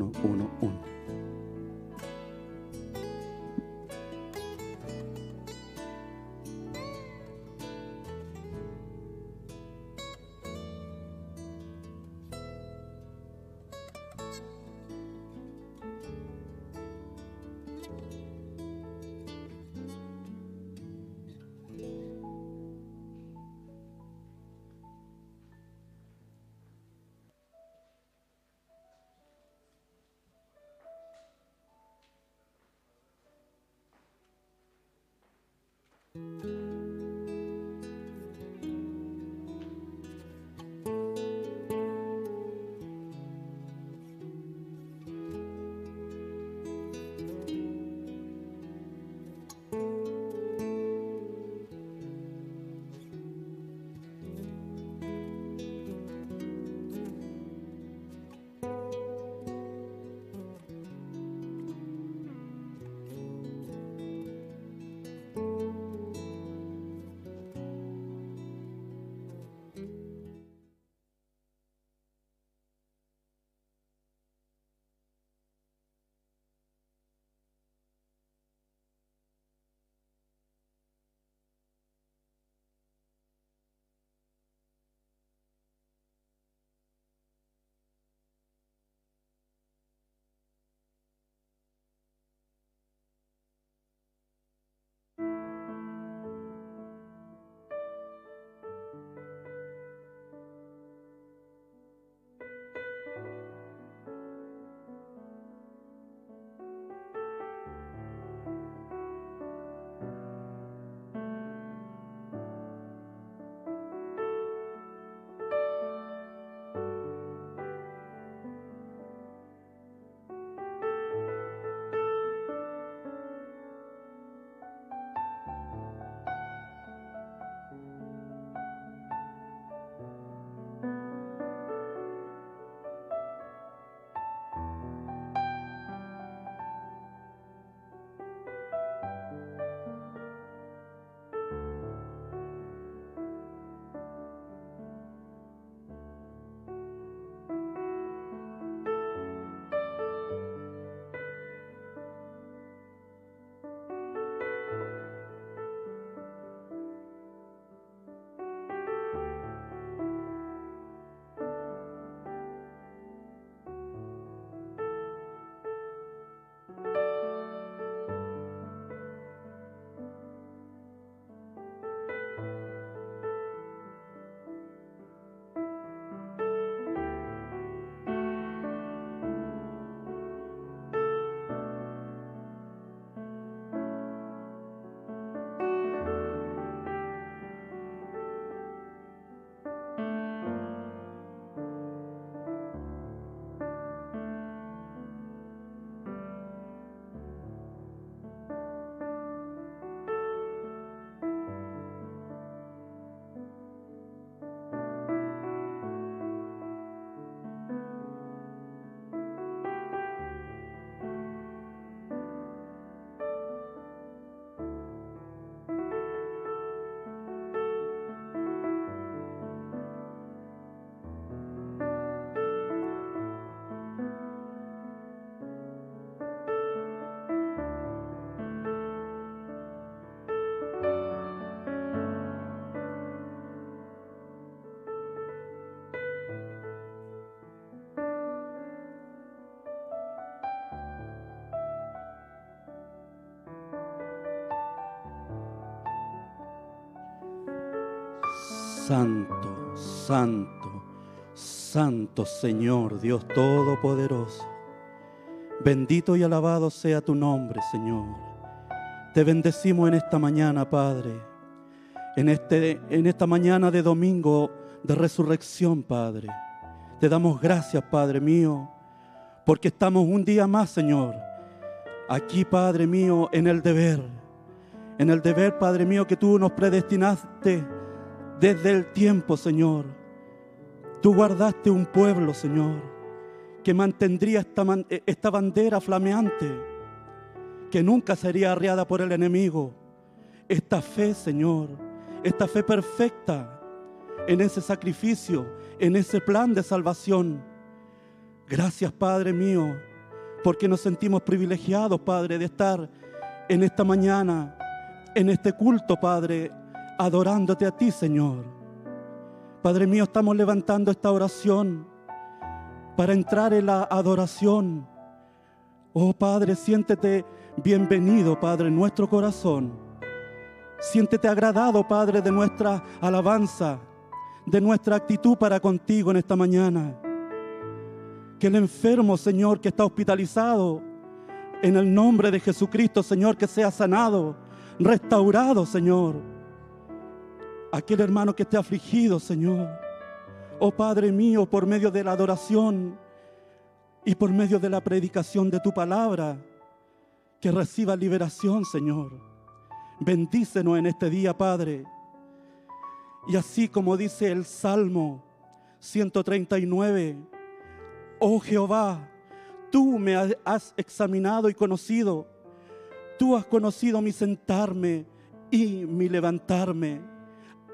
1, 1, 1. Santo, santo, santo Señor, Dios Todopoderoso. Bendito y alabado sea tu nombre, Señor. Te bendecimos en esta mañana, Padre. En, este, en esta mañana de domingo de resurrección, Padre. Te damos gracias, Padre mío, porque estamos un día más, Señor. Aquí, Padre mío, en el deber. En el deber, Padre mío, que tú nos predestinaste desde el tiempo, Señor, tú guardaste un pueblo, Señor, que mantendría esta, eh, bandera flameante, que nunca sería arriada por el enemigo. Esta fe, Señor, esta fe perfecta en ese sacrificio, en ese plan de salvación. Gracias, Padre mío, porque nos sentimos privilegiados, Padre, de estar en esta mañana, en este culto, Padre, adorándote a ti, Señor. Padre mío, estamos levantando esta oración para entrar en la adoración. Oh Padre, siéntete bienvenido, Padre, en nuestro corazón. Siéntete agradado, Padre, de nuestra alabanza, de nuestra actitud para contigo en esta mañana. Que el enfermo, Señor, que está hospitalizado, en el nombre de Jesucristo, Señor, que sea sanado, restaurado, Señor. Aquel hermano que esté afligido, Señor. Oh Padre mío, por medio de la adoración y por medio de la predicación de tu palabra, que reciba liberación, Señor. Bendícenos en este día, Padre. Y así como dice el Salmo 139, oh Jehová, tú me has examinado y conocido. Tú has conocido mi sentarme y mi levantarme.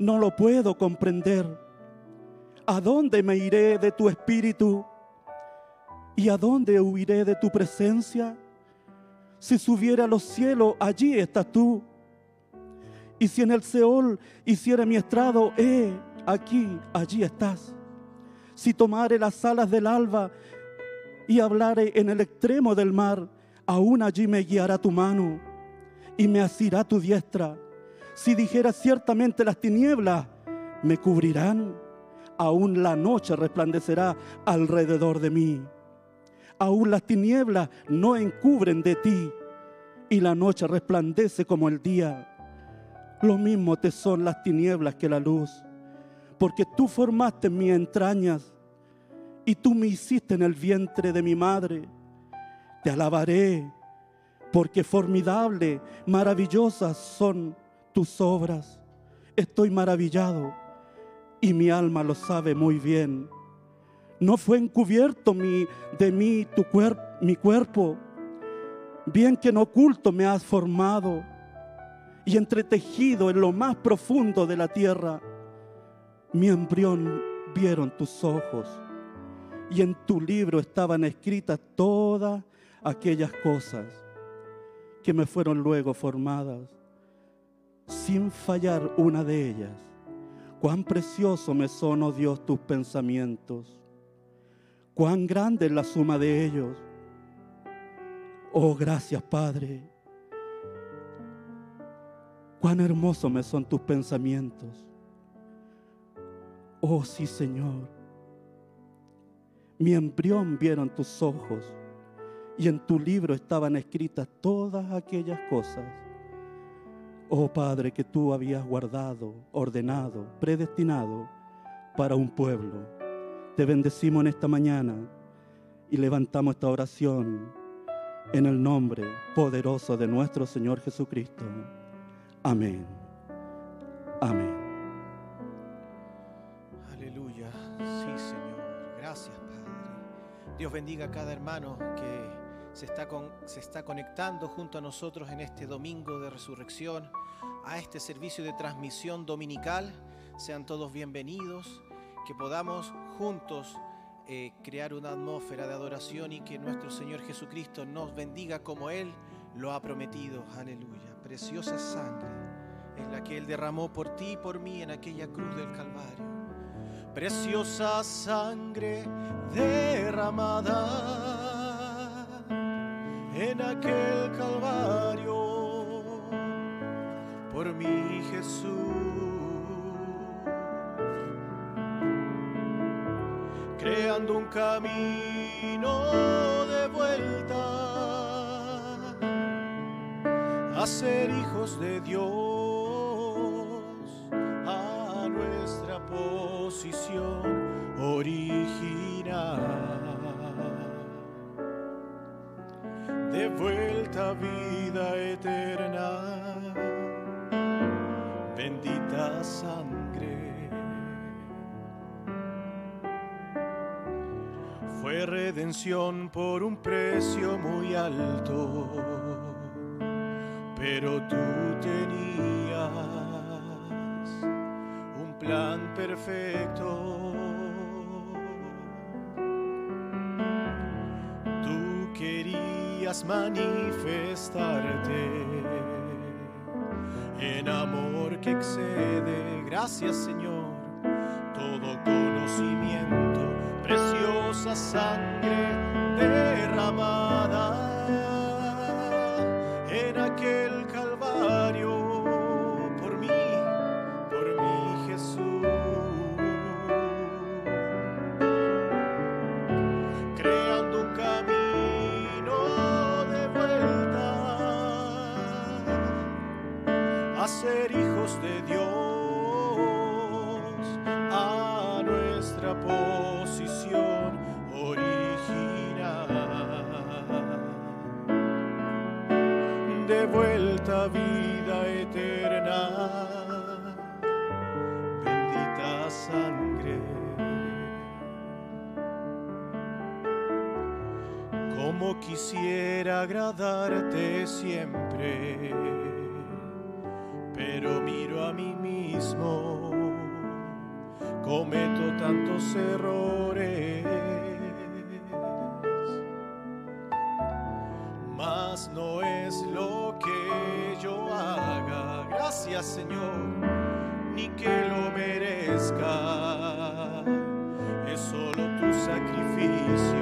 no lo puedo comprender. ¿A dónde me iré de tu espíritu? ¿Y a dónde huiré de tu presencia? Si subiera a los cielos, allí estás tú. Y si en el Seol hiciera mi estrado, eh, aquí, allí estás. Si tomare las alas del alba y hablaré en el extremo del mar, aún allí me guiará tu mano y me asirá tu diestra. Si dijera ciertamente las tinieblas, me cubrirán, aún la noche resplandecerá alrededor de mí. Aún las tinieblas no encubren de ti y la noche resplandece como el día. Lo mismo te son las tinieblas que la luz, porque tú formaste mis entrañas y tú me hiciste en el vientre de mi madre. Te alabaré, porque formidable, maravillosas son tus obras. Estoy maravillado y mi alma lo sabe muy bien. No fue encubierto mi, de mí tu mi cuerpo. Bien que en oculto me has formado y entretejido en lo más profundo de la tierra. Mi embrión vieron tus ojos y en tu libro estaban escritas todas aquellas cosas que me fueron luego formadas, sin fallar una de ellas. Cuán precioso me son, oh Dios, tus pensamientos. Cuán grande es la suma de ellos. Oh, gracias, Padre. Cuán hermoso me son tus pensamientos. Oh, sí, Señor. Mi embrión vieron tus ojos y en tu libro estaban escritas todas aquellas cosas. Oh Padre, que tú habías guardado, ordenado, predestinado para un pueblo. Te bendecimos en esta mañana y levantamos esta oración en el nombre poderoso de nuestro Señor Jesucristo. Amén. Amén. Dios bendiga a cada hermano que se está, se está conectando junto a nosotros en este domingo de resurrección, a este servicio de transmisión dominical. Sean todos bienvenidos, que podamos juntos eh, crear una atmósfera de adoración y que nuestro Señor Jesucristo nos bendiga como Él lo ha prometido. Aleluya. Preciosa sangre es la que Él derramó por ti y por mí en aquella cruz del Calvario preciosa sangre derramada en aquel calvario por mi Jesús. Creando un camino de vuelta a ser hijos de Dios posición original. de vuelta vida eterna. Bendita sangre fue redención por un precio muy alto, pero tú tenías un plan perfecto manifestarte en amor que excede, gracias Señor, todo conocimiento, preciosa sangre derramada. Quisiera agradarte siempre, pero miro a mí mismo, cometo tantos errores, mas no es lo que yo haga, gracias Señor, ni que lo merezca, es solo tu sacrificio.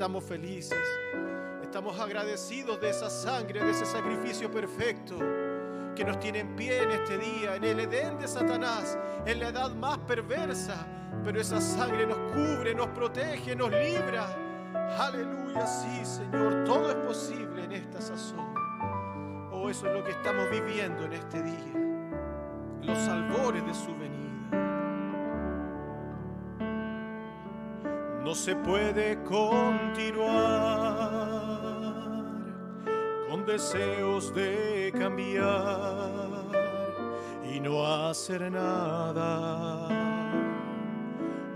Estamos felices, estamos agradecidos de esa sangre, de ese sacrificio perfecto que nos tiene en pie en este día, en el Edén de Satanás, en la edad más perversa, pero esa sangre nos cubre, nos protege, nos libra. Aleluya, sí Señor, todo es posible en esta sazón. Oh, eso es lo que estamos viviendo en este día, los albores de su venida. No se puede continuar con deseos de cambiar y no hacer nada.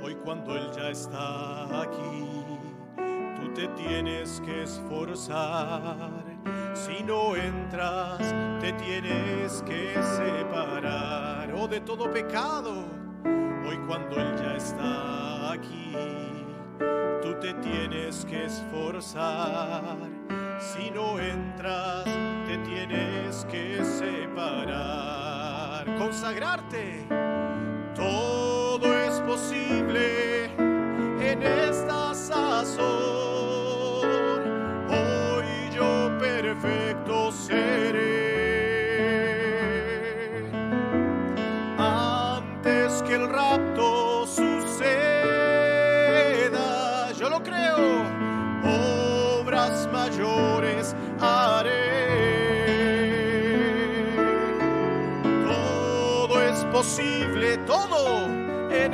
Hoy cuando Él ya está aquí, tú te tienes que esforzar. Si no entras, te tienes que separar. Oh, de todo pecado. Hoy cuando Él ya está aquí tú te tienes que esforzar. Si no entras, te tienes que separar, consagrarte. Todo es posible en esta sazón. Hoy yo perfecto seré.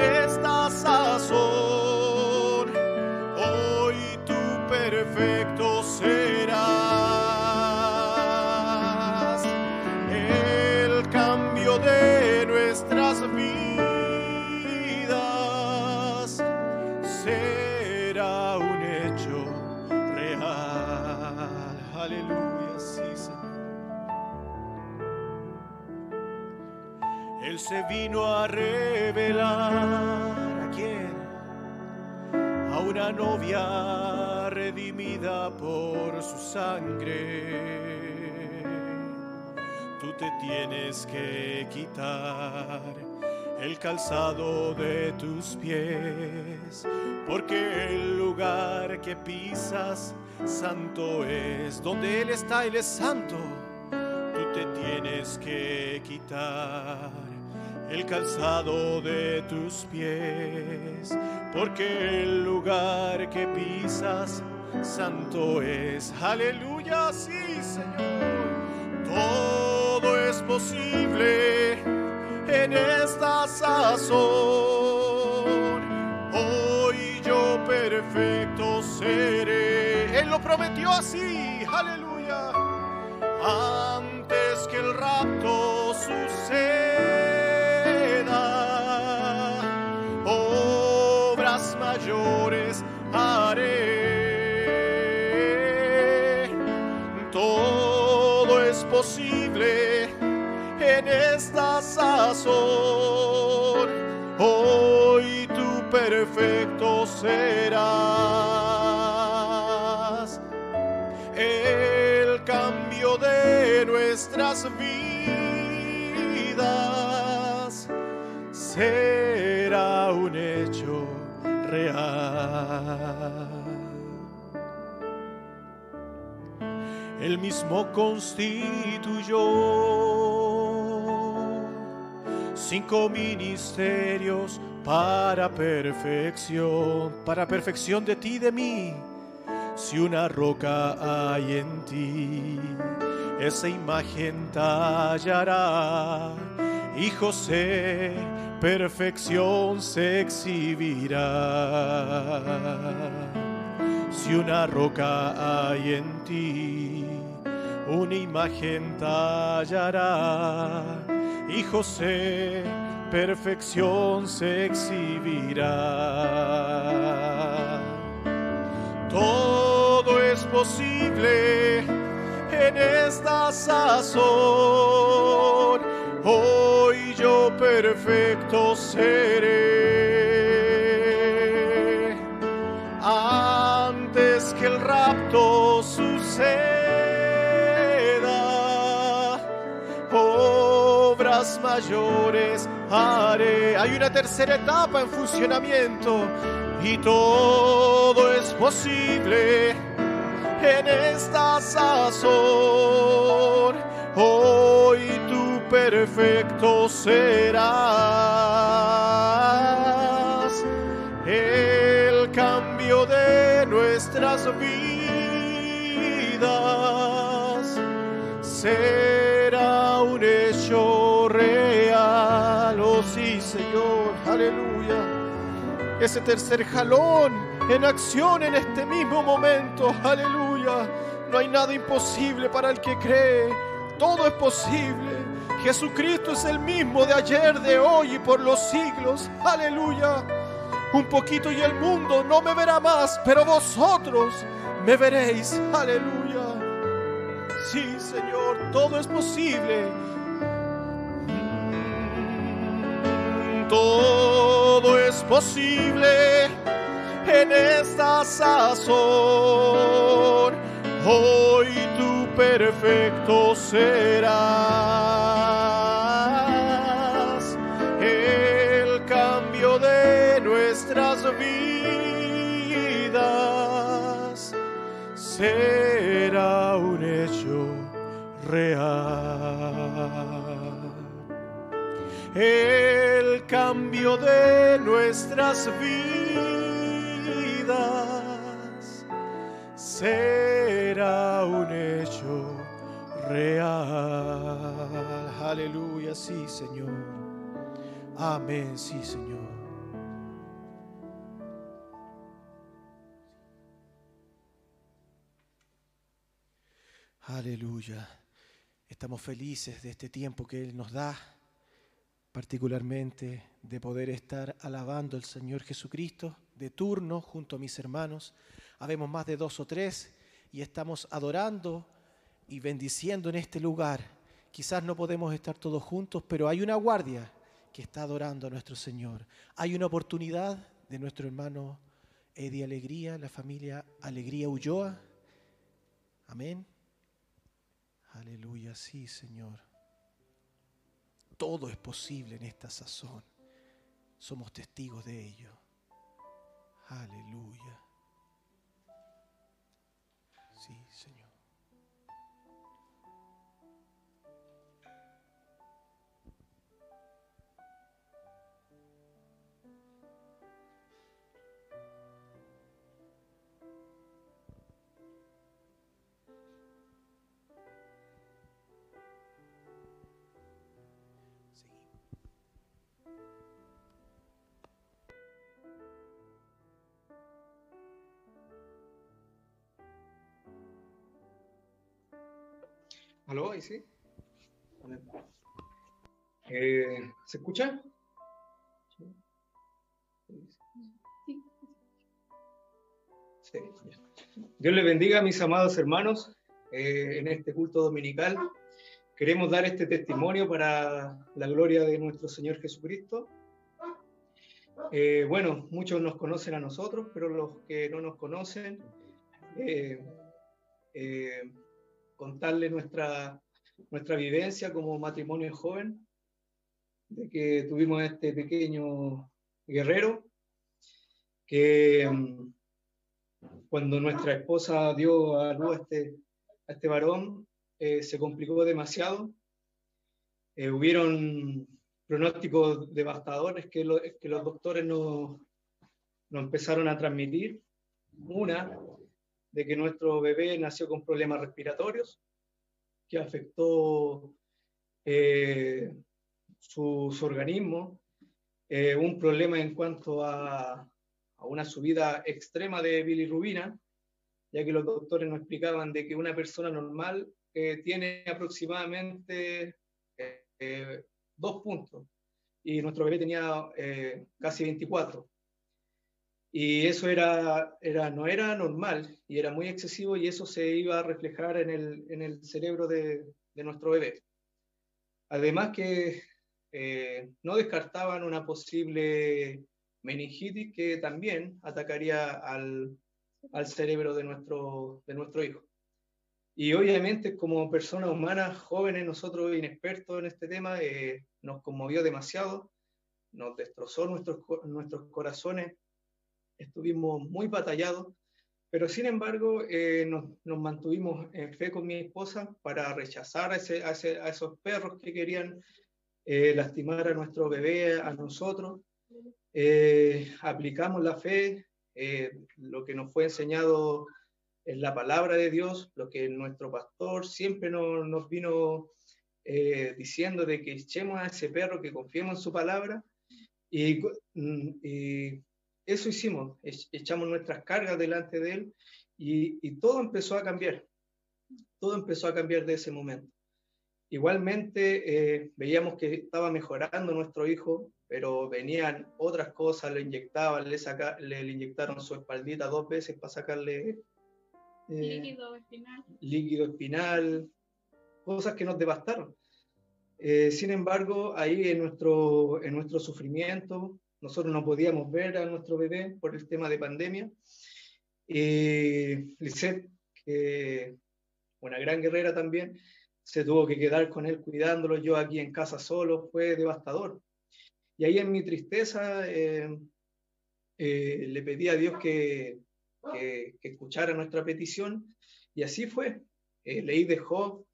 En se vino a revelar a quién? A una novia redimida por su sangre. Tú te tienes que quitar el calzado de tus pies, porque el lugar que pisas santo es. Donde Él está, Él es santo. Tú te tienes que quitar el calzado de tus pies, porque el lugar que pisas santo es. Aleluya, sí, Señor. Todo es posible en esta sazón. Hoy yo perfecto seré. Él lo prometió así. Aleluya. Antes que el rapto suceda, haré. Todo es posible en esta sazón. Hoy tú perfecto serás. El cambio de nuestras vidas será un hecho real. Mismo constituyó cinco ministerios para perfección, para perfección de ti y de mí. Si una roca hay en ti, esa imagen tallará y José perfección se exhibirá. Si una roca hay en ti, una imagen tallará y José perfección se exhibirá. Todo es posible en esta sazón. Hoy yo perfecto seré. Antes que el rapto suceda, obras mayores haré. Hay una tercera etapa en funcionamiento y todo es posible en esta sazón. Hoy perfecto serás el cambio de nuestras vidas. Será un hecho real, oh sí, Señor, aleluya. Ese tercer jalón en acción en este mismo momento, aleluya. No hay nada imposible para el que cree, todo es posible. Jesucristo es el mismo de ayer, de hoy y por los siglos, aleluya. Un poquito y el mundo no me verá más, pero vosotros me veréis, aleluya. Sí, Señor, todo es posible. Todo es posible en esta sazón. Hoy tu perfecto serás el cambio de nuestras vidas. Será un hecho real. El cambio de nuestras vidas será un hecho real. Aleluya, sí, Señor. Amén, sí, Señor. Aleluya. Estamos felices de este tiempo que Él nos da, particularmente de poder estar alabando al Señor Jesucristo de turno junto a mis hermanos. Habemos más de dos o tres y estamos adorando y bendiciendo en este lugar. Quizás no podemos estar todos juntos, pero hay una guardia que está adorando a nuestro Señor. Hay una oportunidad de nuestro hermano Eddie Alegría, la familia Alegría Ulloa. Amén. Aleluya, sí, Señor. Todo es posible en esta sazón. Somos testigos de ello. Aleluya. ¿Aló? ¿Ahí sí? Eh, ¿Se escucha? Sí. Dios les bendiga, mis amados hermanos, eh, en este culto dominical. Queremos dar este testimonio para la gloria de nuestro Señor Jesucristo. Eh, bueno, muchos nos conocen a nosotros, pero los que no nos conocen, contarle nuestra, nuestra vivencia como matrimonio joven, de que tuvimos este pequeño guerrero, que mm, cuando nuestra esposa dio a luz a este, a este varón, eh, se complicó demasiado. Eh, hubieron pronósticos devastadores que, que los doctores nos, nos empezaron a transmitir. Una, de que nuestro bebé nació con problemas respiratorios, que afectó eh, su, organismo, eh, un problema en cuanto a, una subida extrema de bilirrubina, ya que los doctores nos explicaban de que una persona normal eh, tiene aproximadamente dos puntos y nuestro bebé tenía casi 24. Y eso era, era, no era normal y era muy excesivo y eso se iba a reflejar en el, en el cerebro de, de, nuestro bebé. Además que eh, no descartaban una posible meningitis que también atacaría al, al cerebro de nuestro, de nuestro hijo. Y obviamente como personas humanas, jóvenes, nosotros inexpertos en este tema, eh, nos conmovió demasiado, nos destrozó nuestros, nuestros corazones, estuvimos muy batallados, pero sin embargo eh, nos, nos, mantuvimos en fe con mi esposa para rechazar a, ese, a, ese, a esos perros que querían eh, lastimar a nuestro bebé, a nosotros. Eh, aplicamos la fe, lo que nos fue enseñado en la palabra de Dios, lo que nuestro pastor siempre nos, nos vino diciendo de que echemos a ese perro, que confiemos en su palabra. Y, y eso hicimos, echamos nuestras cargas delante de Él y, y, todo empezó a cambiar. Todo empezó a cambiar de ese momento. Igualmente eh, veíamos que estaba mejorando nuestro hijo, pero venían otras cosas, le inyectaban, le, saca, le, le inyectaron su espaldita dos veces para sacarle eh, líquido espinal. líquido espinal, cosas que nos devastaron. Eh, sin embargo, ahí en nuestro, en nuestro sufrimiento, nosotros no podíamos ver a nuestro bebé por el tema de pandemia. Y Lisette, que una gran guerrera también, se tuvo que quedar con él cuidándolo, yo aquí en casa solo, fue devastador. Y ahí en mi tristeza eh, eh, le pedí a Dios que, que, que, escuchara nuestra petición y así fue. Eh, leí de Job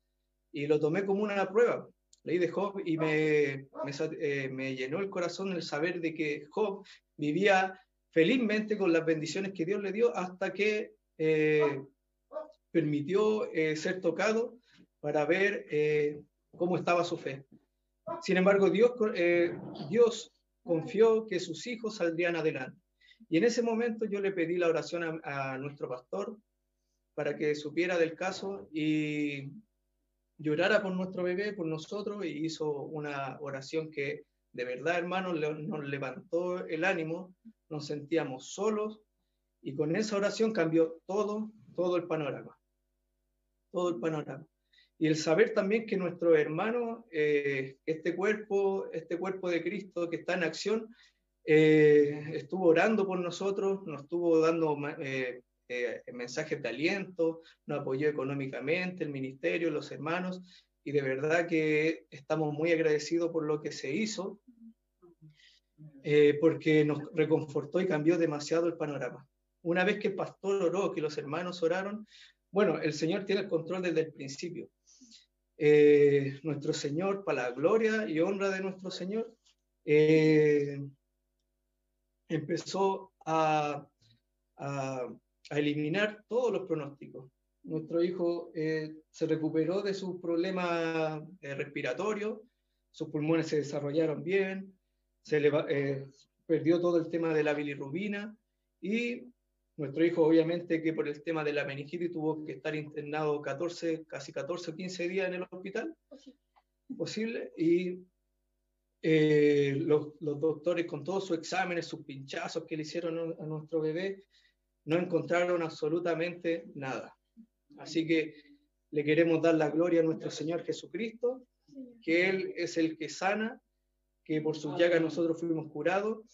y lo tomé como una prueba leí de Job y me, me, eh, me, llenó el corazón el saber de que Job vivía felizmente con las bendiciones que Dios le dio hasta que eh, permitió eh, ser tocado para ver eh, cómo estaba su fe. Sin embargo, Dios, eh, Dios confió que sus hijos saldrían adelante. Y en ese momento yo le pedí la oración a, a nuestro pastor para que supiera del caso y llorara por nuestro bebé, por nosotros, y hizo una oración que de verdad, hermanos, nos levantó el ánimo, nos sentíamos solos, y con esa oración cambió todo, todo el panorama, todo el panorama. Y el saber también que nuestro hermano, eh, este cuerpo, este cuerpo de Cristo que está en acción, eh, estuvo orando por nosotros, nos estuvo dando eh, eh, mensajes de aliento, nos apoyó económicamente el ministerio, los hermanos, y de verdad que estamos muy agradecidos por lo que se hizo, eh, porque nos reconfortó y cambió demasiado el panorama. Una vez que el pastor oró, que los hermanos oraron, bueno, el Señor tiene el control desde el principio. Eh, nuestro Señor, para la gloria y honra de nuestro Señor, eh, empezó a, a, a eliminar todos los pronósticos. Nuestro hijo eh, se recuperó de su problema eh, respiratorio, sus pulmones se desarrollaron bien, se le, eh, perdió todo el tema de la bilirrubina y nuestro hijo obviamente que por el tema de la meningitis tuvo que estar internado 14, casi 14 o 15 días en el hospital, posible, y eh, los, los, doctores con todos sus exámenes, sus pinchazos que le hicieron a nuestro bebé, no encontraron absolutamente nada. Así que le queremos dar la gloria a nuestro Señor Jesucristo, que Él es el que sana, que por sus llagas nosotros fuimos curados,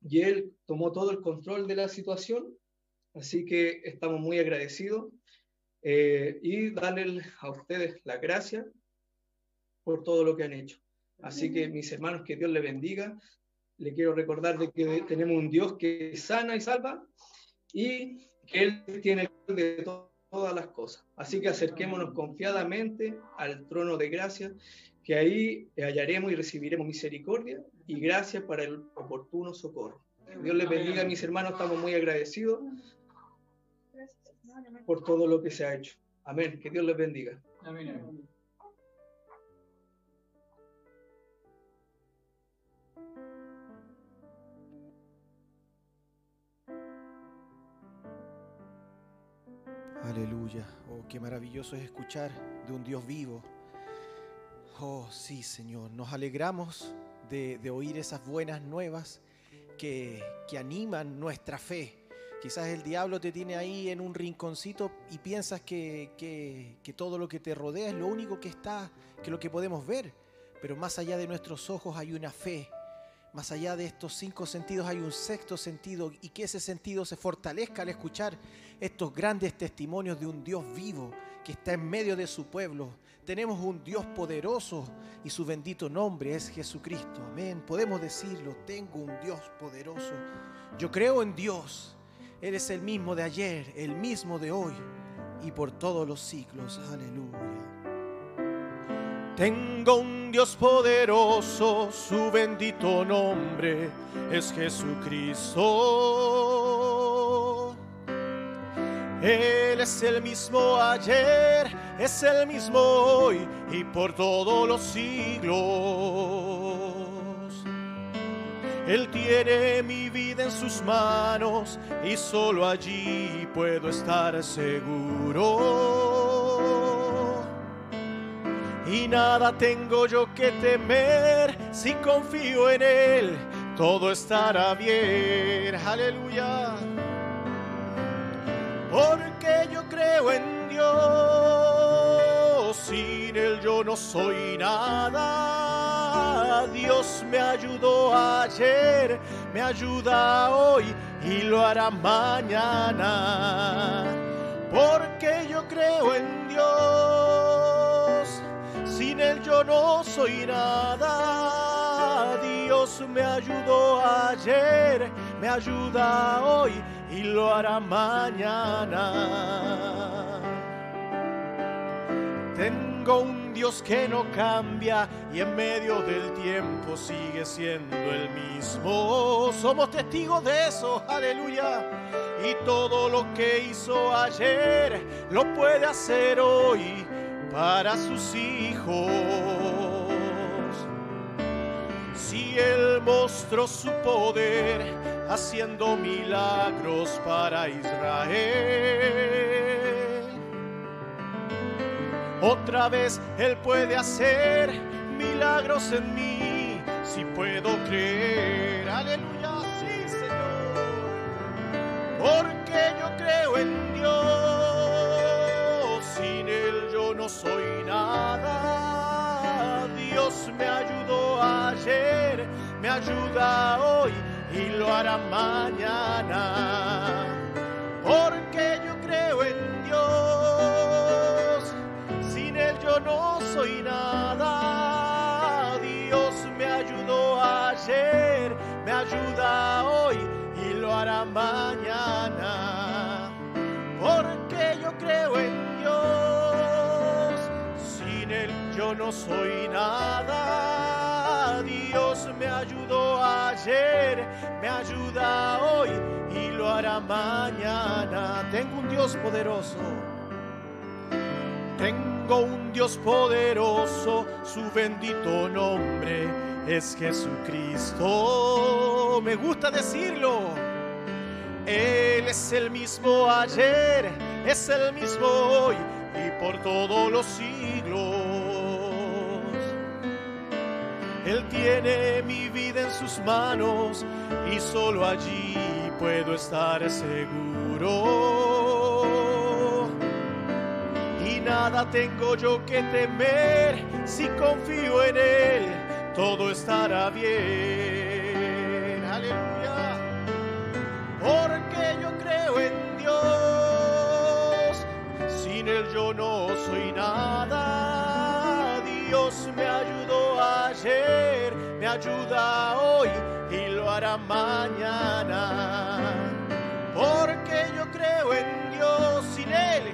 y Él tomó todo el control de la situación, así que estamos muy agradecidos eh, y darle a ustedes la gracia por todo lo que han hecho. Así que mis hermanos, que Dios les bendiga. Le quiero recordar de que tenemos un Dios que sana y salva y que Él tiene de todas las cosas. Así que acerquémonos confiadamente al trono de gracia, que ahí hallaremos y recibiremos misericordia y gracia para el oportuno socorro. Dios les bendiga, mis hermanos, estamos muy agradecidos por todo lo que se ha hecho. Amén, que Dios les bendiga. Amén. Aleluya. Oh, qué maravilloso es escuchar de un Dios vivo. Oh, sí, Señor. Nos alegramos de, oír esas buenas nuevas que, que, animan nuestra fe. Quizás el diablo te tiene ahí en un rinconcito y piensas que, que, que todo lo que te rodea es lo único que está, que lo que podemos ver. Pero más allá de nuestros ojos hay una fe más allá de estos cinco sentidos hay un sexto sentido y que ese sentido se fortalezca al escuchar estos grandes testimonios de un Dios vivo que está en medio de su pueblo. Tenemos un Dios poderoso y su bendito nombre es Jesucristo. Amén. Podemos decirlo, tengo un Dios poderoso. Yo creo en Dios. Él es el mismo de ayer, el mismo de hoy y por todos los siglos. Aleluya. Tengo un Dios poderoso, su bendito nombre es Jesucristo. Él es el mismo ayer, es el mismo hoy y por todos los siglos. Él tiene mi vida en sus manos y solo allí puedo estar seguro y nada tengo yo que temer si confío en Él, todo estará bien. Aleluya. Porque yo creo en Dios, sin Él yo no soy nada. Dios me ayudó ayer, me ayuda hoy y lo hará mañana. Porque yo creo en Dios sin Él yo no soy nada. Dios me ayudó ayer, me ayuda hoy y lo hará mañana. Tengo un Dios que no cambia y en medio del tiempo sigue siendo el mismo. Somos testigos de eso, aleluya. Y todo lo que hizo ayer lo puede hacer hoy para sus hijos. Si Él mostró su poder haciendo milagros para Israel, otra vez Él puede hacer milagros en mí, si puedo creer. Aleluya, sí, Señor. Porque yo creo en Dios, sin Él yo no soy nada. Dios me ayudó ayer, me ayuda hoy y lo hará mañana. Porque yo creo en Dios, sin Él yo no soy nada. Dios me ayudó ayer, me ayuda hoy y lo hará mañana. Porque yo creo en Dios, sin Él yo no soy nada. Dios me ayudó ayer, me ayuda hoy y lo hará mañana. Tengo un Dios poderoso. Tengo un Dios poderoso, su bendito nombre es Jesucristo. Me gusta decirlo. Él es el mismo ayer, es el mismo hoy y por todos los siglos. Él tiene mi vida en sus manos y solo allí puedo estar seguro. Y nada tengo yo que temer si confío en Él, todo estará bien. Aleluya. Porque yo creo en Dios, sin Él yo no soy nada. Dios me ayudó me ayuda hoy y lo hará mañana. Porque yo creo en Dios, sin Él,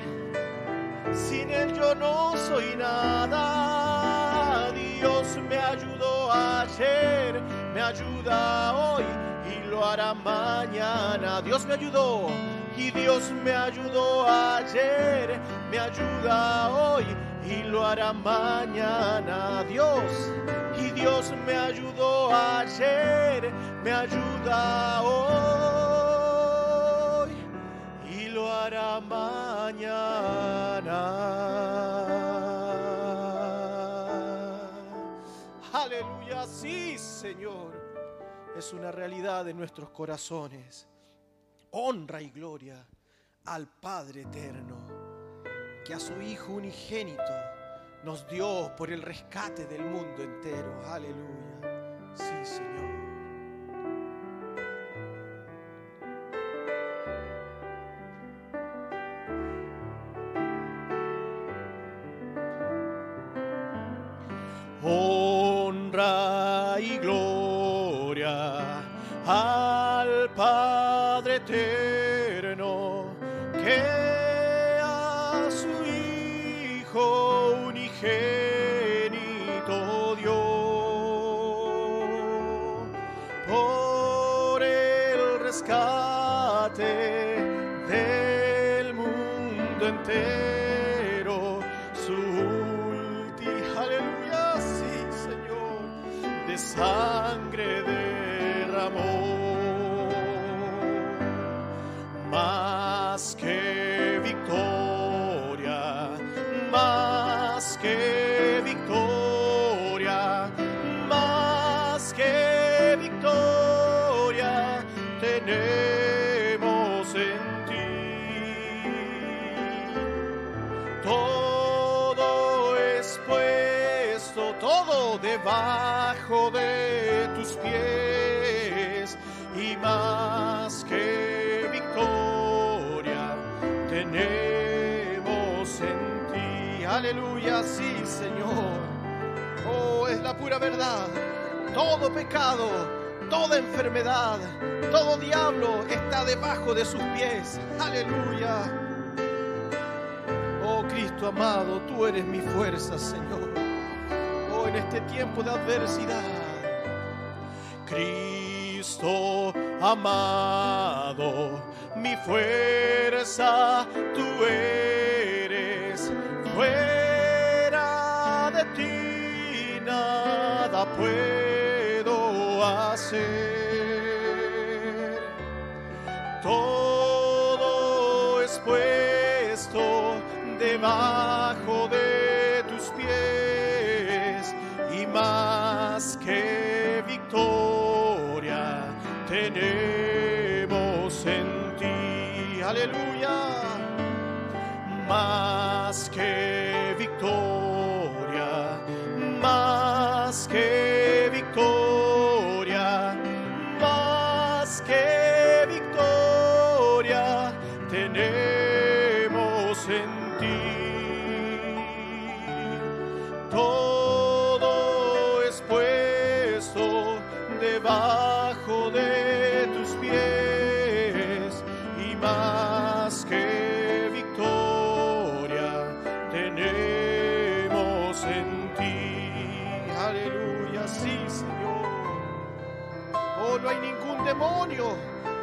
sin Él yo no soy nada. Dios me ayudó ayer, me ayuda hoy y lo hará mañana. Dios me ayudó y Dios me ayudó ayer, me ayuda hoy y lo hará mañana. Dios y Dios me ayudó ayer, me ayuda hoy y lo hará mañana. Aleluya, sí, Señor. Es una realidad de nuestros corazones. Honra y gloria al Padre eterno, que a su Hijo unigénito nos dio por el rescate del mundo entero. Aleluya. Sí, Señor. Honra y gloria al Padre eterno que Hijo unigénito por el rescate del mundo entero. Su ulti, aleluya, sí, Señor, de sangre. Debajo de tus pies y más que victoria tenemos en ti. Aleluya, sí, Señor. Oh, es la pura verdad. Todo pecado, toda enfermedad, todo diablo está debajo de sus pies. Aleluya. Oh Cristo amado, tú eres mi fuerza, Señor. En este tiempo de adversidad. Cristo amado, mi fuerza tú eres. Fuera de ti nada puedo hacer. Todo es puesto debajo victoria tenemos en ti. Aleluya. Más que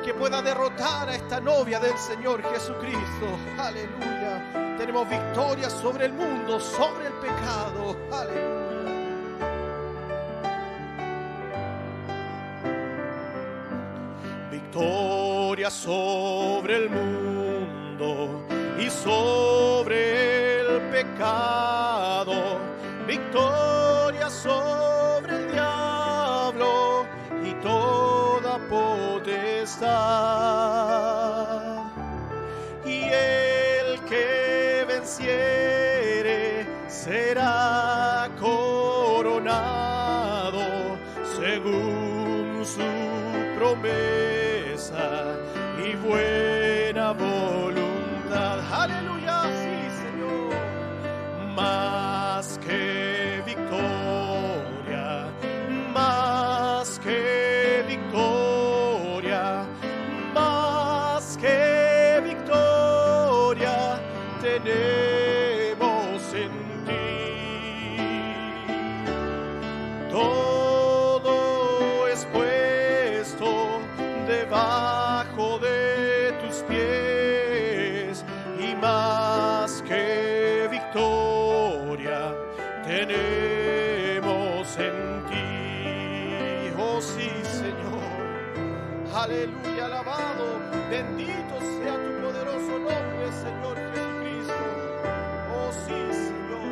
que pueda derrotar a esta novia del Señor Jesucristo. Aleluya. Tenemos victoria sobre el mundo, sobre el pecado. Aleluya. Victoria sobre el mundo y sobre el pecado. Victoria sobre Y el que venciere será coronado según su promesa y buena voluntad. Aleluya, sí, Señor. Más que Aleluya, alabado. Bendito sea tu poderoso nombre, Señor Jesucristo. Oh sí, Señor.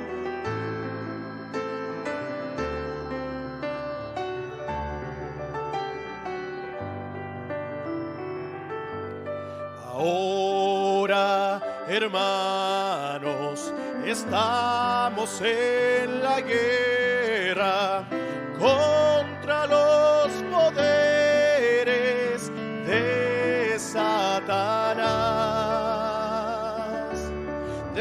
Ahora, hermanos, estamos en la guerra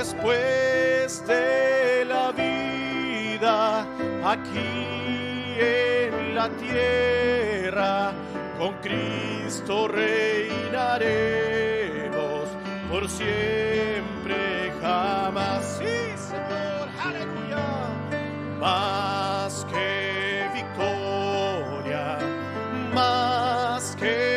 Después de la vida aquí en la tierra, con Cristo reinaremos por siempre, jamás. Sí, Señor, aleluya. Más que victoria, más que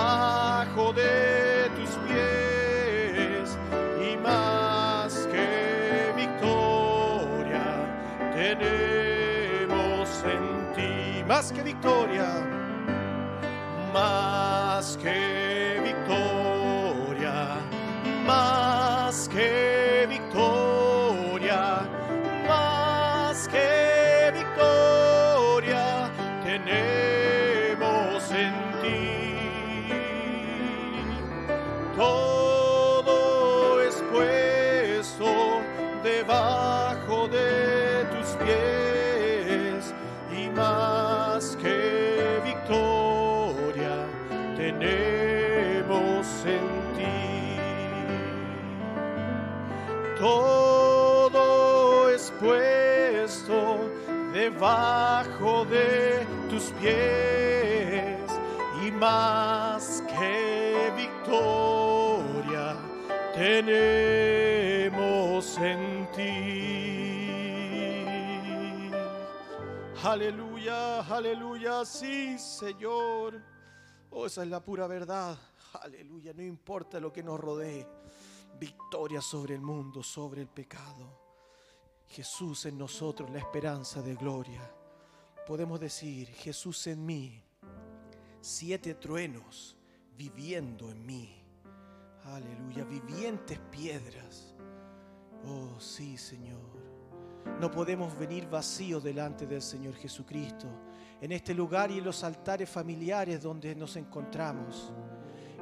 debajo de tus pies y más que victoria tenemos en ti. Más que victoria, más que victoria, más que victoria, Todo es puesto debajo de tus pies y más que victoria tenemos en ti. Aleluya, aleluya, sí, Señor. Oh, esa es la pura verdad. Aleluya, no importa lo que nos rodee. Victoria sobre el mundo, sobre el pecado. Jesús en nosotros, la esperanza de gloria. Podemos decir, Jesús en mí, siete truenos viviendo en mí. Aleluya, vivientes piedras. Oh sí, Señor. No podemos venir vacíos delante del Señor Jesucristo en este lugar y en los altares familiares donde nos encontramos.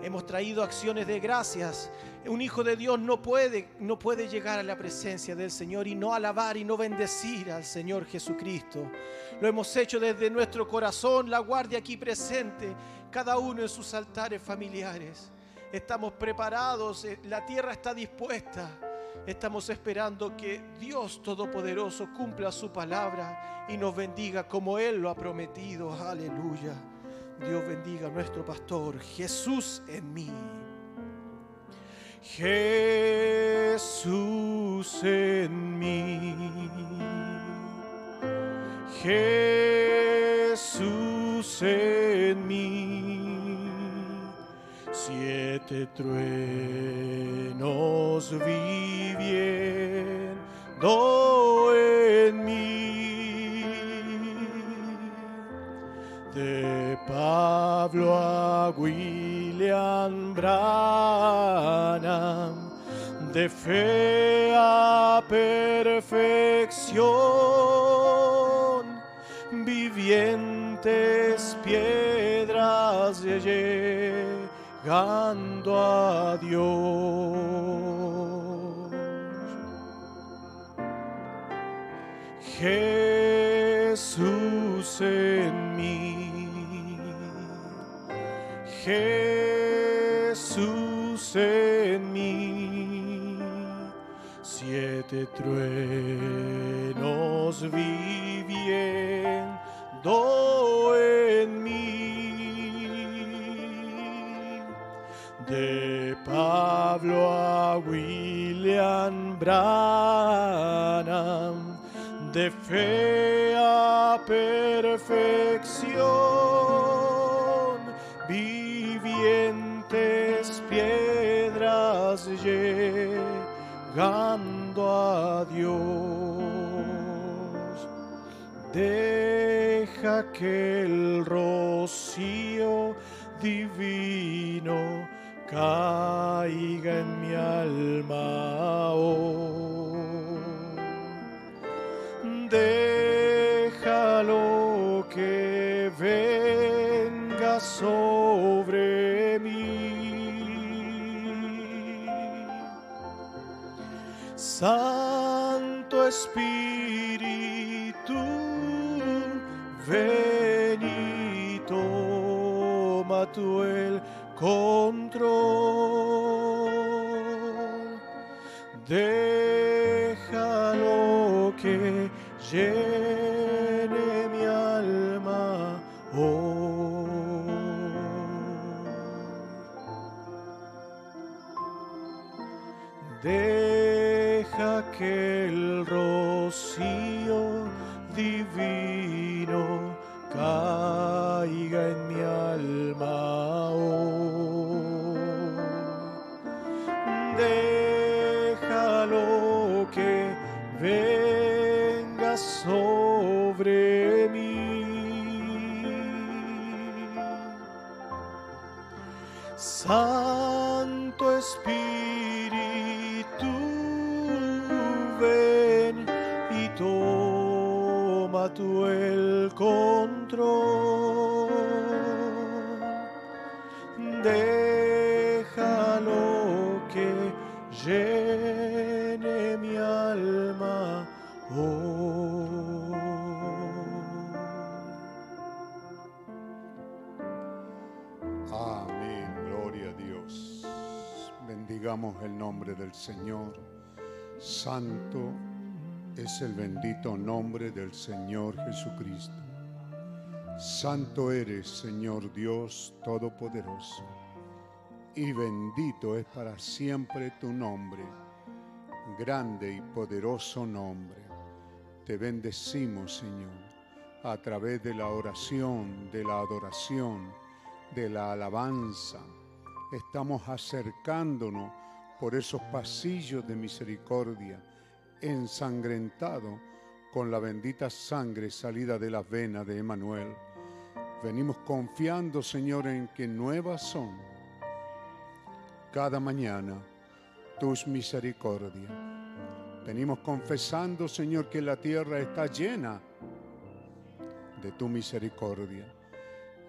Hemos traído acciones de gracias. Un hijo de Dios no puede, no puede llegar a la presencia del Señor y no alabar y no bendecir al Señor Jesucristo. Lo hemos hecho desde nuestro corazón, la guardia aquí presente, cada uno en sus altares familiares. Estamos preparados, eh, la tierra está dispuesta. Estamos esperando que Dios Todopoderoso cumpla su palabra y nos bendiga como Él lo ha prometido. Aleluya. Dios bendiga a nuestro pastor Jesús en mí. Jesús en mí. Jesús en mí. Siete truenos viviendo en mí. De Pablo a William Branham, de fe a perfección, vivientes piedras llegando a Dios. Jesús en Jesús en mí. Siete truenos viviendo en mí. De Pablo a William Branham de fe a perfección, vivientes piedras llegando a Dios. Deja que el rocío divino caiga en mi alma hoy déjalo que venga sobre Santo Espíritu, ven y toma tú el control. Déjalo que llene mi alma hoy. Déjalo que el rocío divino caiga en mi alma control. Déjalo que llene mi alma hoy. Amén, gloria a Dios. Bendigamos el nombre del Señor. Santo es el bendito nombre del Señor Jesucristo. Santo eres, Señor Dios Todopoderoso, y bendito es para siempre tu nombre, grande y poderoso nombre. Te bendecimos, Señor, a través de la oración, de la adoración, de la alabanza. Estamos acercándonos por esos pasillos de misericordia, ensangrentado con la bendita sangre salida de las venas de Emanuel. Venimos confiando, Señor, en que nuevas son cada mañana tus misericordias. Venimos confesando, Señor, que la tierra está llena de tu misericordia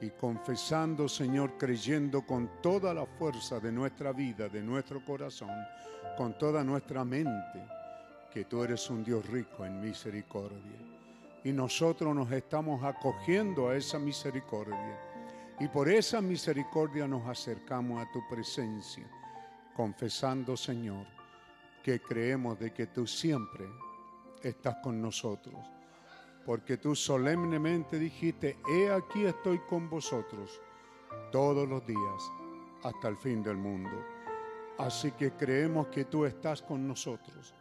y confesando, Señor, creyendo con toda la fuerza de nuestra vida, de nuestro corazón, con toda nuestra mente, que tú eres un Dios rico en misericordia. Y nosotros nos estamos acogiendo a esa misericordia. Y por esa misericordia nos acercamos a tu presencia, confesando, Señor, que creemos de que tú siempre estás con nosotros porque tú solemnemente dijiste, he aquí estoy con vosotros todos los días hasta el fin del mundo. Así que creemos que tú estás con nosotros.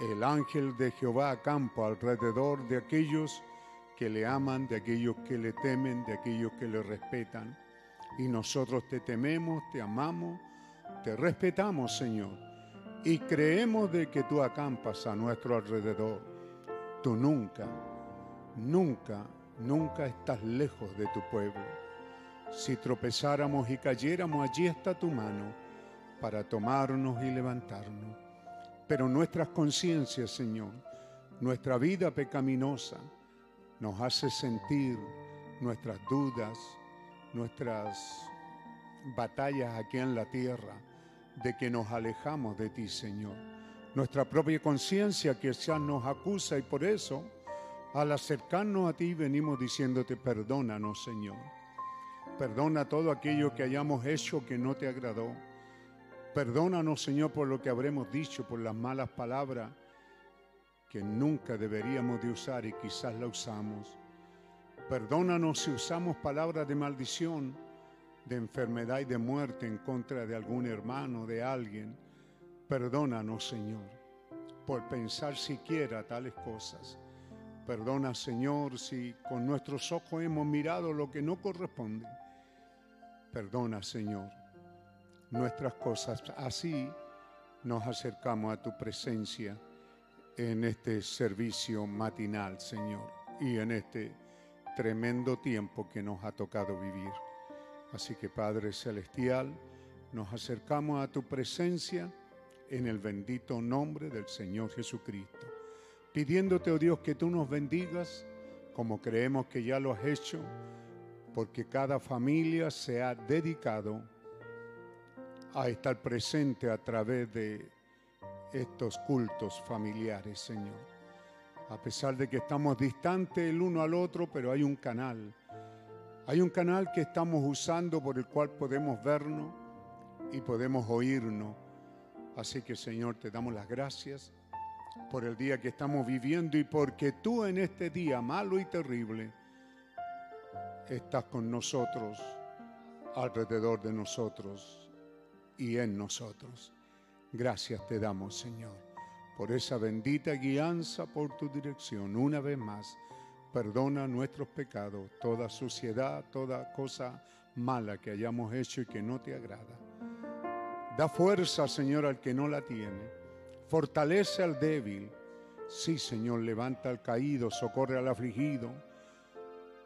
El ángel de Jehová acampa alrededor de aquellos que le aman, de aquellos que le temen, de aquellos que le respetan. Y nosotros te tememos, te amamos, te respetamos, Señor. Y creemos de que tú acampas a nuestro alrededor. Tú nunca nunca, nunca estás lejos de tu pueblo. Si tropezáramos y cayéramos, allí está tu mano para tomarnos y levantarnos. Pero nuestras conciencias, Señor, nuestra vida pecaminosa, nos hace sentir nuestras dudas, nuestras batallas aquí en la tierra, de que nos alejamos de ti, Señor. Nuestra propia conciencia quizás nos acusa y por eso al acercarnos a ti venimos diciéndote, perdónanos Señor. Perdona todo aquello que hayamos hecho que no te agradó. Perdónanos Señor por lo que habremos dicho, por las malas palabras que nunca deberíamos de usar y quizás la usamos. Perdónanos si usamos palabras de maldición, de enfermedad y de muerte en contra de algún hermano, de alguien. Perdónanos Señor por pensar siquiera tales cosas. Perdona, Señor, si con nuestros ojos hemos mirado lo que no corresponde. Perdona, Señor, nuestras cosas. Así nos acercamos a tu presencia en este servicio matinal, Señor, y en este tremendo tiempo que nos ha tocado vivir. Así que, Padre Celestial, nos acercamos a tu presencia en el bendito nombre del Señor Jesucristo pidiéndote, oh Dios, que tú nos bendigas como creemos que ya lo has hecho, porque cada familia se ha dedicado a estar presente a través de estos cultos familiares, Señor. A pesar de que estamos distantes el uno al otro, pero hay un canal, Hay un canal que estamos usando por el cual podemos vernos y podemos oírnos. Así que Señor, te damos las gracias por el día que estamos viviendo y porque tú en este día malo y terrible estás con nosotros, alrededor de nosotros y en nosotros. Gracias te damos, Señor, por esa bendita guianza por tu dirección. Una vez más, perdona nuestros pecados, toda suciedad, toda cosa mala que hayamos hecho y que no te agrada. Da fuerza, Señor, al que no la tiene. Fortalece al débil. Sí, Señor, levanta al caído, socorre al afligido.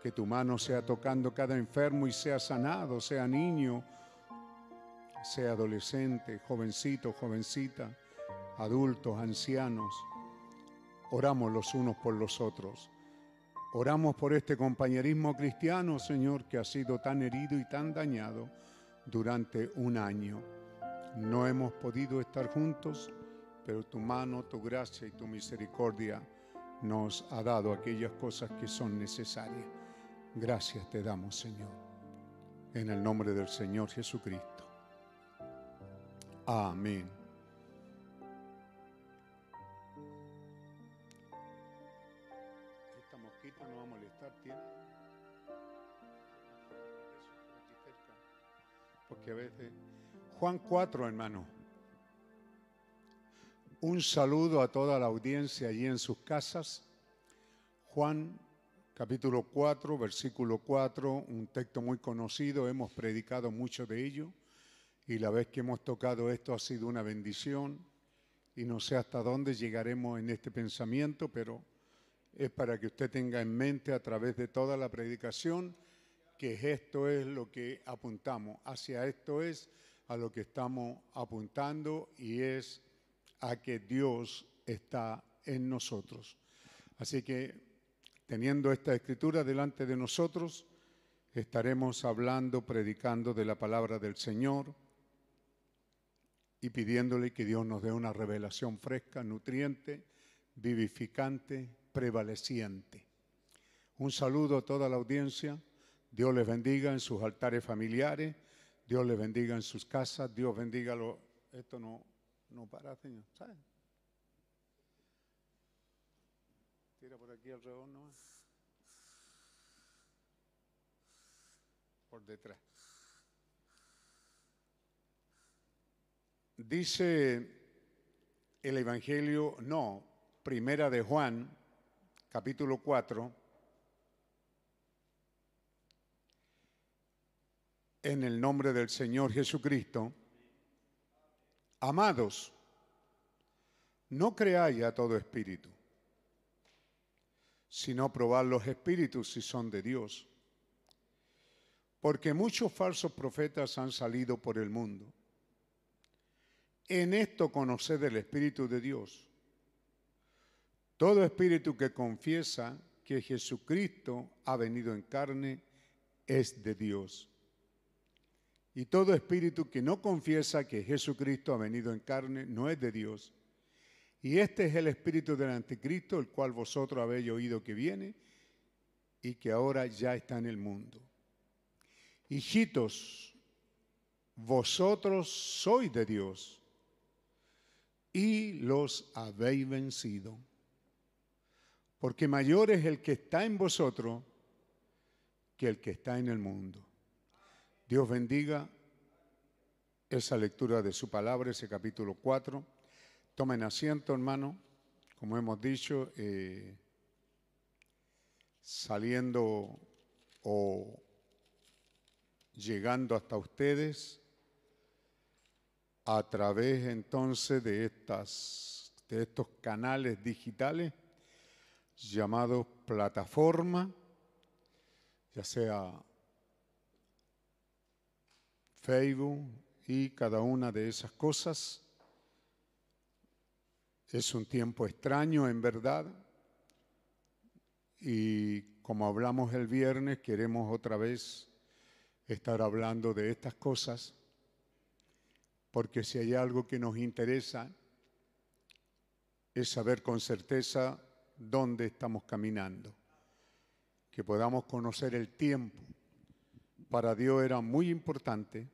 Que tu mano sea tocando cada enfermo y sea sanado, sea niño, sea adolescente, jovencito, jovencita, adultos, ancianos. Oramos los unos por los otros. Oramos por este compañerismo cristiano, Señor, que ha sido tan herido y tan dañado durante un año. No hemos podido estar juntos, pero tu mano, tu gracia y tu misericordia nos ha dado aquellas cosas que son necesarias. Gracias te damos, Señor. En el nombre del Señor Jesucristo. Amén. Esta mosquita no va a molestar, ¿tiene? Porque a veces... Juan 4, hermano. Un saludo a toda la audiencia allí en sus casas. Juan capítulo 4, versículo 4, un texto muy conocido, hemos predicado mucho de ello y la vez que hemos tocado esto ha sido una bendición y no sé hasta dónde llegaremos en este pensamiento, pero es para que usted tenga en mente a través de toda la predicación que esto es lo que apuntamos, hacia esto es a lo que estamos apuntando y es a que Dios está en nosotros. Así que teniendo esta escritura delante de nosotros, estaremos hablando, predicando de la palabra del Señor y pidiéndole que Dios nos dé una revelación fresca, nutriente, vivificante, prevaleciente. Un saludo a toda la audiencia. Dios les bendiga en sus altares familiares. Dios les bendiga en sus casas. Dios bendiga lo. Esto no, no para, Señor. ¿Sabe? Tira por aquí alrededor nomás. Por detrás. Dice el Evangelio, no, primera de Juan, capítulo 4, en el nombre del Señor Jesucristo, amados, no creáis a todo espíritu, sino probad los espíritus si son de Dios, porque muchos falsos profetas han salido por el mundo. En esto conoced el Espíritu de Dios. Todo espíritu que confiesa que Jesucristo ha venido en carne es de Dios. Y todo espíritu que no confiesa que Jesucristo ha venido en carne no es de Dios. Y este es el espíritu del anticristo, el cual vosotros habéis oído que viene y que ahora ya está en el mundo. Hijitos, vosotros sois de Dios y los habéis vencido. Porque mayor es el que está en vosotros que el que está en el mundo. Dios bendiga esa lectura de su palabra, ese capítulo 4. Tomen asiento, hermano. Como hemos dicho, eh, saliendo o llegando hasta ustedes a través entonces de, estas, de estos canales digitales llamados plataforma, ya sea Facebook y cada una de esas cosas. Es un tiempo extraño en verdad y como hablamos el viernes queremos otra vez estar hablando de estas cosas porque si hay algo que nos interesa es saber con certeza dónde estamos caminando, que podamos conocer el tiempo, para Dios era muy importante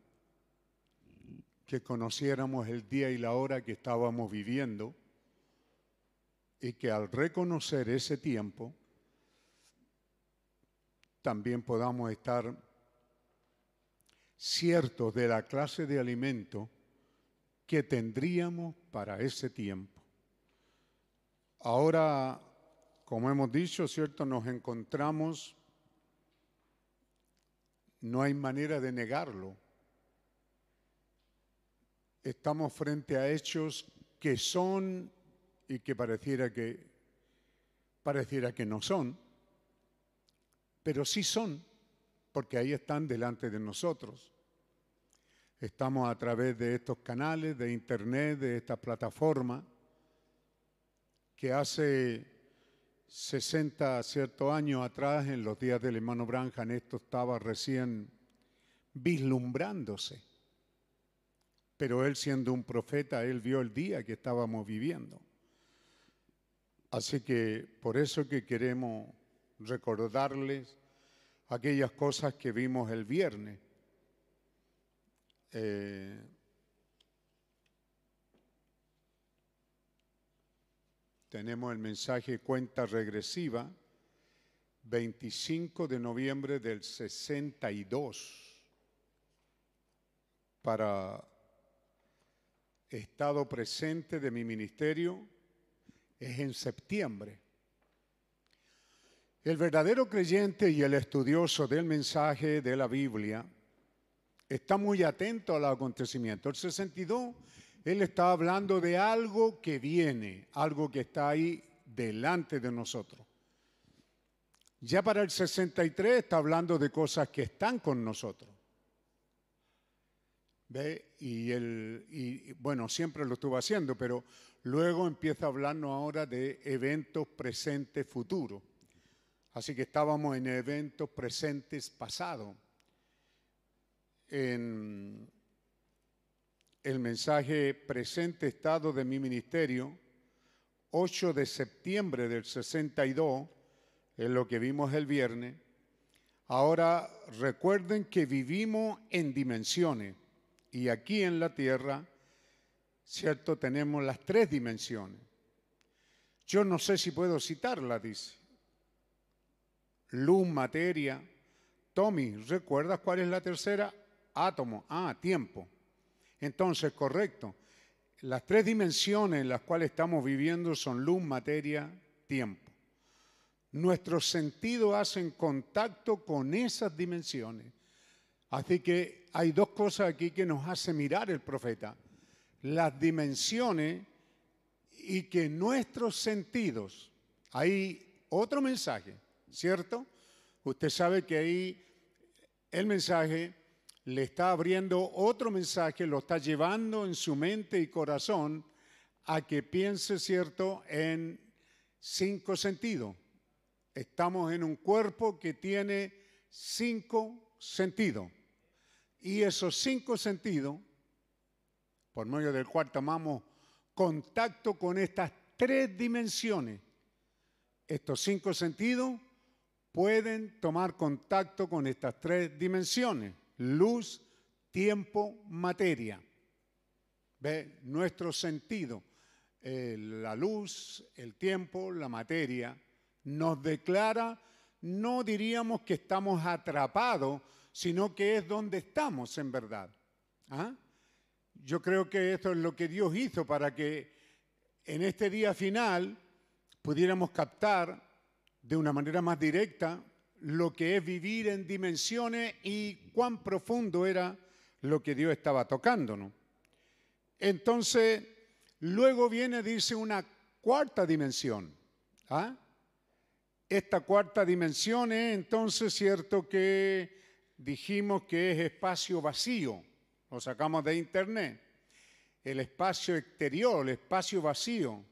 que conociéramos el día y la hora que estábamos viviendo y que al reconocer ese tiempo también podamos estar ciertos de la clase de alimento que tendríamos para ese tiempo. Ahora, como hemos dicho, ¿cierto? Nos encontramos, no hay manera de negarlo. Estamos frente a hechos que son y que pareciera que pareciera que no son, pero sí son, porque ahí están delante de nosotros. Estamos a través de estos canales, de internet, de esta plataforma, que hace 60, ciertos años atrás, en los días del hermano Branham, esto estaba recién vislumbrándose. Pero él siendo un profeta, él vio el día que estábamos viviendo. Así que por eso que queremos recordarles aquellas cosas que vimos el viernes. Eh, tenemos el mensaje cuenta regresiva, 25 de noviembre del 62, para estado presente de mi ministerio es en septiembre. El verdadero creyente y el estudioso del mensaje de la Biblia está muy atento al acontecimiento. El 62, él está hablando de algo que viene, algo que está ahí delante de nosotros. Ya para el 63 está hablando de cosas que están con nosotros. ¿Ve? Y, el, y bueno, siempre lo estuvo haciendo, pero luego empieza a hablarnos ahora de eventos presentes, futuros. Así que estábamos en eventos presentes pasados. En el mensaje presente estado de mi ministerio, 8 de septiembre del 62, es lo que vimos el viernes. Ahora recuerden que vivimos en dimensiones y aquí en la tierra, ¿cierto? Tenemos las tres dimensiones. Yo no sé si puedo citarla, dice luz, materia. Tommy, ¿recuerdas cuál es la tercera? Átomo. Ah, tiempo. Entonces, correcto. Las tres dimensiones en las cuales estamos viviendo son luz, materia, tiempo. Nuestros sentidos hacen contacto con esas dimensiones. Así que hay dos cosas aquí que nos hace mirar el profeta. Las dimensiones y que nuestros sentidos, hay otro mensaje, ¿cierto? Usted sabe que ahí el mensaje le está abriendo otro mensaje, lo está llevando en su mente y corazón a que piense, ¿cierto?, en cinco sentidos. Estamos en un cuerpo que tiene cinco sentidos. Y esos cinco sentidos, por medio del cual tomamos contacto con estas tres dimensiones, estos cinco sentidos pueden tomar contacto con estas tres dimensiones, luz, tiempo, materia. ¿Ve? Nuestro sentido, eh, la luz, el tiempo, la materia, nos declara, no diríamos que estamos atrapados, sino que es donde estamos en verdad. ¿Ah? Yo creo que esto es lo que Dios hizo para que en este día final pudiéramos captar de una manera más directa lo que es vivir en dimensiones y cuán profundo era lo que Dios estaba tocando. Entonces, luego viene, dice, una cuarta dimensión. ¿ah? Esta cuarta dimensión es entonces cierto que dijimos que es espacio vacío, lo sacamos de internet, el espacio exterior, el espacio vacío.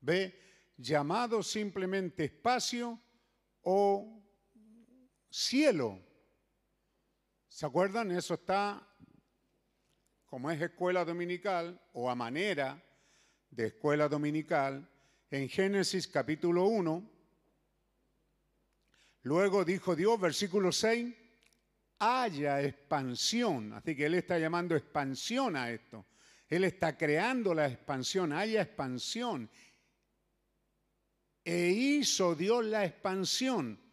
¿Ve? llamado simplemente espacio o cielo. ¿Se acuerdan? Eso está, como es escuela dominical o a manera de escuela dominical, en Génesis capítulo 1. Luego dijo Dios, versículo 6, haya expansión. Así que Él está llamando expansión a esto. Él está creando la expansión, haya expansión. E hizo Dios la expansión.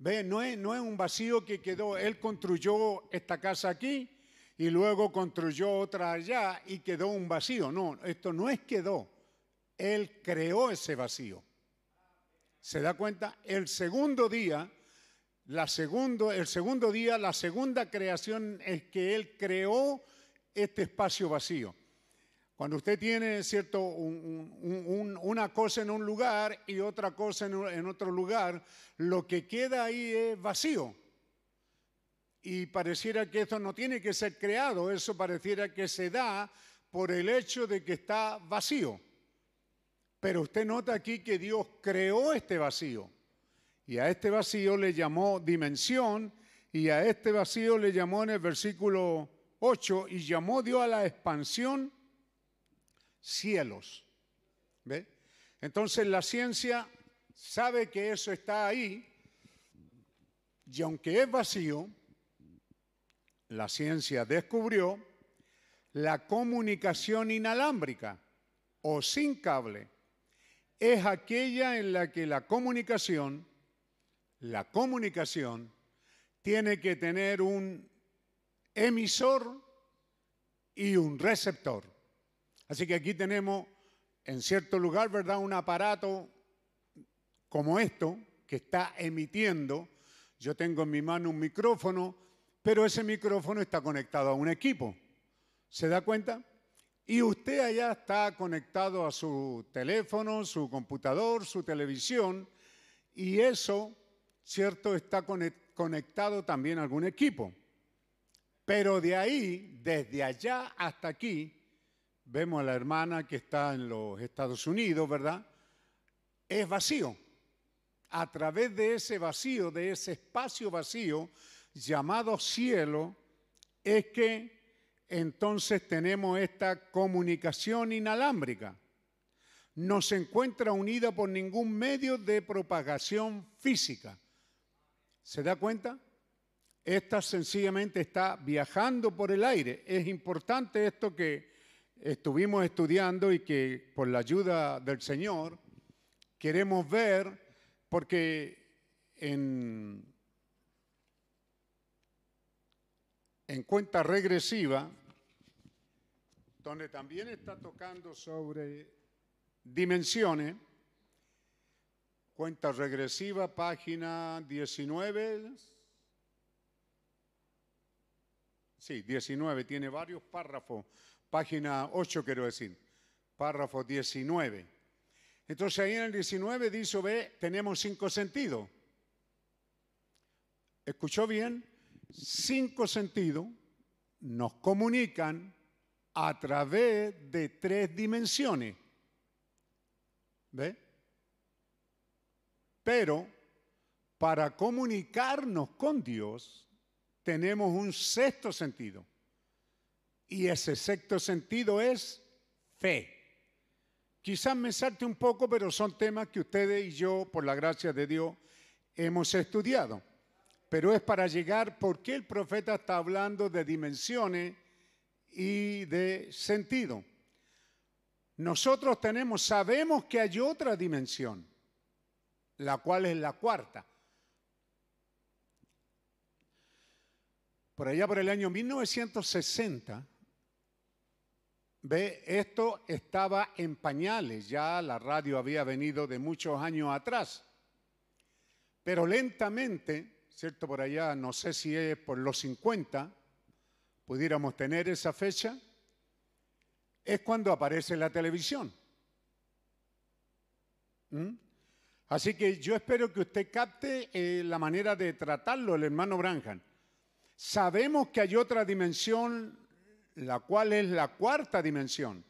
Ve, no es, no es un vacío que quedó. Él construyó esta casa aquí y luego construyó otra allá y quedó un vacío. No, esto no es quedó. Él creó ese vacío. ¿Se da cuenta? El segundo día, la segundo, el segundo día, la segunda creación es que Él creó este espacio vacío. Cuando usted tiene, ¿cierto?, una cosa en un lugar y otra cosa en, otro lugar, lo que queda ahí es vacío. Y pareciera que esto no tiene que ser creado, eso pareciera que se da por el hecho de que está vacío. Pero usted nota aquí que Dios creó este vacío. Y a este vacío le llamó dimensión y a este vacío le llamó en el versículo 8 y llamó Dios a la expansión cielos. ¿Ve? Entonces la ciencia sabe que eso está ahí y aunque es vacío, la ciencia descubrió la comunicación inalámbrica o sin cable. Es aquella en la que la comunicación, la comunicación, tiene que tener un emisor y un receptor. Así que aquí tenemos en cierto lugar, ¿verdad? Un aparato como esto que está emitiendo. Yo tengo en mi mano un micrófono, pero ese micrófono está conectado a un equipo. ¿Se da cuenta? Y usted allá está conectado a su teléfono, su computador, su televisión, y eso, ¿cierto? Está conectado también a algún equipo. Pero de ahí, desde allá hasta aquí, vemos a la hermana que está en los Estados Unidos, ¿verdad? Es vacío. A través de ese vacío, de ese espacio vacío llamado cielo, es que entonces tenemos esta comunicación inalámbrica. No se encuentra unida por ningún medio de propagación física. ¿Se da cuenta? Esta sencillamente está viajando por el aire. Es importante esto que estuvimos estudiando y que por la ayuda del Señor queremos ver, porque en, en cuenta regresiva, donde también está tocando sobre dimensiones, cuenta regresiva, página 19, sí, 19, tiene varios párrafos página 8 quiero decir, párrafo 19. Entonces ahí en el 19 dice, ve, tenemos cinco sentidos. ¿Escuchó bien? Cinco sentidos nos comunican a través de tres dimensiones. ¿Ve? Pero para comunicarnos con Dios tenemos un sexto sentido. Y ese sexto sentido es fe. Quizás me salte un poco, pero son temas que ustedes y yo, por la gracia de Dios, hemos estudiado. Pero es para llegar, ¿por qué el profeta está hablando de dimensiones y de sentido? Nosotros tenemos, sabemos que hay otra dimensión, la cual es la cuarta. Por allá por el año 1960, Ve, esto estaba en pañales, ya la radio había venido de muchos años atrás. Pero lentamente, ¿cierto? Por allá, no sé si es por los 50, pudiéramos tener esa fecha, es cuando aparece la televisión. ¿Mm? Así que yo espero que usted capte eh, la manera de tratarlo, el hermano Branham. Sabemos que hay otra dimensión la cual es la cuarta dimensión,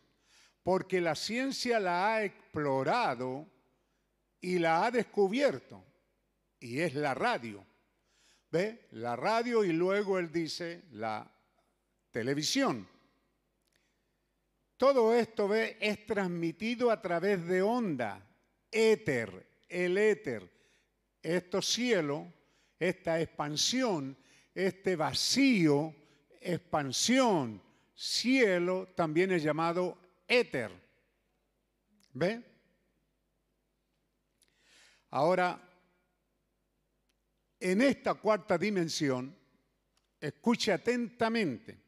porque la ciencia la ha explorado y la ha descubierto, y es la radio. ¿Ve? La radio y luego él dice la televisión. Todo esto, ve, es transmitido a través de onda, éter, el éter. Estos cielos, esta expansión este vacío, expansión, cielo, también es llamado éter. ¿Ve? Ahora, en esta cuarta dimensión, escuche atentamente,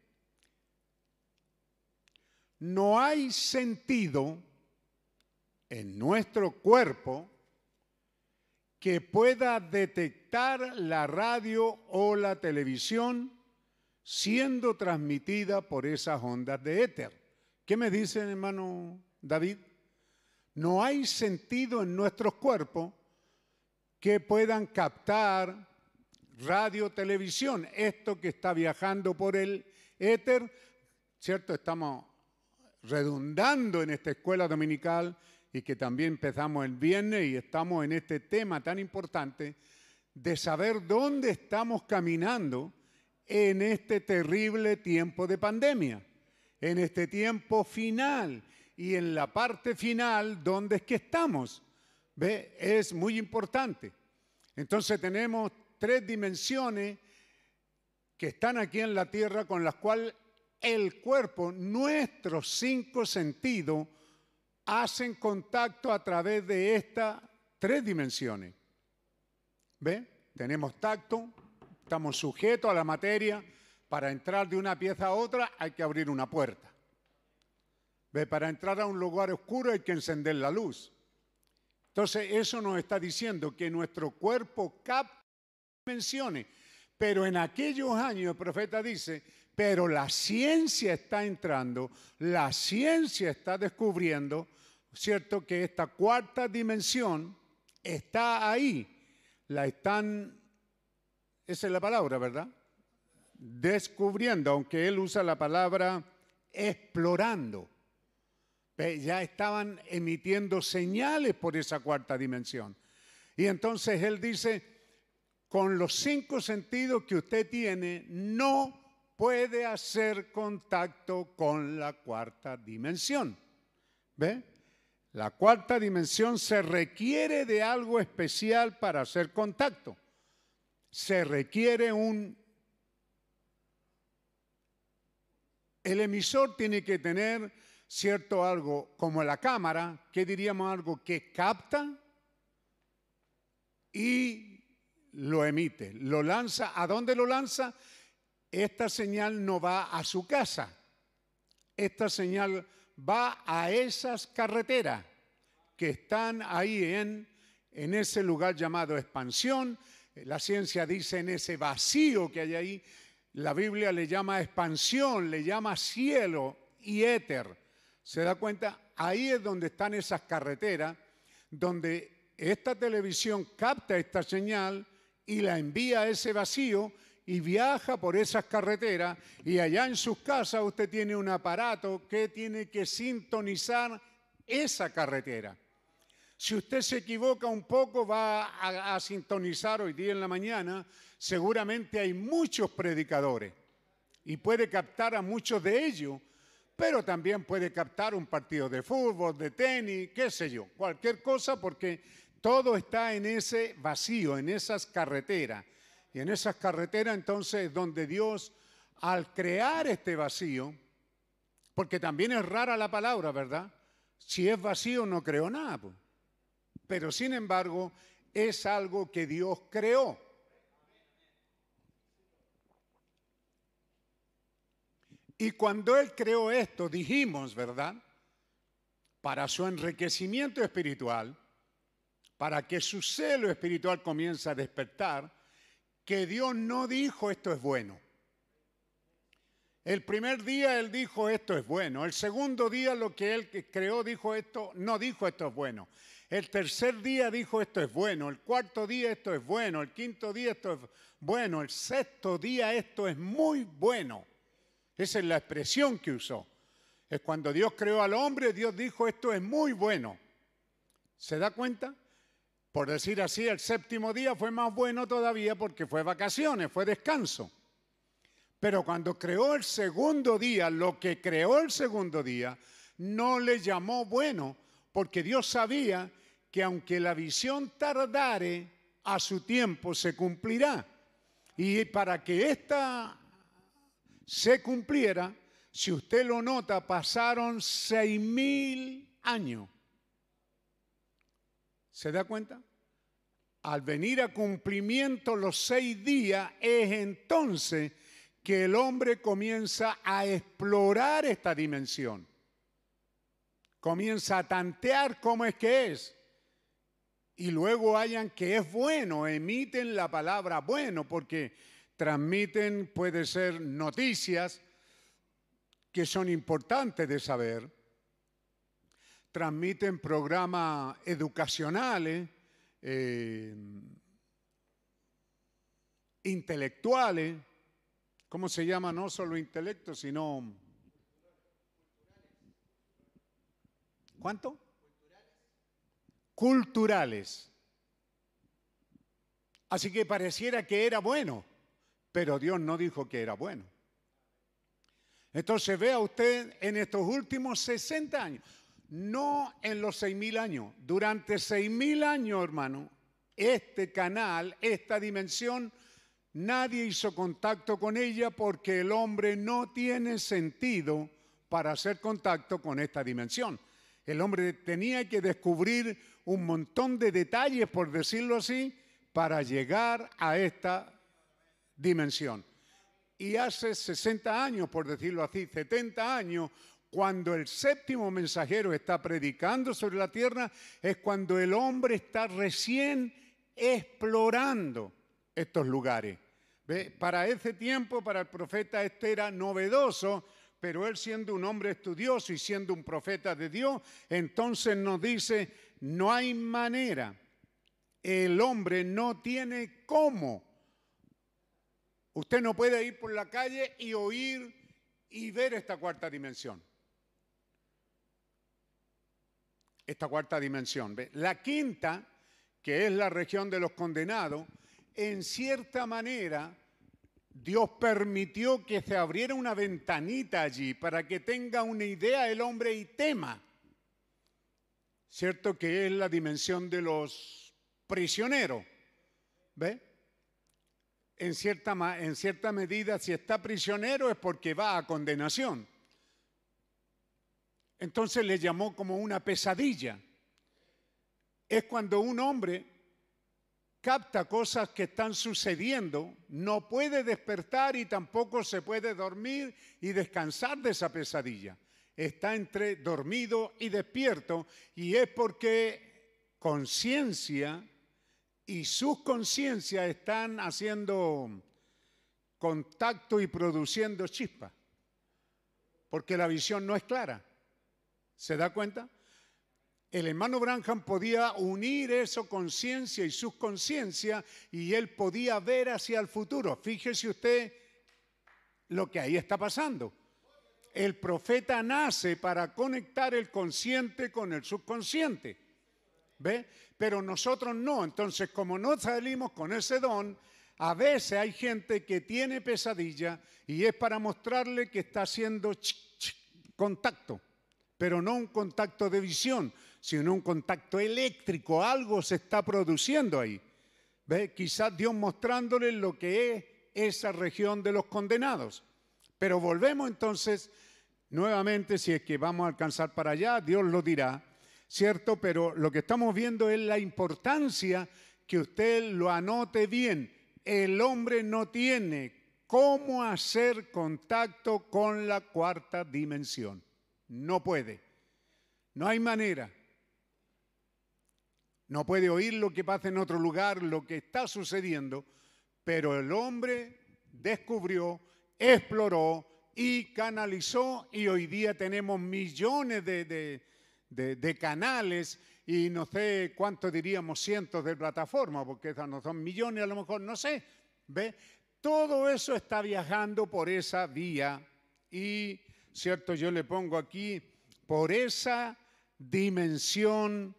no hay sentido en nuestro cuerpo que pueda detectar la radio o la televisión siendo transmitida por esas ondas de éter. ¿Qué me dice, hermano David? No hay sentido en nuestros cuerpos que puedan captar radio, televisión, esto que está viajando por el éter, ¿cierto? Estamos redundando en esta escuela dominical y que también empezamos el viernes y estamos en este tema tan importante de saber dónde estamos caminando en este terrible tiempo de pandemia, en este tiempo final y en la parte final, ¿dónde es que estamos? ¿Ve? Es muy importante. Entonces tenemos tres dimensiones que están aquí en la tierra con las cuales el cuerpo, nuestros cinco sentidos, hacen contacto a través de estas tres dimensiones. ¿Ve? Tenemos tacto, estamos sujetos a la materia. Para entrar de una pieza a otra hay que abrir una puerta. ¿Ve? Para entrar a un lugar oscuro hay que encender la luz. Entonces, eso nos está diciendo que nuestro cuerpo capta dimensiones. Pero en aquellos años el profeta dice, pero la ciencia está entrando, la ciencia está descubriendo, ¿cierto? Que esta cuarta dimensión está ahí. La están, esa es la palabra, ¿verdad? Descubriendo, aunque él usa la palabra explorando ya estaban emitiendo señales por esa cuarta dimensión. Y entonces él dice, con los cinco sentidos que usted tiene, no puede hacer contacto con la cuarta dimensión. ¿Ve? La cuarta dimensión se requiere de algo especial para hacer contacto. Se requiere un... El emisor tiene que tener cierto algo como la cámara, que diríamos algo que capta y lo emite, lo lanza. ¿A dónde lo lanza? Esta señal no va a su casa, esta señal va a esas carreteras que están ahí en, en ese lugar llamado expansión. La ciencia dice en ese vacío que hay ahí, la Biblia le llama expansión, le llama cielo y éter. ¿Se da cuenta? Ahí es donde están esas carreteras, donde esta televisión capta esta señal y la envía a ese vacío y viaja por esas carreteras y allá en sus casas usted tiene un aparato que tiene que sintonizar esa carretera. Si usted se equivoca un poco, va a, sintonizar hoy día en la mañana, seguramente hay muchos predicadores y puede captar a muchos de ellos pero también puede captar un partido de fútbol, de tenis, qué sé yo, cualquier cosa porque todo está en ese vacío, en esas carreteras. Y en esas carreteras entonces donde Dios al crear este vacío, porque también es rara la palabra, ¿verdad? Si es vacío no creo nada. Pero sin embargo es algo que Dios creó. Y cuando Él creó esto, dijimos, ¿verdad? Para su enriquecimiento espiritual, para que su celo espiritual comience a despertar, que Dios no dijo esto es bueno. El primer día Él dijo esto es bueno. El segundo día lo que Él creó dijo esto, no dijo esto es bueno. El tercer día dijo esto es bueno. El cuarto día esto es bueno. El quinto día esto es bueno. El sexto día esto es muy bueno. Esa es la expresión que usó. Es cuando Dios creó al hombre, Dios dijo, esto es muy bueno. ¿Se da cuenta? Por decir así, el séptimo día fue más bueno todavía porque fue vacaciones, fue descanso. Pero cuando creó el segundo día, lo que creó el segundo día, no le llamó bueno, porque Dios sabía que aunque la visión tardare, a su tiempo se cumplirá. Y para que esta se cumpliera, si usted lo nota, pasaron seis mil años. ¿Se da cuenta? Al venir a cumplimiento los seis días, es entonces que el hombre comienza a explorar esta dimensión. Comienza a tantear cómo es que es. Y luego hayan que es bueno, emiten la palabra bueno, porque transmiten, puede ser noticias que son importantes de saber, transmiten programas educacionales, eh, intelectuales, ¿cómo se llama? No solo intelecto, sino... ¿Cuánto? Culturales. Así que pareciera que era bueno, pero Dios no dijo que era bueno. Entonces vea usted en estos últimos 60 años, no en los 6.000 años, durante 6.000 años, hermano, este canal, esta dimensión, nadie hizo contacto con ella porque el hombre no tiene sentido para hacer contacto con esta dimensión. El hombre tenía que descubrir un montón de detalles, por decirlo así, para llegar a esta dimensión. Y hace 60 años, por decirlo así, 70 años, cuando el séptimo mensajero está predicando sobre la tierra, es cuando el hombre está recién explorando estos lugares. Para ese tiempo, para el profeta, este era novedoso, pero él siendo un hombre estudioso y siendo un profeta de Dios, entonces nos dice, no hay manera, el hombre no tiene cómo Usted no puede ir por la calle y oír y ver esta cuarta dimensión. Esta cuarta dimensión. La quinta, que es la región de los condenados, en cierta manera Dios permitió que se abriera una ventanita allí para que tenga una idea el hombre y tema. Cierto que es la dimensión de los prisioneros. ¿Ve? en cierta, en cierta medida, si está prisionero es porque va a condenación. Entonces le llamó como una pesadilla. Es cuando un hombre capta cosas que están sucediendo, no puede despertar y tampoco se puede dormir y descansar de esa pesadilla. Está entre dormido y despierto y es porque conciencia y sus conciencias están haciendo contacto y produciendo chispas, porque la visión no es clara. ¿Se da cuenta? El hermano Branham podía unir eso, conciencia y subconsciencia, y él podía ver hacia el futuro. Fíjese usted lo que ahí está pasando. El profeta nace para conectar el consciente con el subconsciente. ¿Ve? Pero nosotros no. Entonces, como no salimos con ese don, a veces hay gente que tiene pesadilla y es para mostrarle que está haciendo contacto, pero no un contacto de visión, sino un contacto eléctrico. Algo se está produciendo ahí. ¿Ve? Quizás Dios mostrándole lo que es esa región de los condenados. Pero volvemos entonces nuevamente, si es que vamos a alcanzar para allá, Dios lo dirá ¿cierto? Pero lo que estamos viendo es la importancia que usted lo anote bien. El hombre no tiene cómo hacer contacto con la cuarta dimensión. No puede. No hay manera. No puede oír lo que pasa en otro lugar, lo que está sucediendo, pero el hombre descubrió, exploró y canalizó y hoy día tenemos millones de, de, canales y no sé cuánto diríamos cientos de plataformas, porque esas no son millones a lo mejor, no sé. ¿Ve? Todo eso está viajando por esa vía y, cierto, yo le pongo aquí, por esa dimensión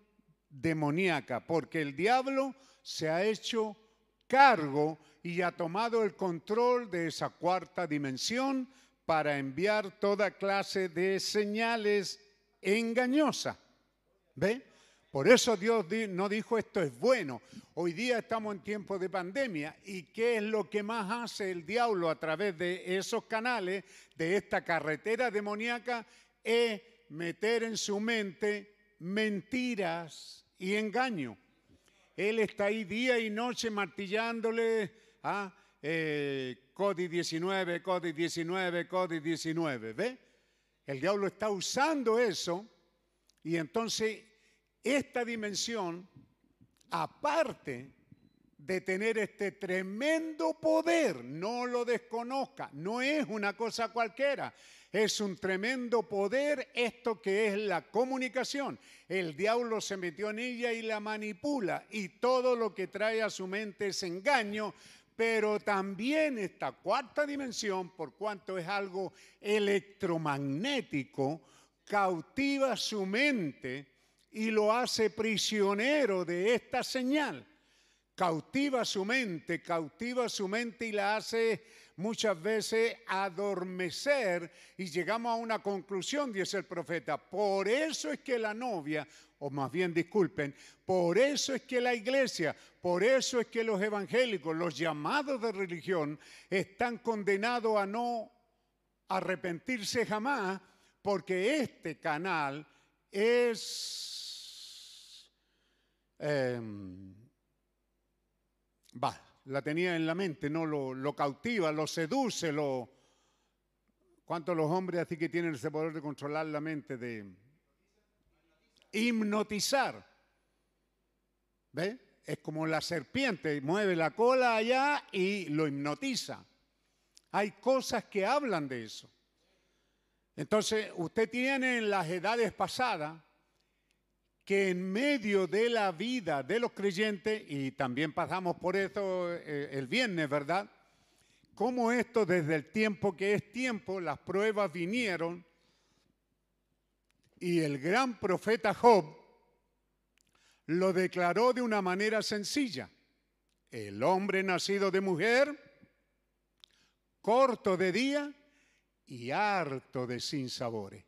demoníaca, porque el diablo se ha hecho cargo y ha tomado el control de esa cuarta dimensión para enviar toda clase de señales engañosa. ¿Ve? Por eso Dios no dijo esto es bueno. Hoy día estamos en tiempos de pandemia y ¿qué es lo que más hace el diablo a través de esos canales, de esta carretera demoníaca? Es meter en su mente mentiras y engaño. Él está ahí día y noche martillándole a ¿ah? eh, CODI 19, CODI 19, CODI 19. ¿Ve? El diablo está usando eso y entonces esta dimensión, aparte de tener este tremendo poder, no lo desconozca, no es una cosa cualquiera, es un tremendo poder esto que es la comunicación. El diablo se metió en ella y la manipula y todo lo que trae a su mente es engaño, pero también esta cuarta dimensión, por cuanto es algo electromagnético, cautiva su mente y lo hace prisionero de esta señal. Cautiva su mente, cautiva su mente y la hace muchas veces adormecer y llegamos a una conclusión, dice el profeta. Por eso es que la novia, o más bien disculpen, por eso es que la iglesia, por eso es que los evangélicos, los llamados de religión, están condenados a no arrepentirse jamás, porque este canal es... Va, la tenía en la mente, no lo, cautiva, lo seduce, lo... ¿Cuántos los hombres así que tienen ese poder de controlar la mente, de hipnotizar? ¿Ve? Es como la serpiente, mueve la cola allá y lo hipnotiza. Hay cosas que hablan de eso. Entonces, usted tiene en las edades pasadas que en medio de la vida de los creyentes, y también pasamos por eso eh, el viernes, ¿verdad? Como esto desde el tiempo que es tiempo, las pruebas vinieron y el gran profeta Job lo declaró de una manera sencilla. El hombre nacido de mujer, corto de día y harto de sinsabores.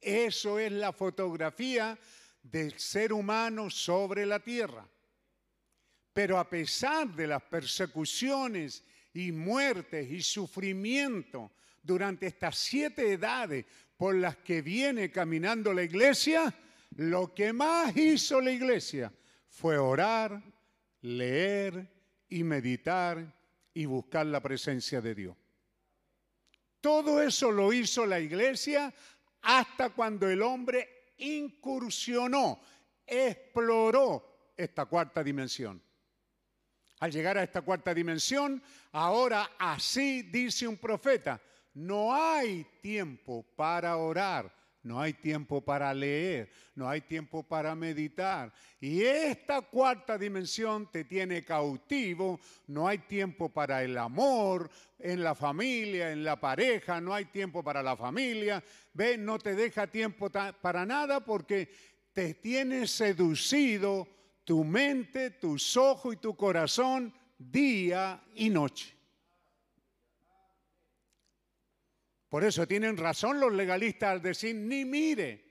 Eso es la fotografía del ser humano sobre la tierra. Pero a pesar de las persecuciones y muertes y sufrimiento durante estas siete edades por las que viene caminando la iglesia, lo que más hizo la iglesia fue orar, leer y meditar y buscar la presencia de Dios. Todo eso lo hizo la iglesia hasta cuando el hombre incursionó, exploró esta cuarta dimensión. Al llegar a esta cuarta dimensión, ahora así dice un profeta, no hay tiempo para orar, no hay tiempo para leer, no hay tiempo para meditar. Y esta cuarta dimensión te tiene cautivo, no hay tiempo para el amor en la familia, en la pareja, no hay tiempo para la familia. Ve, no te deja tiempo para nada porque te tiene seducido tu mente, tus ojos y tu corazón día y noche. Por eso tienen razón los legalistas al decir, ni mire.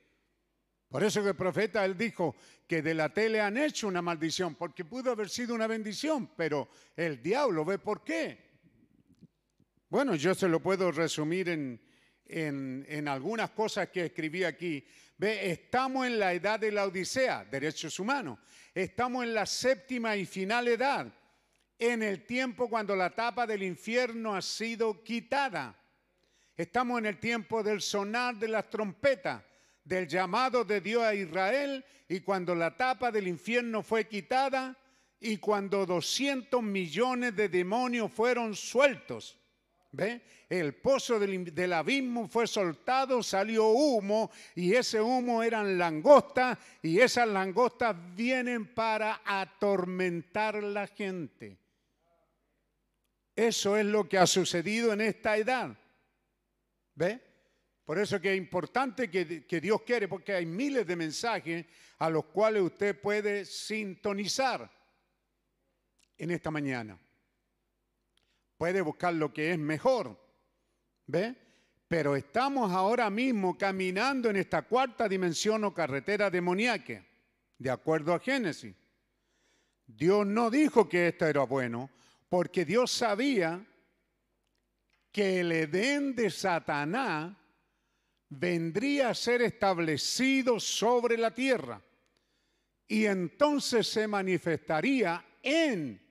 Por eso que el profeta, él dijo que de la tele han hecho una maldición, porque pudo haber sido una bendición, pero el diablo ve por qué. Bueno, yo se lo puedo resumir en, en, en algunas cosas que escribí aquí. Ve, estamos en la edad de la Odisea, derechos humanos. Estamos en la séptima y final edad, en el tiempo cuando la tapa del infierno ha sido quitada. Estamos en el tiempo del sonar de las trompetas, del llamado de Dios a Israel y cuando la tapa del infierno fue quitada y cuando 200 millones de demonios fueron sueltos. ¿Ve? El pozo del, del, abismo fue soltado, salió humo y ese humo eran langostas y esas langostas vienen para atormentar la gente. Eso es lo que ha sucedido en esta edad. ¿Ve? Por eso que es importante que, Dios quiere, porque hay miles de mensajes a los cuales usted puede sintonizar en esta mañana. Puede buscar lo que es mejor. ¿Ve? Pero estamos ahora mismo caminando en esta cuarta dimensión o carretera demoníaca. de acuerdo a Génesis. Dios no dijo que esto era bueno, porque Dios sabía que el Edén de Satanás vendría a ser establecido sobre la tierra y entonces se manifestaría en,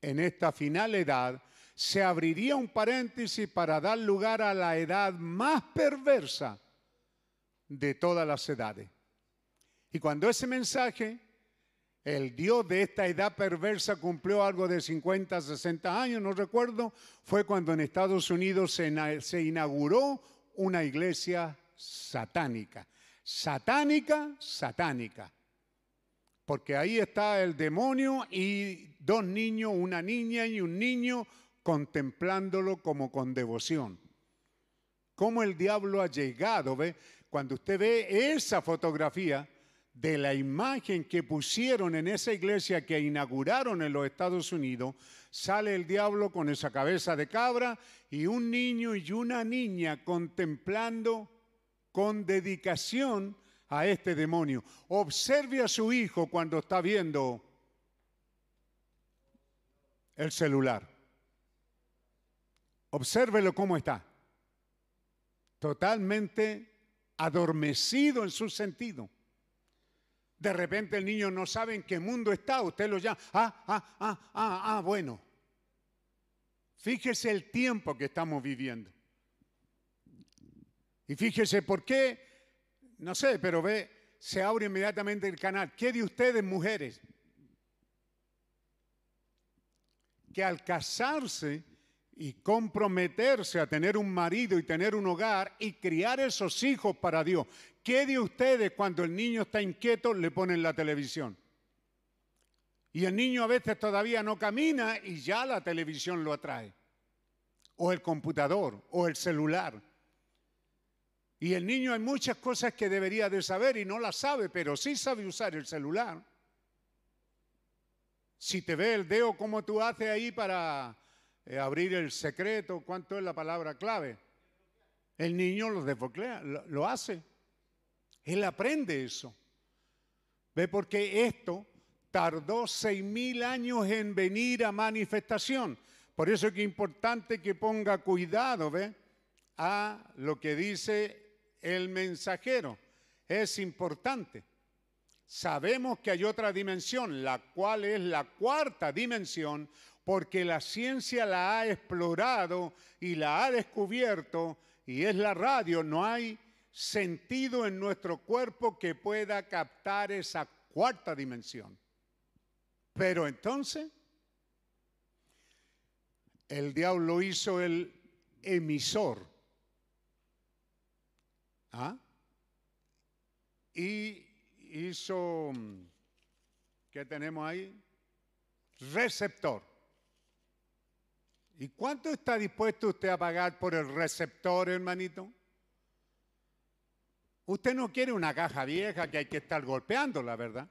en esta final edad, se abriría un paréntesis para dar lugar a la edad más perversa de todas las edades. Y cuando ese mensaje, el Dios de esta edad perversa cumplió algo de 50, 60 años, no recuerdo, fue cuando en Estados Unidos se, inauguró una iglesia satánica. Satánica, satánica. Porque ahí está el demonio y dos niños, una niña y un niño contemplándolo como con devoción. Cómo el diablo ha llegado, ¿ve? Cuando usted ve esa fotografía de la imagen que pusieron en esa iglesia que inauguraron en los Estados Unidos, sale el diablo con esa cabeza de cabra y un niño y una niña contemplando con dedicación a este demonio. Observe a su hijo cuando está viendo el celular. Obsérvelo cómo está. Totalmente adormecido en su sentido. De repente el niño no sabe en qué mundo está, usted lo llama, ah, ah, ah, ah, ah, bueno. Fíjese el tiempo que estamos viviendo. Y fíjese por qué, no sé, pero ve, se abre inmediatamente el canal. ¿Qué de ustedes, mujeres? Que al casarse y comprometerse a tener un marido y tener un hogar y criar esos hijos para Dios. ¿Qué de ustedes cuando el niño está inquieto le ponen la televisión? Y el niño a veces todavía no camina y ya la televisión lo atrae. O el computador, o el celular. Y el niño hay muchas cosas que debería de saber y no las sabe, pero sí sabe usar el celular. Si te ve el dedo, como tú haces ahí para eh, abrir el secreto, ¿cuánto es la palabra clave? El niño lo desbloquea, lo, hace. Él aprende eso. ¿Ve? Porque esto tardó seis mil años en venir a manifestación. Por eso es que es importante que ponga cuidado, ¿ve? A lo que dice el mensajero. Es importante. Sabemos que hay otra dimensión, la cual es la cuarta dimensión, porque la ciencia la ha explorado y la ha descubierto, y es la radio, no hay sentido en nuestro cuerpo que pueda captar esa cuarta dimensión. Pero entonces, el diablo hizo el emisor. ¿Ah? Y hizo, ¿qué tenemos ahí? Receptor. ¿Y cuánto está dispuesto usted a pagar por el receptor, hermanito? Usted no quiere una caja vieja que hay que estar golpeando, la verdad.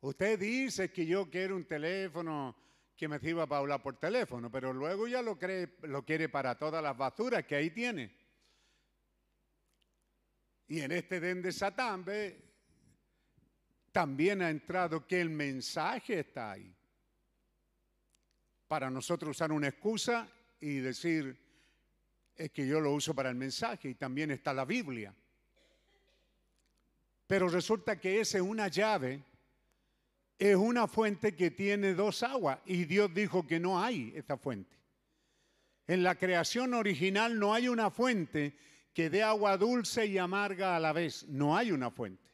Usted dice que yo quiero un teléfono que me sirva para hablar por teléfono, pero luego ya lo, cree, lo quiere para todas las basuras que ahí tiene. Y en este den de Satán, ve, también ha entrado que el mensaje está ahí para nosotros usar una excusa y decir, es que yo lo uso para el mensaje y también está la Biblia. Pero resulta que esa es una llave, es una fuente que tiene dos aguas y Dios dijo que no hay esta fuente. En la creación original no hay una fuente que dé agua dulce y amarga a la vez, no hay una fuente.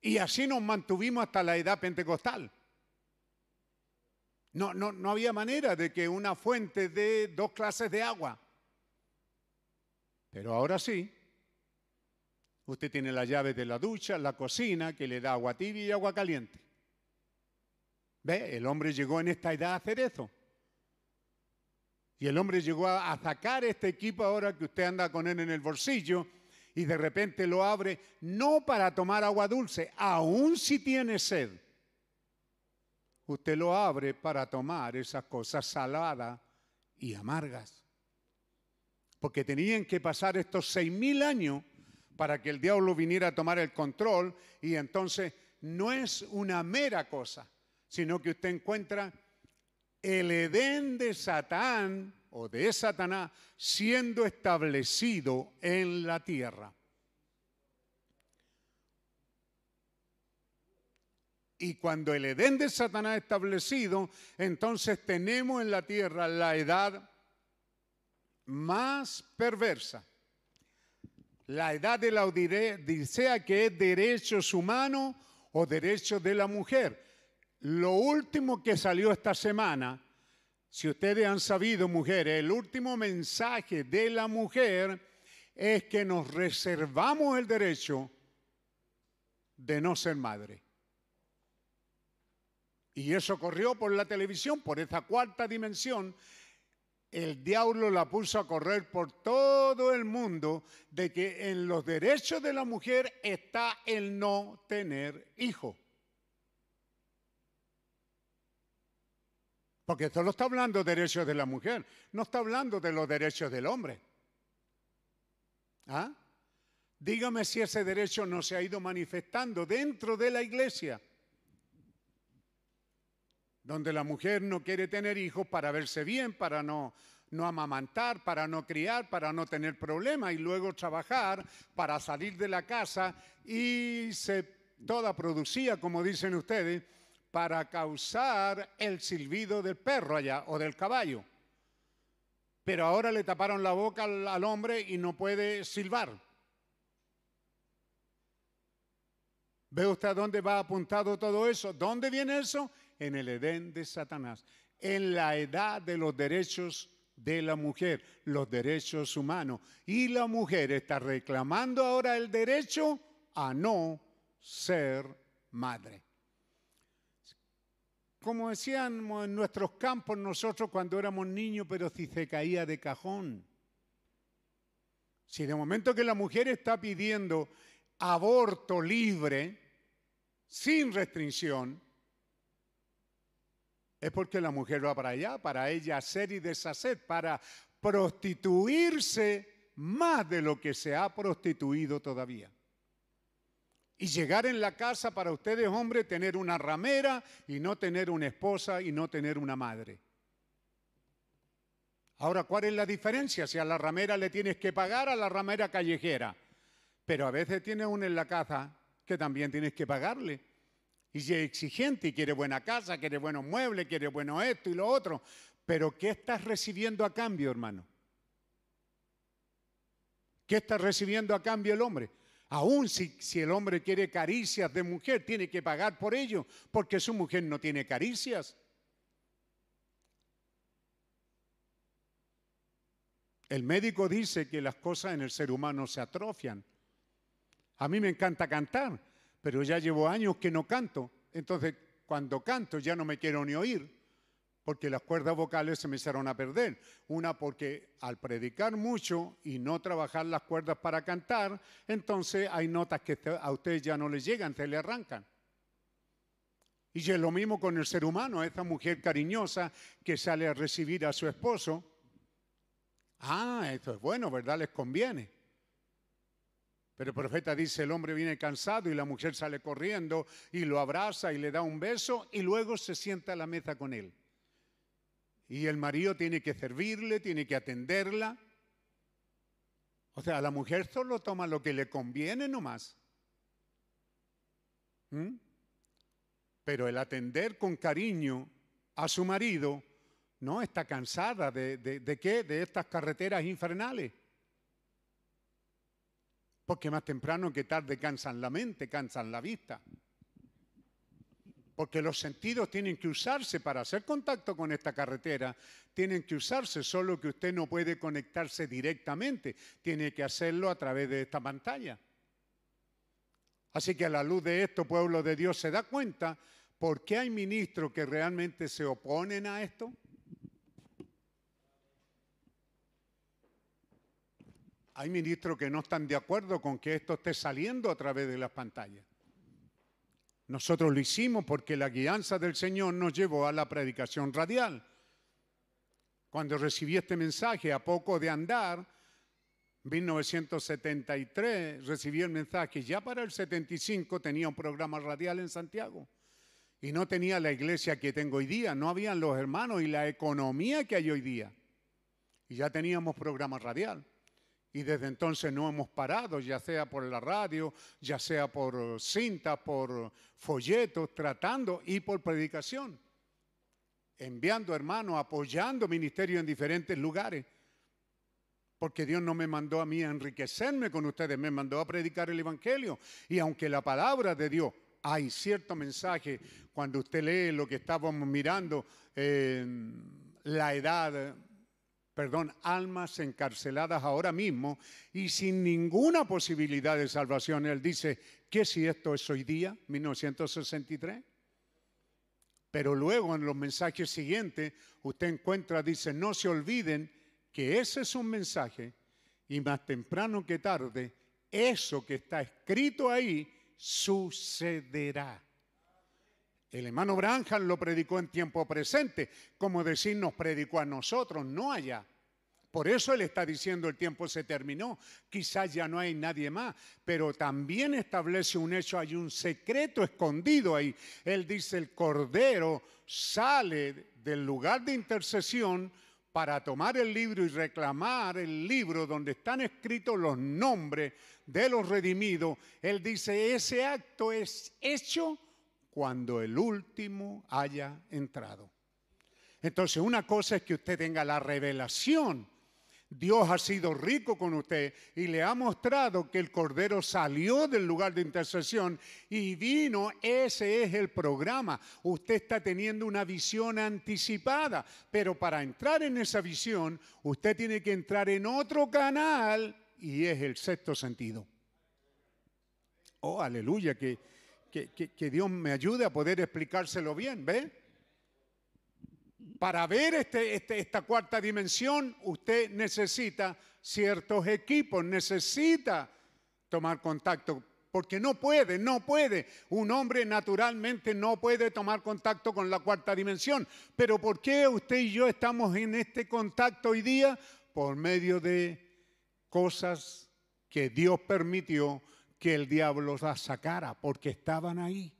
Y así nos mantuvimos hasta la edad pentecostal. No, no, no había manera de que una fuente dé dos clases de agua. Pero ahora sí. Usted tiene la llave de la ducha, la cocina, que le da agua tibia y agua caliente. ¿Ve? El hombre llegó en esta edad a hacer eso. Y el hombre llegó a, sacar este equipo ahora que usted anda con él en el bolsillo y de repente lo abre, no para tomar agua dulce, aun si tiene sed usted lo abre para tomar esas cosas saladas y amargas. Porque tenían que pasar estos seis mil años para que el diablo viniera a tomar el control y entonces no es una mera cosa, sino que usted encuentra el Edén de Satán o de Satanás siendo establecido en la tierra. Y cuando el Edén de Satanás establecido, entonces tenemos en la tierra la edad más perversa. La edad de la Odisea, que es derechos humanos o derechos de la mujer. Lo último que salió esta semana, si ustedes han sabido, mujeres, el último mensaje de la mujer es que nos reservamos el derecho de no ser madre. Y eso corrió por la televisión, por esa cuarta dimensión. El diablo la puso a correr por todo el mundo de que en los derechos de la mujer está el no tener hijo. Porque solo está hablando de derechos de la mujer, no está hablando de los derechos del hombre. ¿Ah? Dígame si ese derecho no se ha ido manifestando dentro de la iglesia donde la mujer no quiere tener hijos para verse bien, para no, amamantar, para no criar, para no tener problemas y luego trabajar para salir de la casa y se toda producía, como dicen ustedes, para causar el silbido del perro allá o del caballo. Pero ahora le taparon la boca al, al hombre y no puede silbar. ¿Ve usted a dónde va apuntado todo eso? ¿Dónde viene eso? En el Edén de Satanás, en la edad de los derechos de la mujer, los derechos humanos. Y la mujer está reclamando ahora el derecho a no ser madre. Como decíamos en nuestros campos nosotros cuando éramos niños, pero si se caía de cajón. Si de momento que la mujer está pidiendo aborto libre, sin restricción, es porque la mujer va para allá, para ella hacer y deshacer, para prostituirse más de lo que se ha prostituido todavía. Y llegar en la casa para ustedes, hombres, tener una ramera y no tener una esposa y no tener una madre. Ahora, ¿cuál es la diferencia? Si a la ramera le tienes que pagar a la ramera callejera, pero a veces tienes una en la casa que también tienes que pagarle y es exigente y quiere buena casa, quiere buenos muebles, quiere bueno esto y lo otro. Pero ¿qué estás recibiendo a cambio, hermano? ¿Qué está recibiendo a cambio el hombre? Aún si, si, el hombre quiere caricias de mujer, tiene que pagar por ello, porque su mujer no tiene caricias. El médico dice que las cosas en el ser humano se atrofian. A mí me encanta cantar, pero ya llevo años que no canto. Entonces, cuando canto ya no me quiero ni oír, porque las cuerdas vocales se me hicieron a perder. Una porque al predicar mucho y no trabajar las cuerdas para cantar, entonces hay notas que a ustedes ya no les llegan, se le arrancan. Y es lo mismo con el ser humano, esa mujer cariñosa que sale a recibir a su esposo. Ah, esto es bueno, ¿verdad? Les conviene. Pero el profeta dice, el hombre viene cansado y la mujer sale corriendo y lo abraza y le da un beso y luego se sienta a la mesa con él. Y el marido tiene que servirle, tiene que atenderla. O sea, la mujer solo toma lo que le conviene nomás. ¿Mm? Pero el atender con cariño a su marido no está cansada de, de qué? De estas carreteras infernales. Porque más temprano que tarde cansan la mente, cansan la vista. Porque los sentidos tienen que usarse para hacer contacto con esta carretera, tienen que usarse, solo que usted no puede conectarse directamente, tiene que hacerlo a través de esta pantalla. Así que a la luz de esto, pueblo de Dios, se da cuenta por qué hay ministros que realmente se oponen a esto. Hay ministros que no están de acuerdo con que esto esté saliendo a través de las pantallas. Nosotros lo hicimos porque la guianza del Señor nos llevó a la predicación radial. Cuando recibí este mensaje a poco de andar, 1973 recibí el mensaje, ya para el 75 tenía un programa radial en Santiago y no tenía la iglesia que tengo hoy día, no habían los hermanos y la economía que hay hoy día. Y ya teníamos programa radial. Y desde entonces no hemos parado, ya sea por la radio, ya sea por cinta, por folletos, tratando y por predicación. Enviando hermanos, apoyando ministerio en diferentes lugares. Porque Dios no me mandó a mí a enriquecerme con ustedes, me mandó a predicar el Evangelio. Y aunque la palabra de Dios, hay cierto mensaje, cuando usted lee lo que estábamos mirando, la edad, perdón, almas encarceladas ahora mismo y sin ninguna posibilidad de salvación. Él dice, ¿qué si esto es hoy día, 1963? Pero luego en los mensajes siguientes usted encuentra, dice, no se olviden que ese es un mensaje y más temprano que tarde, eso que está escrito ahí sucederá. El hermano Branham lo predicó en tiempo presente, como decir, nos predicó a nosotros, no allá. Por eso él está diciendo el tiempo se terminó, quizás ya no hay nadie más, pero también establece un hecho, hay un secreto escondido ahí. Él dice, el Cordero sale del lugar de intercesión para tomar el libro y reclamar el libro donde están escritos los nombres de los redimidos, él dice, ese acto es hecho cuando el último haya entrado. Entonces, una cosa es que usted tenga la revelación Dios ha sido rico con usted y le ha mostrado que el Cordero salió del lugar de intercesión y vino. Ese es el programa. Usted está teniendo una visión anticipada, pero para entrar en esa visión, usted tiene que entrar en otro canal y es el sexto sentido. Oh, aleluya, que, que, Dios me ayude a poder explicárselo bien, ¿ve? Para ver este, este, esta cuarta dimensión, usted necesita ciertos equipos, necesita tomar contacto, porque no puede, no puede. Un hombre naturalmente no puede tomar contacto con la cuarta dimensión. Pero ¿por qué usted y yo estamos en este contacto hoy día? Por medio de cosas que Dios permitió que el diablo las sacara, porque estaban ahí.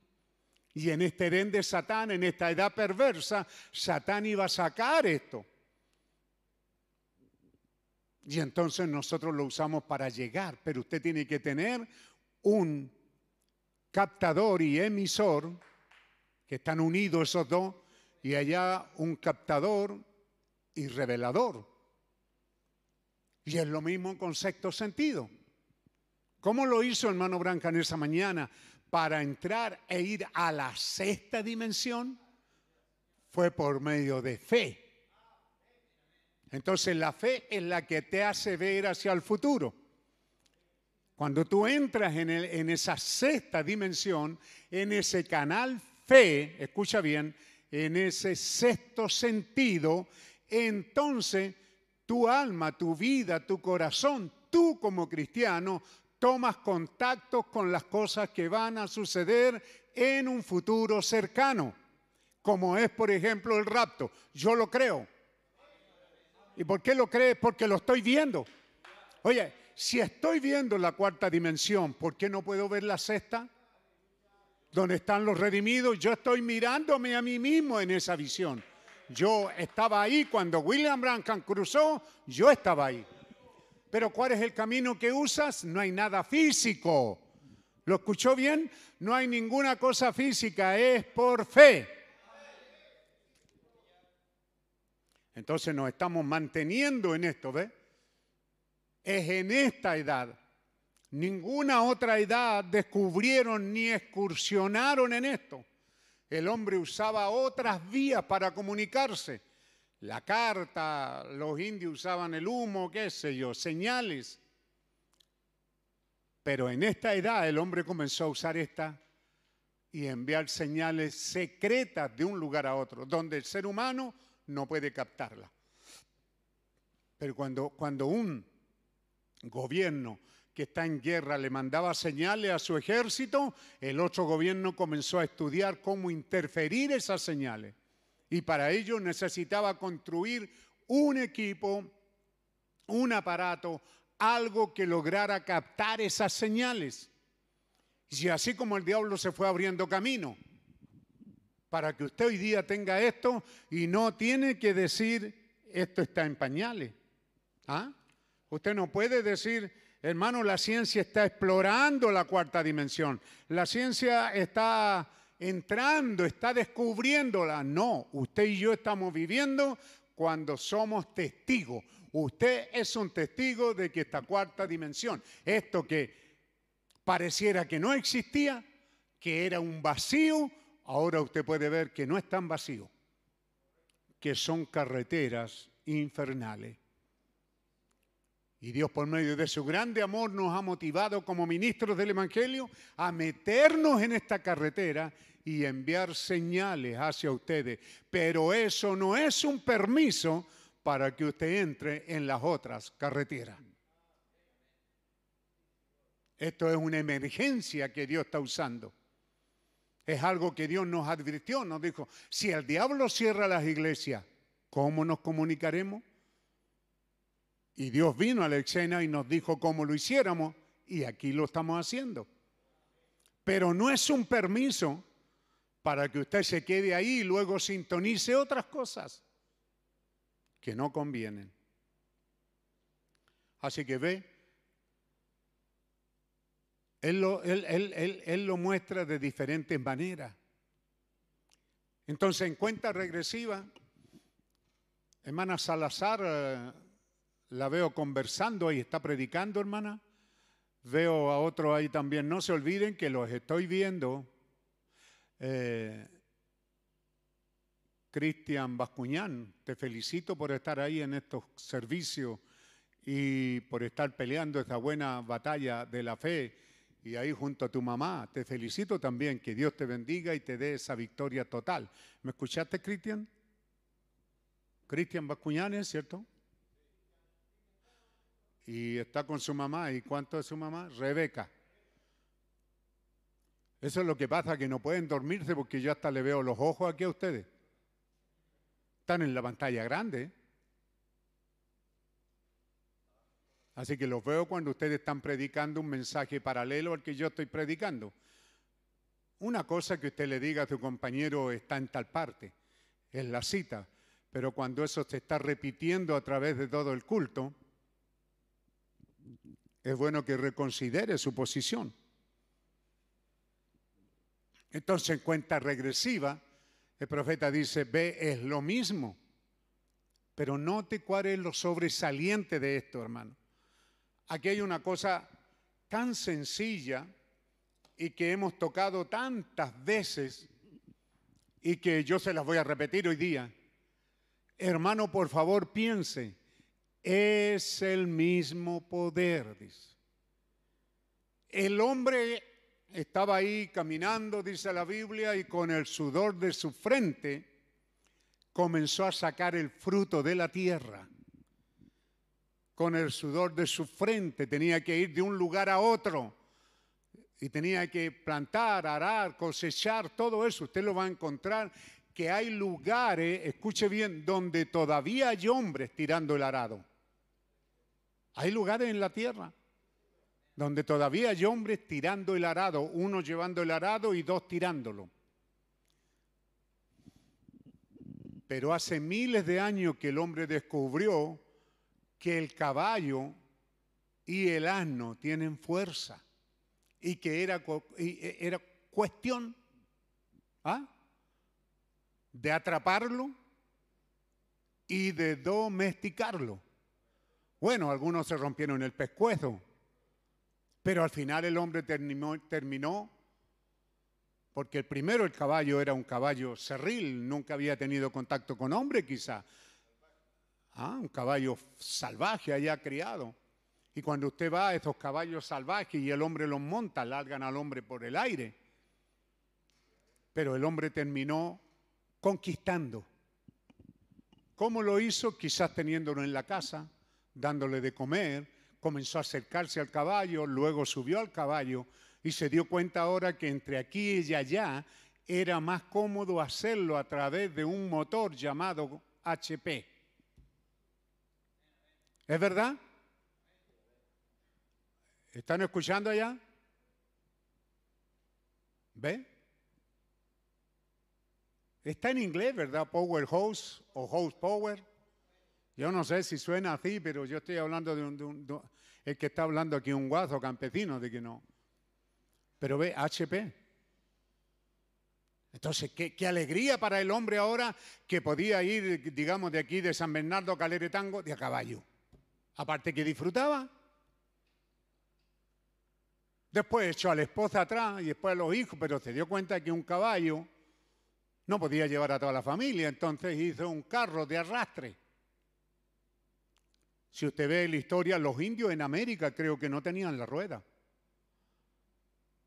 Y en este Edén de Satán, en esta edad perversa, Satán iba a sacar esto. Y entonces nosotros lo usamos para llegar, pero usted tiene que tener un captador y emisor, que están unidos esos dos, y allá un captador y revelador. Y es lo mismo con sexto sentido. ¿Cómo lo hizo hermano Branca en esa mañana? para entrar e ir a la sexta dimensión fue por medio de fe. Entonces la fe es la que te hace ver hacia el futuro. Cuando tú entras en, en esa sexta dimensión, en ese canal fe, escucha bien, en ese sexto sentido, entonces tu alma, tu vida, tu corazón, tú como cristiano, tomas contactos con las cosas que van a suceder en un futuro cercano, como es, por ejemplo, el rapto. Yo lo creo. ¿Y por qué lo crees? Porque lo estoy viendo. Oye, si estoy viendo la cuarta dimensión, ¿por qué no puedo ver la sexta? Donde están los redimidos, yo estoy mirándome a mí mismo en esa visión. Yo estaba ahí cuando William Branham cruzó, yo estaba ahí. Pero ¿cuál es el camino que usas? No hay nada físico. ¿Lo escuchó bien? No hay ninguna cosa física, es por fe. Entonces nos estamos manteniendo en esto, ¿ve? Es en esta edad. Ninguna otra edad descubrieron ni excursionaron en esto. El hombre usaba otras vías para comunicarse la carta, los indios usaban el humo, qué sé yo, señales. Pero en esta edad el hombre comenzó a usar esta y enviar señales secretas de un lugar a otro, donde el ser humano no puede captarla. Pero cuando, cuando un gobierno que está en guerra le mandaba señales a su ejército, el otro gobierno comenzó a estudiar cómo interferir esas señales. Y para ello necesitaba construir un equipo, un aparato algo que lograra captar esas señales. Y así como el diablo se fue abriendo camino, para que usted hoy día tenga esto y no tiene que decir, esto está en pañales. ¿Ah? Usted no puede decir, hermano, la ciencia está explorando la cuarta dimensión, la ciencia está entrando, está descubriéndola. No, usted y yo estamos viviendo cuando somos testigos. Usted es un testigo de que esta cuarta dimensión, esto que pareciera que no existía, que era un vacío, ahora usted puede ver que no es tan vacío, que son carreteras infernales. Y Dios por medio de su grande amor nos ha motivado como ministros del Evangelio a meternos en esta carretera y enviar señales hacia ustedes. Pero eso no es un permiso para que usted entre en las otras carreteras. Esto es una emergencia que Dios está usando. Es algo que Dios nos advirtió, nos dijo, si el diablo cierra las iglesias, ¿cómo nos comunicaremos? Y Dios vino a la escena y nos dijo cómo lo hiciéramos y aquí lo estamos haciendo. Pero no es un permiso para que usted se quede ahí y luego sintonice otras cosas que no convienen. Así que ve, él lo, él, lo muestra de diferentes maneras. Entonces, en cuenta regresiva, hermana Salazar eh, la veo conversando y está predicando, hermana. Veo a otro ahí también. No se olviden que los estoy viendo. Eh, Cristian Bascuñán, te felicito por estar ahí en estos servicios y por estar peleando esta buena batalla de la fe y ahí junto a tu mamá. Te felicito también, que Dios te bendiga y te dé esa victoria total. ¿Me escuchaste, Cristian? Cristian Bascuñán, ¿cierto? Y está con su mamá. ¿Y cuánto es su mamá? Rebeca. Eso es lo que pasa, que no pueden dormirse porque yo hasta le veo los ojos aquí a ustedes. Están en la pantalla grande. Así que los veo cuando ustedes están predicando un mensaje paralelo al que yo estoy predicando. Una cosa que usted le diga a su compañero está en tal parte, es la cita, pero cuando eso se está repitiendo a través de todo el culto, es bueno que reconsidere su posición. Entonces, en cuenta regresiva, el profeta dice, ve, es lo mismo. Pero note cuál es lo sobresaliente de esto, hermano. Aquí hay una cosa tan sencilla y que hemos tocado tantas veces y que yo se las voy a repetir hoy día. Hermano, por favor, piense, es el mismo poder, dice. El hombre estaba ahí caminando, dice la Biblia, y con el sudor de su frente comenzó a sacar el fruto de la tierra. Con el sudor de su frente tenía que ir de un lugar a otro y tenía que plantar, arar, cosechar, todo eso. Usted lo va a encontrar que hay lugares, escuche bien, donde todavía hay hombres tirando el arado. Hay lugares en la tierra donde todavía hay hombres tirando el arado, uno llevando el arado y dos tirándolo. Pero hace miles de años que el hombre descubrió que el caballo y el asno tienen fuerza y que era, e, era cuestión ¿ah? de atraparlo y de domesticarlo. Bueno, algunos se rompieron el pescuezo, pero al final el hombre terminó, porque el primero el caballo era un caballo cerril, nunca había tenido contacto con hombre quizá. Ah, un caballo salvaje allá criado. Y cuando usted va a esos caballos salvajes y el hombre los monta, largan al hombre por el aire. Pero el hombre terminó conquistando. ¿Cómo lo hizo? Quizás teniéndolo en la casa, dándole de comer, comenzó a acercarse al caballo, luego subió al caballo y se dio cuenta ahora que entre aquí y allá era más cómodo hacerlo a través de un motor llamado HP. ¿Es verdad? ¿Están escuchando allá? ¿Ve? Está en inglés, ¿verdad? Powerhouse o House Power. Yo no sé si suena así, pero yo estoy hablando de un, el que está hablando aquí, un guazo campesino, de que no. Pero ve, HP. Entonces, ¿qué, qué, alegría para el hombre ahora que podía ir, digamos, de aquí de San Bernardo a Caleretango de a caballo. Aparte que disfrutaba. Después echó a la esposa atrás y después a los hijos, pero se dio cuenta que un caballo no podía llevar a toda la familia, entonces hizo un carro de arrastre. Si usted ve la historia, los indios en América creo que no tenían la rueda.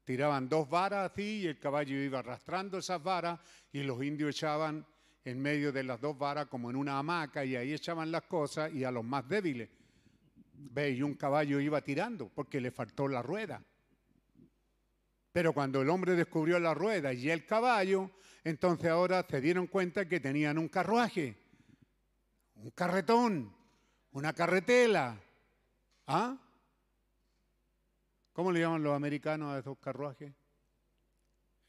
Tiraban dos varas así y el caballo iba arrastrando esas varas y los indios echaban en medio de las dos varas como en una hamaca y ahí echaban las cosas y a los más débiles. Ve, y un caballo iba tirando porque le faltó la rueda. Pero cuando el hombre descubrió la rueda y el caballo, entonces ahora se dieron cuenta que tenían un carruaje, un carretón, una carretela. ¿Ah? ¿Cómo le llaman los americanos a esos carruajes?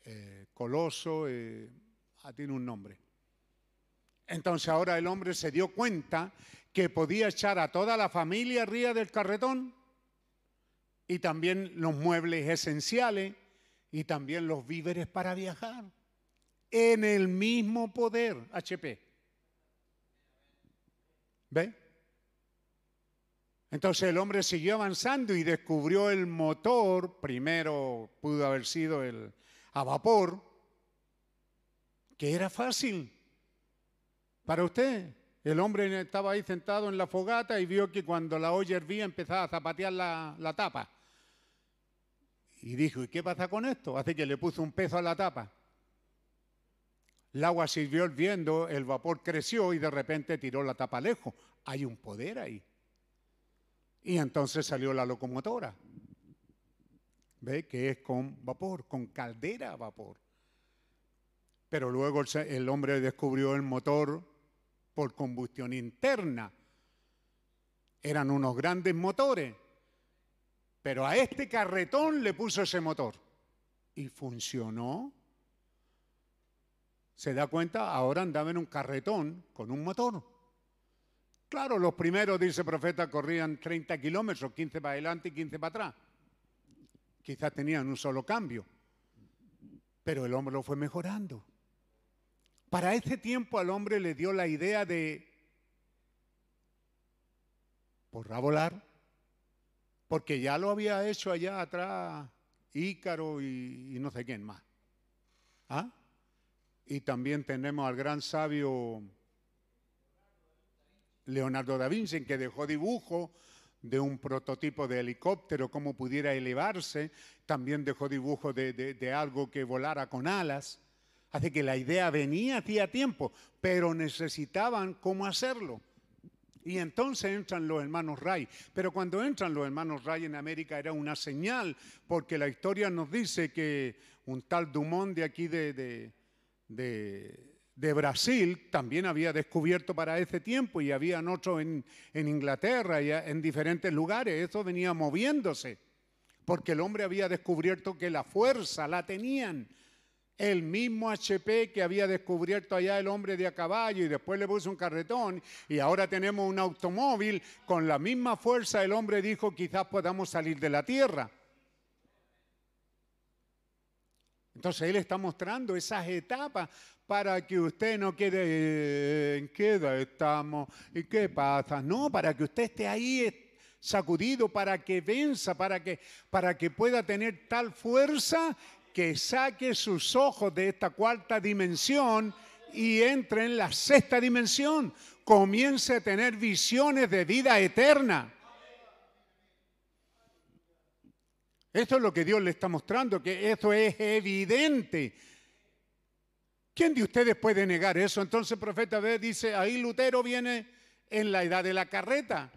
Eh, coloso, eh, ah, tiene un nombre. Entonces ahora el hombre se dio cuenta que podía echar a toda la familia arriba del carretón y también los muebles esenciales y también los víveres para viajar en el mismo poder HP. ¿Ve? Entonces el hombre siguió avanzando y descubrió el motor, primero pudo haber sido el a vapor, que era fácil para usted. El hombre estaba ahí sentado en la fogata y vio que cuando la olla hervía empezaba a zapatear la, la tapa. Y dijo, ¿y qué pasa con esto? Así que le puso un peso a la tapa. El agua sirvió hirviendo, el vapor creció y de repente tiró la tapa lejos. Hay un poder ahí. Y entonces salió la locomotora. ¿Ve? Que es con vapor, con caldera a vapor. Pero luego el hombre descubrió el motor por combustión interna. Eran unos grandes motores. Pero a este carretón le puso ese motor. Y funcionó. ¿Se da cuenta? Ahora andaba en un carretón con un motor. Claro, los primeros, dice el profeta, corrían 30 kilómetros, 15 para adelante y 15 para atrás. Quizás tenían un solo cambio. Pero el hombre lo fue mejorando. Para ese tiempo al hombre le dio la idea de, por a volar, porque ya lo había hecho allá atrás Ícaro y, y no sé quién más. ¿Ah? Y también tenemos al gran sabio Leonardo da Vinci, que dejó dibujo de un prototipo de helicóptero, cómo pudiera elevarse, también dejó dibujo de, algo que volara con alas. Así que la idea venía hacía tiempo, pero necesitaban cómo hacerlo. Y entonces entran los hermanos Ray. Pero cuando entran los hermanos Ray en América era una señal, porque la historia nos dice que un tal Dumont de aquí de, de Brasil también había descubierto para ese tiempo y había otros en, en Inglaterra y en diferentes lugares. Eso venía moviéndose porque el hombre había descubierto que la fuerza la tenían. El mismo HP que había descubierto allá el hombre de a caballo y después le puso un carretón y ahora tenemos un automóvil con la misma fuerza el hombre dijo quizás podamos salir de la tierra. Entonces Él está mostrando esas etapas para que usted no quede eh, en qué edad estamos y qué pasa. No, para que usted esté ahí eh, sacudido, para que venza, para que, para que pueda tener tal fuerza que saque sus ojos de esta cuarta dimensión y entre en la sexta dimensión. Comience a tener visiones de vida eterna. Esto es lo que Dios le está mostrando, que esto es evidente. ¿Quién de ustedes puede negar eso? Entonces el profeta B dice, ahí Lutero viene en la edad de la carreta.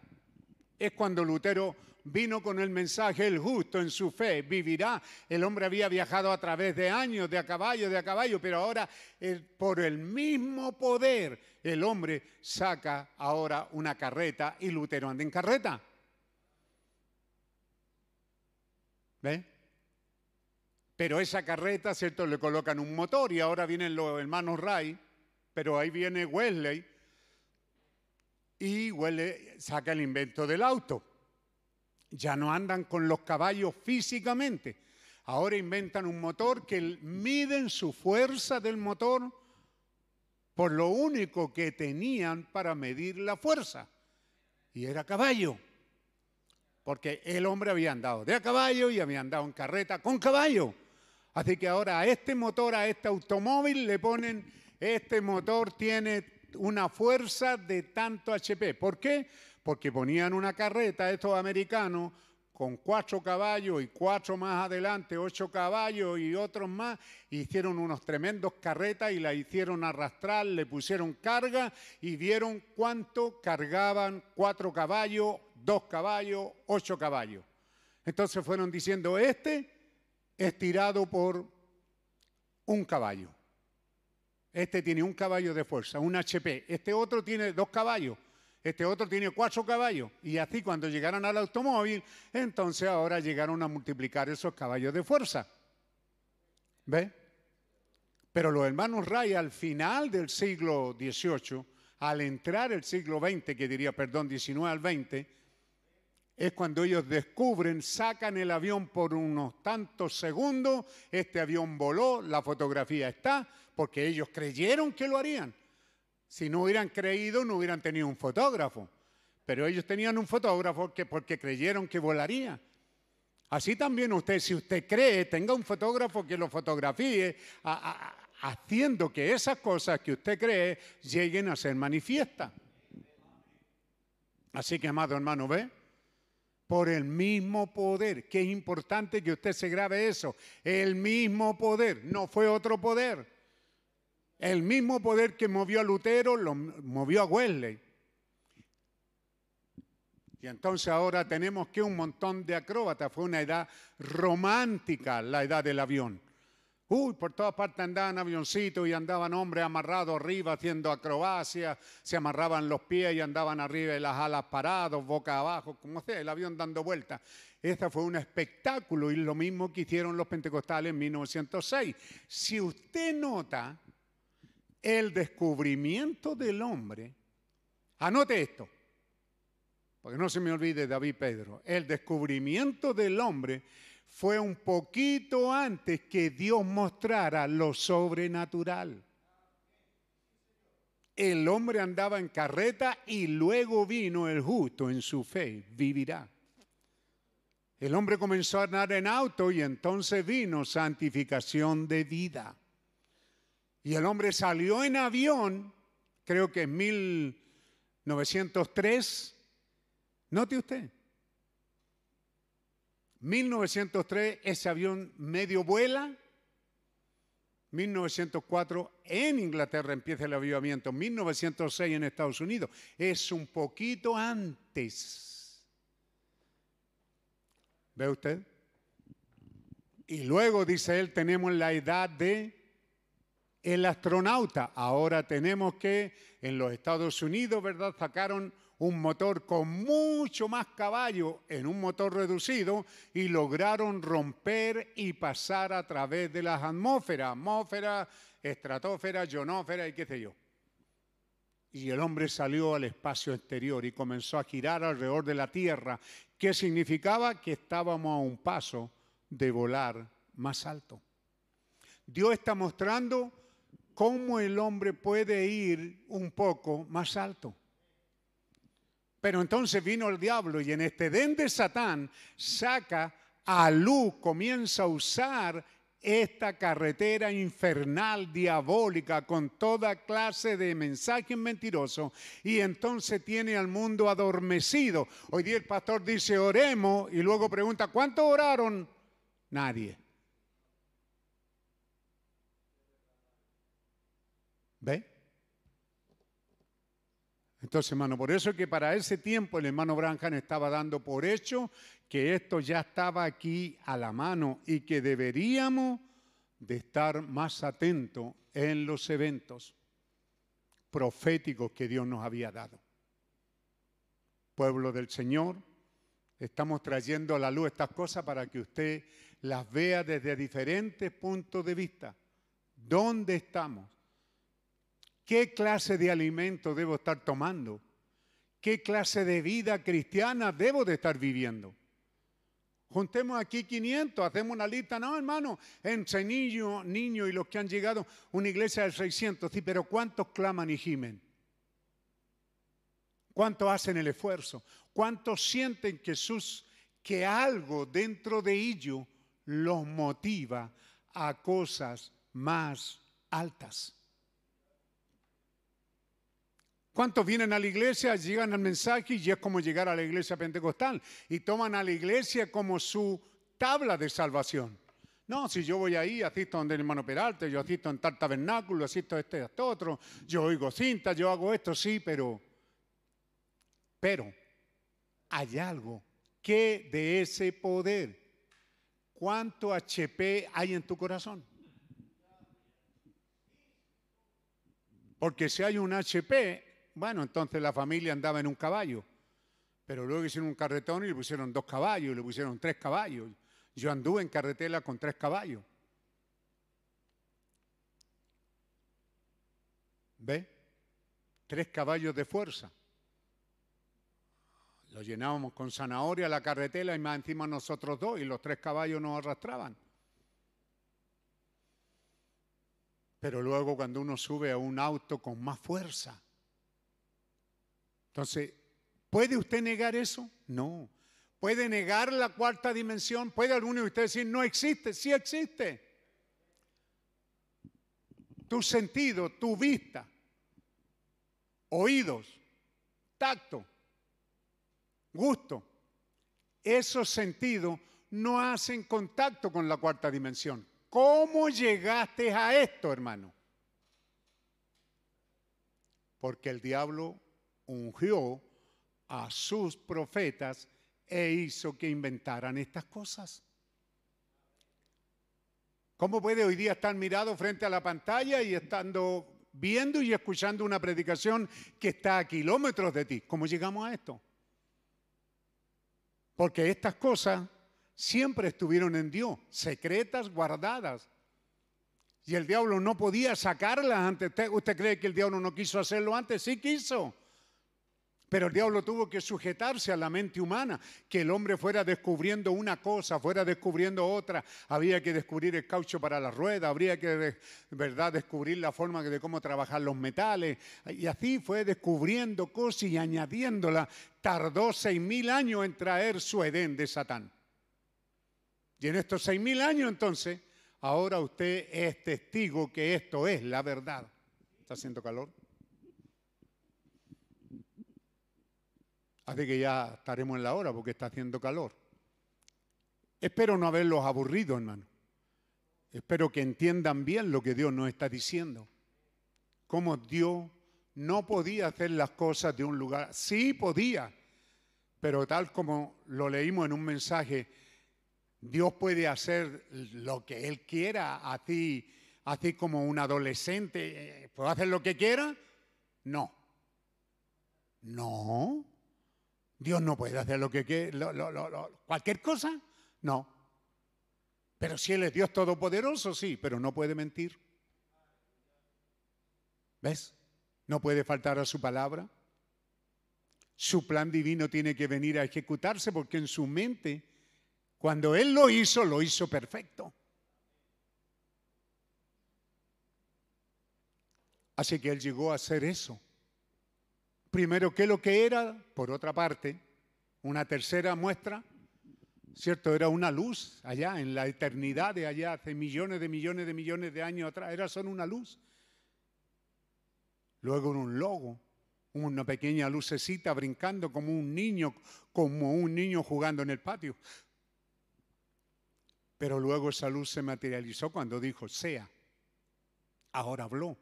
Es cuando Lutero vino con el mensaje, el justo en su fe vivirá. El hombre había viajado a través de años, de a caballo, de a caballo, pero ahora por el mismo poder el hombre saca ahora una carreta y Lutero anda en carreta. ¿Ve? Pero esa carreta, ¿cierto? Le colocan un motor y ahora vienen los hermanos Ray, pero ahí viene Wesley y Wesley saca el invento del auto. Ya no andan con los caballos físicamente. Ahora inventan un motor que miden su fuerza del motor por lo único que tenían para medir la fuerza. Y era caballo. Porque el hombre había andado de a caballo y había andado en carreta con caballo. Así que ahora a este motor, a este automóvil, le ponen, este motor tiene una fuerza de tanto HP. ¿Por qué? Porque ponían una carreta, estos americanos, con cuatro caballos y cuatro más adelante, ocho caballos y otros más, hicieron unos tremendos carretas y la hicieron arrastrar, le pusieron carga y vieron cuánto cargaban cuatro caballos, dos caballos, ocho caballos. Entonces fueron diciendo, este es tirado por un caballo. Este tiene un caballo de fuerza, un HP. Este otro tiene dos caballos. Este otro tiene cuatro caballos. Y así cuando llegaron al automóvil, entonces ahora llegaron a multiplicar esos caballos de fuerza. ¿Ve? Pero los hermanos Ray al final del siglo XVIII, al entrar el siglo XX, que diría, perdón, XIX al XX, es cuando ellos descubren, sacan el avión por unos tantos segundos, este avión voló, la fotografía está, porque ellos creyeron que lo harían. Si no hubieran creído, no hubieran tenido un fotógrafo. Pero ellos tenían un fotógrafo que porque creyeron que volaría. Así también usted, si usted cree, tenga un fotógrafo que lo fotografíe, haciendo que esas cosas que usted cree lleguen a ser manifiestas. Así que, amado hermano, ¿ve? Por el mismo poder. Qué importante que usted se grabe eso. El mismo poder, no fue otro poder. El mismo poder que movió a Lutero lo movió a Wesley. Y entonces ahora tenemos que un montón de acróbatas. Fue una edad romántica la edad del avión. Uy, por todas partes andaban avioncitos y andaban hombres amarrados arriba haciendo acrobacia, se amarraban los pies y andaban arriba de las alas parados, boca abajo, como sea, el avión dando vueltas. Este fue un espectáculo y lo mismo que hicieron los pentecostales en 1906. Si usted nota el descubrimiento del hombre, anote esto, porque no se me olvide David Pedro, el descubrimiento del hombre fue un poquito antes que Dios mostrara lo sobrenatural. El hombre andaba en carreta y luego vino el justo en su fe, vivirá. El hombre comenzó a andar en auto y entonces vino santificación de vida. Y el hombre salió en avión, creo que en 1903. Note usted, 1903 ese avión medio vuela. 1904 en Inglaterra empieza el avivamiento. 1906 en Estados Unidos. Es un poquito antes. ¿Ve usted? Y luego, dice él, tenemos la edad de el astronauta. Ahora tenemos que en los Estados Unidos, ¿verdad? Sacaron un motor con mucho más caballo en un motor reducido y lograron romper y pasar a través de las atmósferas, atmósfera, estratosfera, ionósfera y qué sé yo. Y el hombre salió al espacio exterior y comenzó a girar alrededor de la Tierra, que significaba que estábamos a un paso de volar más alto. Dios está mostrando cómo el hombre puede ir un poco más alto. Pero entonces vino el diablo y en este den de Satán saca a luz, comienza a usar esta carretera infernal, diabólica, con toda clase de mensajes mentirosos, y entonces tiene al mundo adormecido. Hoy día el pastor dice, oremos, y luego pregunta, ¿cuántos oraron? Nadie. ¿Ve? Entonces, hermano, por eso es que para ese tiempo el hermano Branham estaba dando por hecho que esto ya estaba aquí a la mano y que deberíamos de estar más atentos en los eventos proféticos que Dios nos había dado. Pueblo del Señor, Estamos trayendo a la luz estas cosas para que usted las vea desde diferentes puntos de vista. ¿Dónde estamos? ¿Qué clase de alimento debo estar tomando? ¿Qué clase de vida cristiana debo de estar viviendo? Juntemos aquí 500, hacemos una lista. No, hermano, entre niños niño y los que han llegado, una iglesia de 600. Sí, pero ¿cuántos claman y gimen? ¿Cuántos hacen el esfuerzo? ¿Cuántos sienten que, sus, que algo dentro de ellos los motiva a cosas más altas? ¿Cuántos vienen a la iglesia, llegan al mensaje y es como llegar a la iglesia pentecostal y toman a la iglesia como su tabla de salvación? No, si yo voy ahí, asisto donde el hermano Peralta, yo asisto en tal tabernáculo, asisto a este, a este otro, yo oigo cinta, yo hago esto, sí, pero, pero hay algo que de ese poder, ¿cuánto HP hay en tu corazón? Porque si hay un HP, bueno, entonces la familia andaba en un caballo, pero luego hicieron un carretón y le pusieron dos caballos, le pusieron tres caballos. Yo anduve en carretera con tres caballos. ¿Ve? Tres caballos de fuerza. Lo llenábamos con zanahoria la carretera y más encima nosotros dos y los tres caballos nos arrastraban. Pero luego cuando uno sube a un auto con más fuerza, entonces, ¿puede usted negar eso? No. ¿Puede negar la cuarta dimensión? ¿Puede alguno de ustedes decir, no existe? Sí existe. Tu sentido, tu vista, oídos, tacto, gusto, esos sentidos no hacen contacto con la cuarta dimensión. ¿Cómo llegaste a esto, hermano? Porque el diablo ungió a sus profetas e hizo que inventaran estas cosas. ¿Cómo puede hoy día estar mirado frente a la pantalla y estando viendo y escuchando una predicación que está a kilómetros de ti? ¿Cómo llegamos a esto? Porque estas cosas siempre estuvieron en Dios, secretas, guardadas. Y el diablo no podía sacarlas antes. ¿Usted cree que el diablo no quiso hacerlo antes? Sí quiso. Pero el diablo tuvo que sujetarse a la mente humana, que el hombre fuera descubriendo una cosa, fuera descubriendo otra. Había que descubrir el caucho para la rueda, habría que verdad descubrir la forma de cómo trabajar los metales. Y así fue descubriendo cosas y añadiéndola. Tardó seis mil años en traer su Edén de Satán. Y en estos seis mil años entonces, ahora usted es testigo que esto es la verdad. ¿Está haciendo calor? Así que ya estaremos en la hora porque está haciendo calor. Espero no haberlos aburrido, hermano. Espero que entiendan bien lo que Dios nos está diciendo. Cómo Dios no podía hacer las cosas de un lugar. Sí podía, pero tal como lo leímos en un mensaje, Dios puede hacer lo que Él quiera, así, así como un adolescente. ¿Puede hacer lo que quiera? No. No. Dios no puede hacer lo que quiere, cualquier cosa, no. Pero si Él es Dios todopoderoso, sí, pero no puede mentir. ¿Ves? No puede faltar a su palabra. Su plan divino tiene que venir a ejecutarse porque en su mente, cuando Él lo hizo, lo hizo perfecto. Así que Él llegó a hacer eso primero qué lo que era, por otra parte, una tercera muestra, ¿cierto? Era una luz allá en la eternidad de allá, hace millones de millones de millones de años atrás, era solo una luz. Luego un logo, una pequeña lucecita brincando como un niño, como un niño jugando en el patio. Pero luego esa luz se materializó cuando dijo, sea. Ahora habló.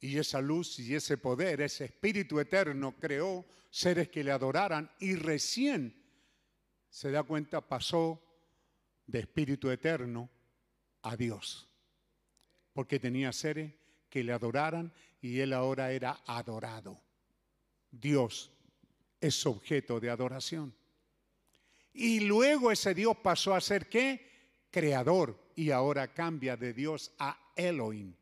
Y esa luz y ese poder, ese espíritu eterno creó seres que le adoraran y recién se da cuenta pasó de espíritu eterno a Dios. Porque tenía seres que le adoraran y él ahora era adorado. Dios es objeto de adoración. Y luego ese Dios pasó a ser qué? Creador. Y ahora cambia de Dios a Elohim.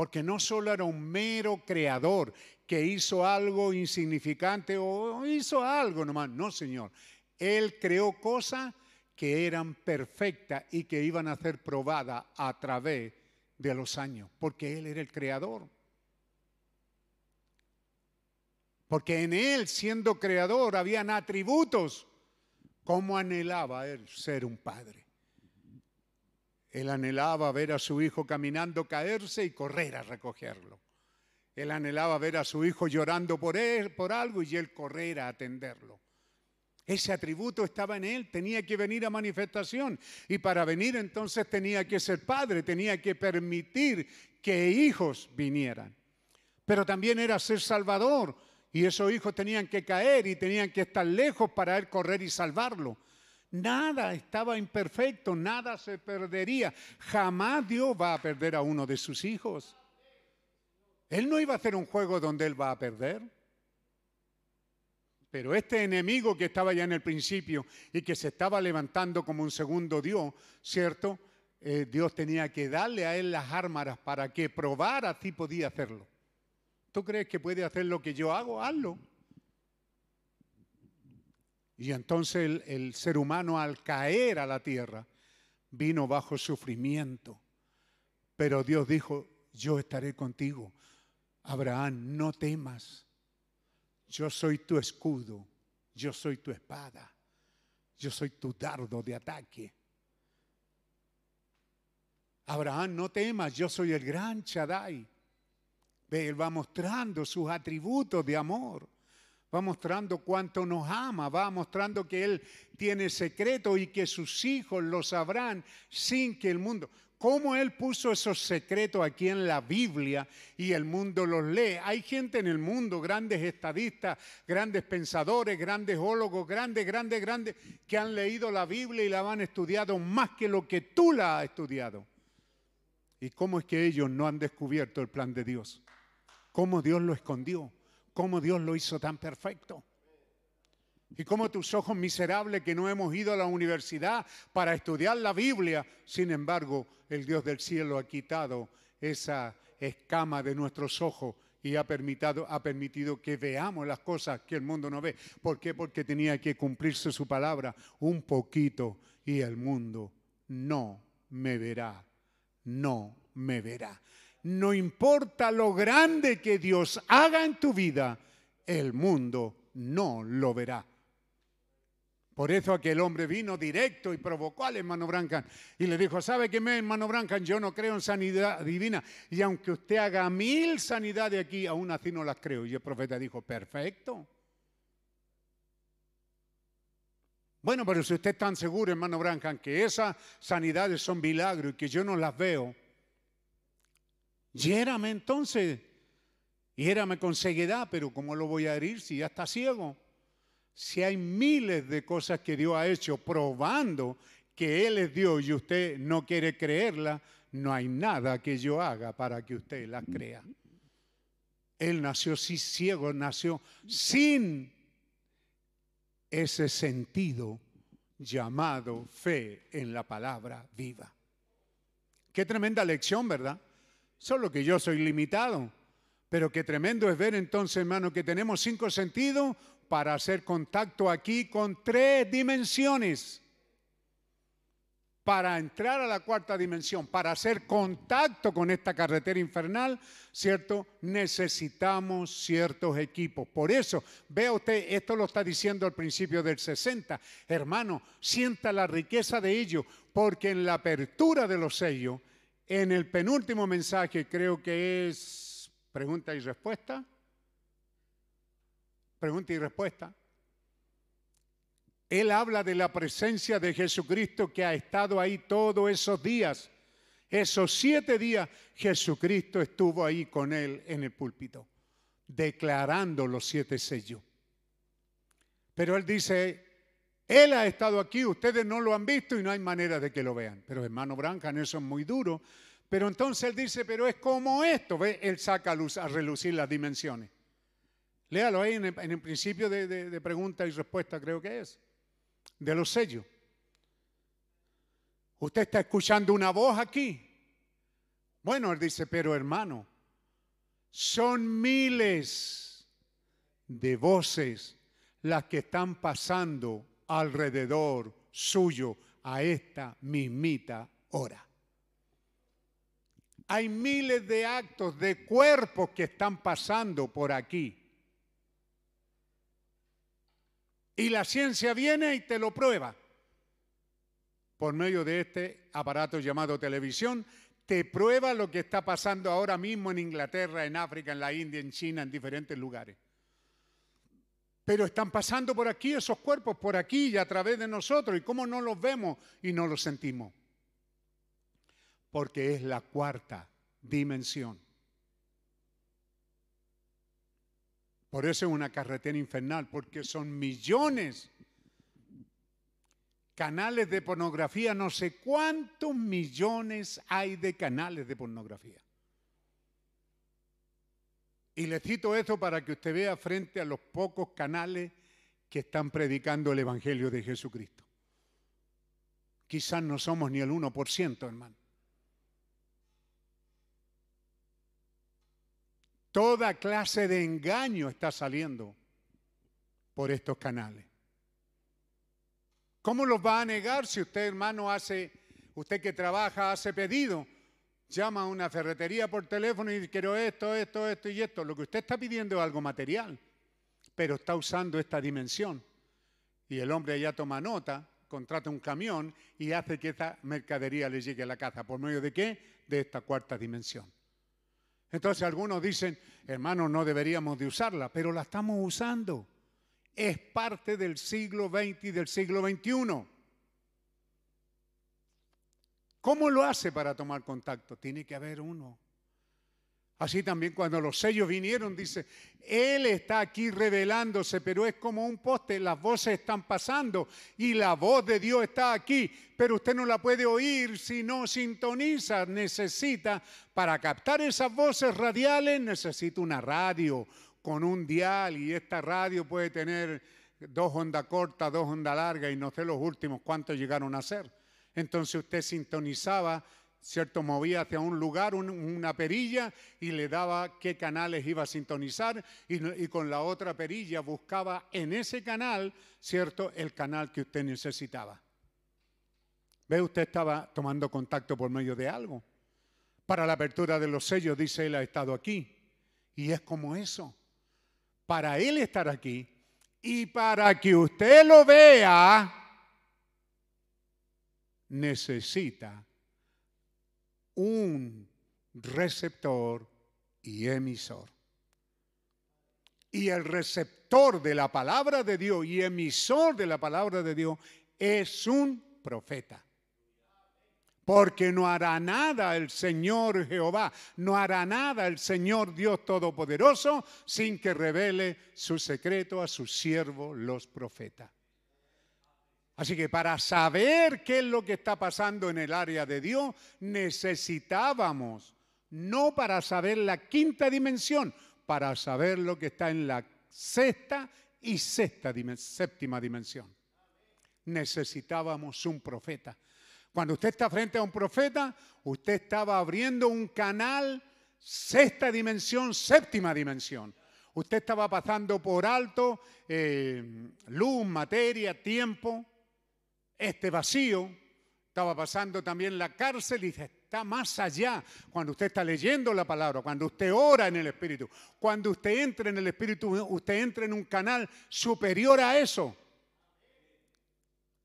Porque no solo era un mero creador que hizo algo insignificante o hizo algo nomás. No, Señor. Él creó cosas que eran perfectas y que iban a ser probadas a través de los años, porque Él era el creador. Porque en Él, siendo creador, habían atributos. como anhelaba Él ser un padre? Él anhelaba ver a su hijo caminando, caerse y correr a recogerlo. Él anhelaba ver a su hijo llorando por él, por algo y él correr a atenderlo. Ese atributo estaba en él, tenía que venir a manifestación. Y para venir entonces tenía que ser padre, tenía que permitir que hijos vinieran. Pero también era ser salvador. Y esos hijos tenían que caer y tenían que estar lejos para él correr y salvarlo. Nada estaba imperfecto, nada se perdería. Jamás Dios va a perder a uno de sus hijos. Él no iba a hacer un juego donde él va a perder. Pero este enemigo que estaba ya en el principio y que se estaba levantando como un segundo Dios, ¿cierto? Eh, Dios tenía que darle a él las armas para que probara si podía hacerlo. ¿Tú crees que puede hacer lo que yo hago? Hazlo. Y entonces el, ser humano al caer a la tierra vino bajo sufrimiento. Pero Dios dijo, yo estaré contigo. Abraham, no temas yo soy tu escudo, yo soy tu espada, yo soy tu dardo de ataque. Abraham, no temas, yo soy el gran Shaddai. Ve, él va mostrando sus atributos de amor, va mostrando cuánto nos ama, va mostrando que él tiene secreto y que sus hijos lo sabrán sin que el mundo cómo Él puso esos secretos aquí en la Biblia y el mundo los lee. Hay gente en el mundo, grandes estadistas, grandes pensadores, grandes ólogos, grandes, grandes, grandes, que han leído la Biblia y la han estudiado más que lo que tú la has estudiado. ¿Y cómo es que ellos no han descubierto el plan de Dios? ¿Cómo Dios lo escondió? ¿Cómo Dios lo hizo tan perfecto? Y como tus ojos miserables que no hemos ido a la universidad para estudiar la Biblia, sin embargo, el Dios del cielo ha quitado esa escama de nuestros ojos y ha permitido, ha permitido que veamos las cosas que el mundo no ve. ¿Por qué? Porque tenía que cumplirse su palabra un poquito y el mundo no me verá, no me verá. No importa lo grande que Dios haga en tu vida, el mundo no lo verá. Por eso aquel hombre vino directo y provocó al hermano Brancan y le dijo, ¿sabe qué, hermano Brancan? Yo no creo en sanidad divina y aunque usted haga mil sanidades aquí, aún así no las creo. Y el profeta dijo, perfecto. Bueno, pero si usted es tan seguro, hermano Brancan, que esas sanidades son milagros y que yo no las veo, hiérame entonces, hiérame con ceguedad, pero ¿cómo lo voy a herir si ya está ciego? si hay miles de cosas que Dios ha hecho probando que Él es Dios y usted no quiere creerla, no hay nada que yo haga para que usted la crea. Él nació sí ciego, nació sin ese sentido llamado fe en la palabra viva. Qué tremenda lección, ¿verdad? Solo que yo soy limitado. Pero qué tremendo es ver entonces, hermano, que tenemos cinco sentidos, para hacer contacto aquí con tres dimensiones. Para entrar a la cuarta dimensión, para hacer contacto con esta carretera infernal, ¿cierto? Necesitamos ciertos equipos. Por eso, vea usted, esto lo está diciendo al principio del 60. Hermano, sienta la riqueza de ello, porque en la apertura de los sellos, en el penúltimo mensaje, creo que es pregunta y respuesta, Pregunta y respuesta. Él habla de la presencia de Jesucristo que ha estado ahí todos esos días. Esos siete días Jesucristo estuvo ahí con él en el púlpito, declarando los siete sellos. Pero él dice, él ha estado aquí, ustedes no lo han visto y no hay manera de que lo vean. Pero hermano Brancan, eso es muy duro. Pero entonces él dice, pero es como esto, ¿ve? Él saca a, luz, a relucir las dimensiones Léalo ahí en el, principio de, de pregunta y respuesta, creo que es, de los sellos. Usted está escuchando una voz aquí. Bueno, él dice, pero hermano, son miles de voces las que están pasando alrededor suyo a esta mismita hora. Hay miles de actos de cuerpos que están pasando por aquí. Y la ciencia viene y te lo prueba. Por medio de este aparato llamado televisión, te prueba lo que está pasando ahora mismo en Inglaterra, en África, en la India, en China, en diferentes lugares. Pero están pasando por aquí esos cuerpos, por aquí y a través de nosotros. ¿Y cómo no los vemos y no los sentimos? porque es la cuarta dimensión. Por eso es una carretera infernal, porque son millones canales de pornografía, no sé cuántos millones hay de canales de pornografía. Y le cito esto para que usted vea frente a los pocos canales que están predicando el Evangelio de Jesucristo. Quizás no somos ni el 1%, hermano. Toda clase de engaño está saliendo por estos canales. ¿Cómo los va a negar si usted, hermano, hace, usted que trabaja, hace pedido, llama a una ferretería por teléfono y dice, quiero esto, esto, esto y esto? Lo que usted está pidiendo es algo material, pero está usando esta dimensión. Y el hombre ya toma nota, contrata un camión y hace que esta mercadería le llegue a la casa. ¿Por medio de qué? De esta cuarta dimensión. Entonces algunos dicen, hermano, no deberíamos de usarla, pero la estamos usando. Es parte del siglo XX y del siglo XXI. ¿Cómo lo hace para tomar contacto? Tiene que haber uno Así también cuando los sellos vinieron, dice, Él está aquí revelándose, pero es como un poste, las voces están pasando y la voz de Dios está aquí, pero usted no la puede oír si no sintoniza, necesita, para captar esas voces radiales, necesita una radio con un dial y esta radio puede tener dos ondas cortas, dos ondas largas y no sé los últimos cuántos llegaron a ser. Entonces usted sintonizaba ¿cierto? Movía hacia un lugar una perilla y le daba qué canales iba a sintonizar y, con la otra perilla buscaba en ese canal, ¿cierto? El canal que usted necesitaba. ¿Ve? Usted estaba tomando contacto por medio de algo. Para la apertura de los sellos, dice él, ha estado aquí. Y es como eso. Para él estar aquí y para que usted lo vea, necesita un receptor y emisor. Y el receptor de la palabra de Dios y emisor de la palabra de Dios es un profeta. Porque no hará nada el Señor Jehová, no hará nada el Señor Dios Todopoderoso sin que revele su secreto a sus siervos los profetas. Así que para saber qué es lo que está pasando en el área de Dios, necesitábamos, no para saber la quinta dimensión, para saber lo que está en la sexta y séptima dimensión. Necesitábamos un profeta. Cuando usted está frente a un profeta, usted estaba abriendo un canal sexta dimensión, séptima dimensión. Usted estaba pasando por alto eh, luz, materia, tiempo este vacío, estaba pasando también la cárcel y está más allá. Cuando usted está leyendo la palabra, cuando usted ora en el Espíritu, cuando usted entra en el Espíritu, usted entra en un canal superior a eso.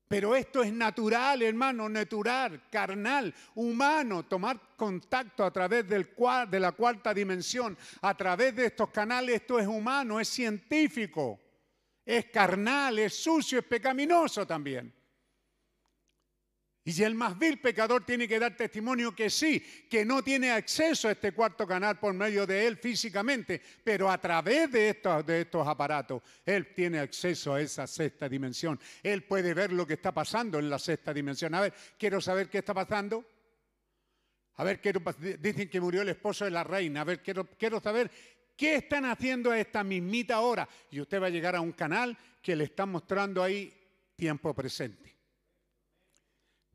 Pero esto es natural, hermano, natural, carnal, humano, tomar contacto a través del, de la cuarta dimensión, a través de estos canales, esto es humano, es científico, es carnal, es sucio, es pecaminoso también. Y el más vil pecador tiene que dar testimonio que sí, que no tiene acceso a este cuarto canal por medio de él físicamente, pero a través de estos, aparatos, él tiene acceso a esa sexta dimensión. Él puede ver lo que está pasando en la sexta dimensión. A ver, quiero saber qué está pasando. A ver, quiero, dicen que murió el esposo de la reina. A ver, quiero, quiero saber ¿Qué están haciendo a esta mismita hora? Y usted va a llegar a un canal que le está mostrando ahí tiempo presente.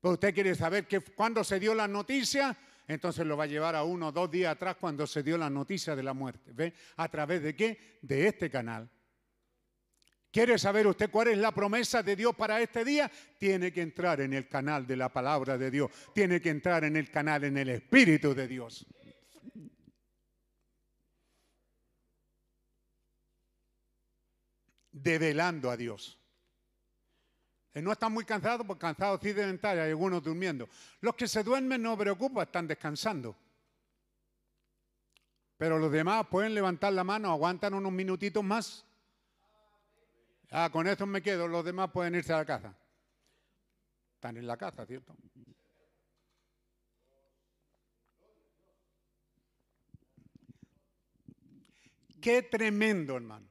Pues usted quiere saber que, cuándo se dio la noticia, entonces lo va a llevar a uno o dos días atrás cuando se dio la noticia de la muerte. ¿Ve? ¿A través de qué? De este canal. ¿Quiere saber usted cuál es la promesa de Dios para este día? Tiene que entrar en el canal de la palabra de Dios. Tiene que entrar en el canal, en el Espíritu de Dios. Develando a Dios. Eh, no están muy cansados, porque cansados estar, hay algunos durmiendo. Los que se duermen no preocupa, están descansando. Pero los demás pueden levantar la mano, aguantan unos minutitos más. Ah, con esto me quedo, los demás pueden irse a la casa. Están en la casa, ¿cierto? Qué tremendo, hermano.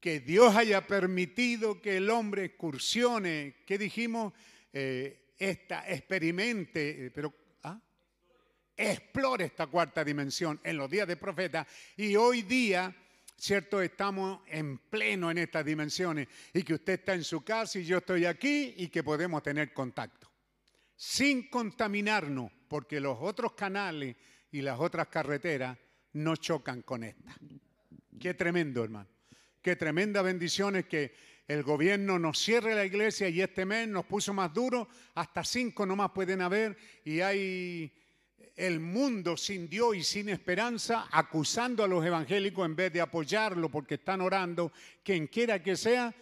Que Dios haya permitido que el hombre excursione, ¿qué dijimos? Eh, esta, experimente, eh, pero ¿ah? explore esta cuarta dimensión en los días de profeta y hoy día ¿cierto? Estamos en pleno en estas dimensiones y que usted está en su casa y yo estoy aquí y que podemos tener contacto. Sin contaminarnos, porque los otros canales y las otras carreteras no chocan con esta. Qué tremendo, hermano. Qué tremenda bendición es que el gobierno nos cierre la iglesia y este mes nos puso más duro, hasta cinco nomás pueden haber y hay el mundo sin Dios y sin esperanza, acusando a los evangélicos en vez de apoyarlo porque están orando, quien quiera que sea,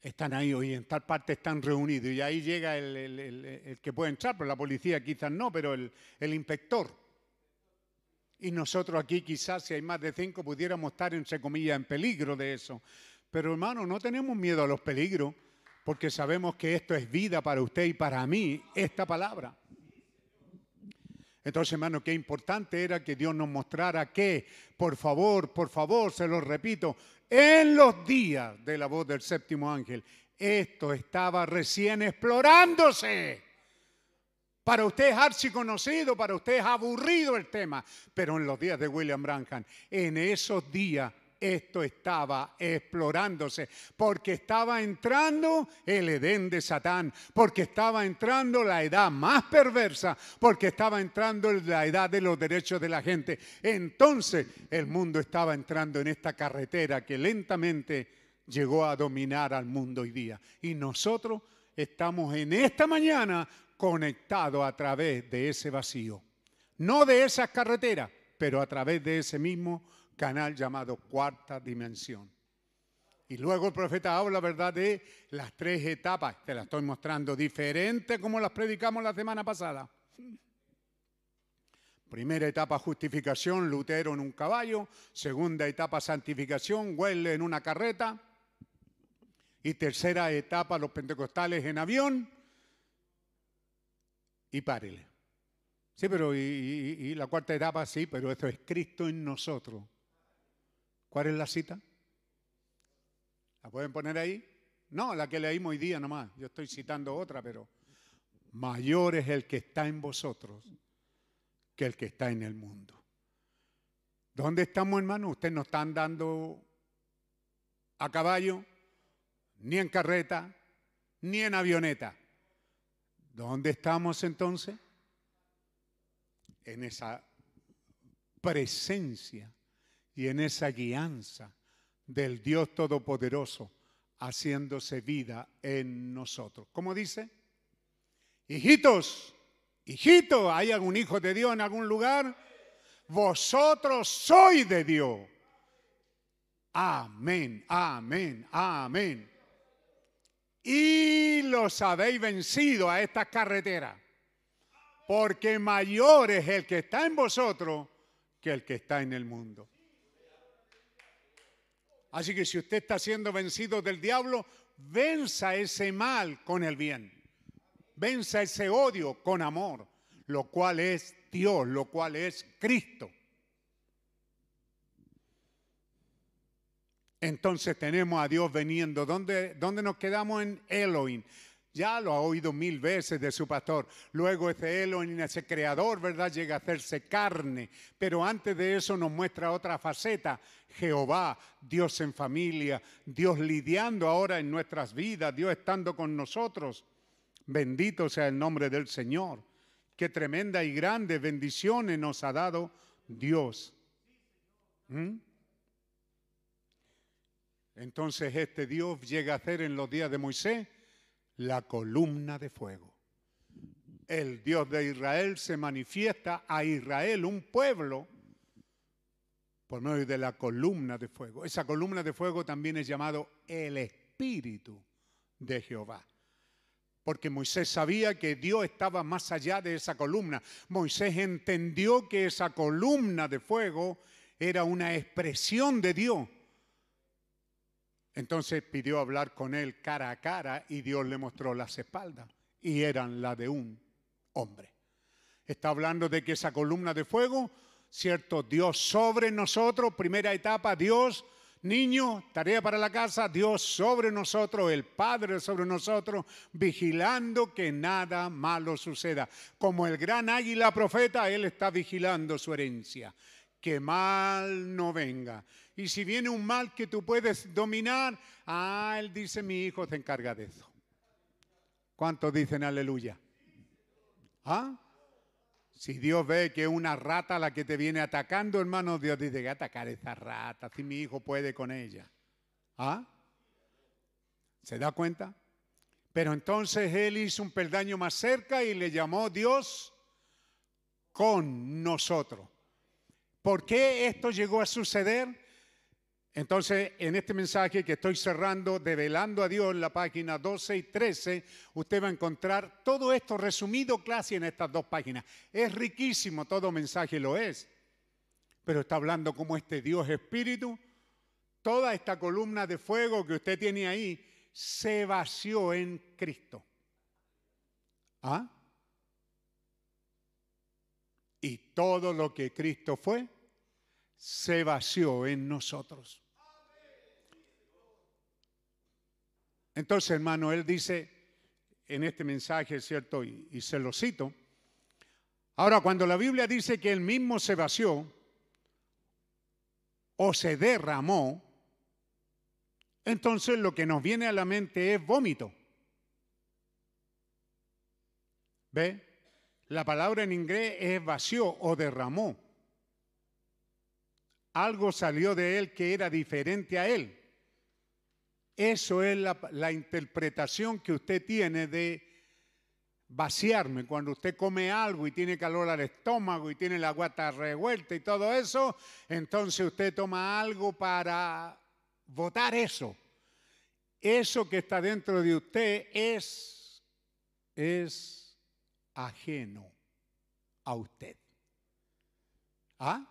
están ahí hoy, en tal parte están reunidos y ahí llega el, que puede entrar, pero la policía quizás no, pero el, inspector. Y nosotros aquí quizás si hay más de cinco pudiéramos estar entre comillas en peligro de eso. Pero hermano, no tenemos miedo a los peligros porque sabemos que esto es vida para usted y para mí, esta palabra. Entonces, hermano, qué importante era que Dios nos mostrara que, por favor, por favor, se lo repito, en los días de la voz del séptimo ángel, esto estaba recién explorándose. Para usted es archiconocido, para usted es aburrido el tema, pero en los días de William Branham, en esos días esto estaba explorándose, porque estaba entrando el Edén de Satán, porque estaba entrando la edad más perversa, porque estaba entrando la edad de los derechos de la gente. Entonces el mundo estaba entrando en esta carretera que lentamente llegó a dominar al mundo hoy día. Y nosotros estamos en esta mañana conectados a través de ese vacío. No de esa carretera, pero a través de ese mismo canal llamado cuarta dimensión. Y luego el profeta habla, ¿verdad?, de las tres etapas. Te las estoy mostrando diferentes como las predicamos la semana pasada. Primera etapa, justificación, Lutero en un caballo. Segunda etapa, santificación, Huele en una carreta. Y tercera etapa, los pentecostales en avión. Y párele. Sí, pero y, la cuarta etapa, sí, pero esto es Cristo en nosotros. ¿Cuál es la cita? ¿La pueden poner ahí? No, la que leímos hoy día nomás. Yo estoy citando otra, pero mayor es el que está en vosotros que el que está en el mundo. ¿Dónde estamos, hermano? Ustedes no están dando a caballo, ni en carreta, ni en avioneta. ¿Dónde estamos entonces? En esa presencia y en esa guianza del Dios Todopoderoso haciéndose vida en nosotros. ¿Cómo dice? Hijitos, hijitos, ¿hay algún hijo de Dios en algún lugar? Vosotros sois de Dios. Amén, amén, amén. Y los habéis vencido a esta carretera, porque mayor es el que está en vosotros que el que está en el mundo. Así que si usted está siendo vencido del diablo, venza ese mal con el bien. Venza ese odio con amor, lo cual es Dios, lo cual es Cristo. Entonces tenemos a Dios veniendo. ¿Dónde, dónde nos quedamos en Elohim? Ya lo ha oído mil veces de su pastor. Luego ese Elohim, ese creador, ¿verdad? Llega a hacerse carne. Pero antes de eso nos muestra otra faceta. Jehová, Dios en familia, Dios lidiando ahora en nuestras vidas, Dios estando con nosotros. Bendito sea el nombre del Señor. Qué tremenda y grande bendiciones nos ha dado Dios. ¿Mm? Entonces este Dios llega a ser en los días de Moisés la columna de fuego. El Dios de Israel se manifiesta a Israel, un pueblo, por medio de la columna de fuego. Esa columna de fuego también es llamado el Espíritu de Jehová. Porque Moisés sabía que Dios estaba más allá de esa columna. Moisés entendió que esa columna de fuego era una expresión de Dios entonces pidió hablar con él cara a cara y Dios le mostró las espaldas y eran la de un hombre. Está hablando de que esa columna de fuego, cierto, Dios sobre nosotros, primera etapa, Dios, niño, tarea para la casa, Dios sobre nosotros, el Padre sobre nosotros, vigilando que nada malo suceda. Como el gran águila profeta, Él está vigilando su herencia, que mal no venga. Y si viene un mal que tú puedes dominar, ah, él dice, mi hijo se encarga de eso. ¿Cuántos dicen aleluya? ¿Ah? Si Dios ve que es una rata la que te viene atacando, hermano, Dios dice que atacar esa rata, si mi hijo puede con ella. ¿Ah? ¿Se da cuenta? Pero entonces él hizo un peldaño más cerca y le llamó Dios con nosotros. ¿Por qué esto llegó a suceder? Entonces, en este mensaje que estoy cerrando, develando a Dios, en la página 12 y 13, usted va a encontrar todo esto resumido casi en estas dos páginas. Es riquísimo, todo mensaje lo es, pero está hablando como este Dios espíritu. Toda esta columna de fuego que usted tiene ahí se vació en Cristo. ¿Ah? Y todo lo que Cristo fue, se vació en nosotros. Entonces, hermano, él dice en este mensaje, ¿cierto? Y, se lo cito. Ahora, cuando la Biblia dice que él mismo se vació o se derramó, entonces lo que nos viene a la mente es vómito. ¿Ve? La palabra en inglés es vació o derramó. Algo salió de él que era diferente a él. Eso es la, interpretación que usted tiene de vaciarme. Cuando usted come algo y tiene calor al estómago y tiene la guata revuelta y todo eso, entonces usted toma algo para votar eso. Eso que está dentro de usted es, es ajeno a usted. ¿Ah?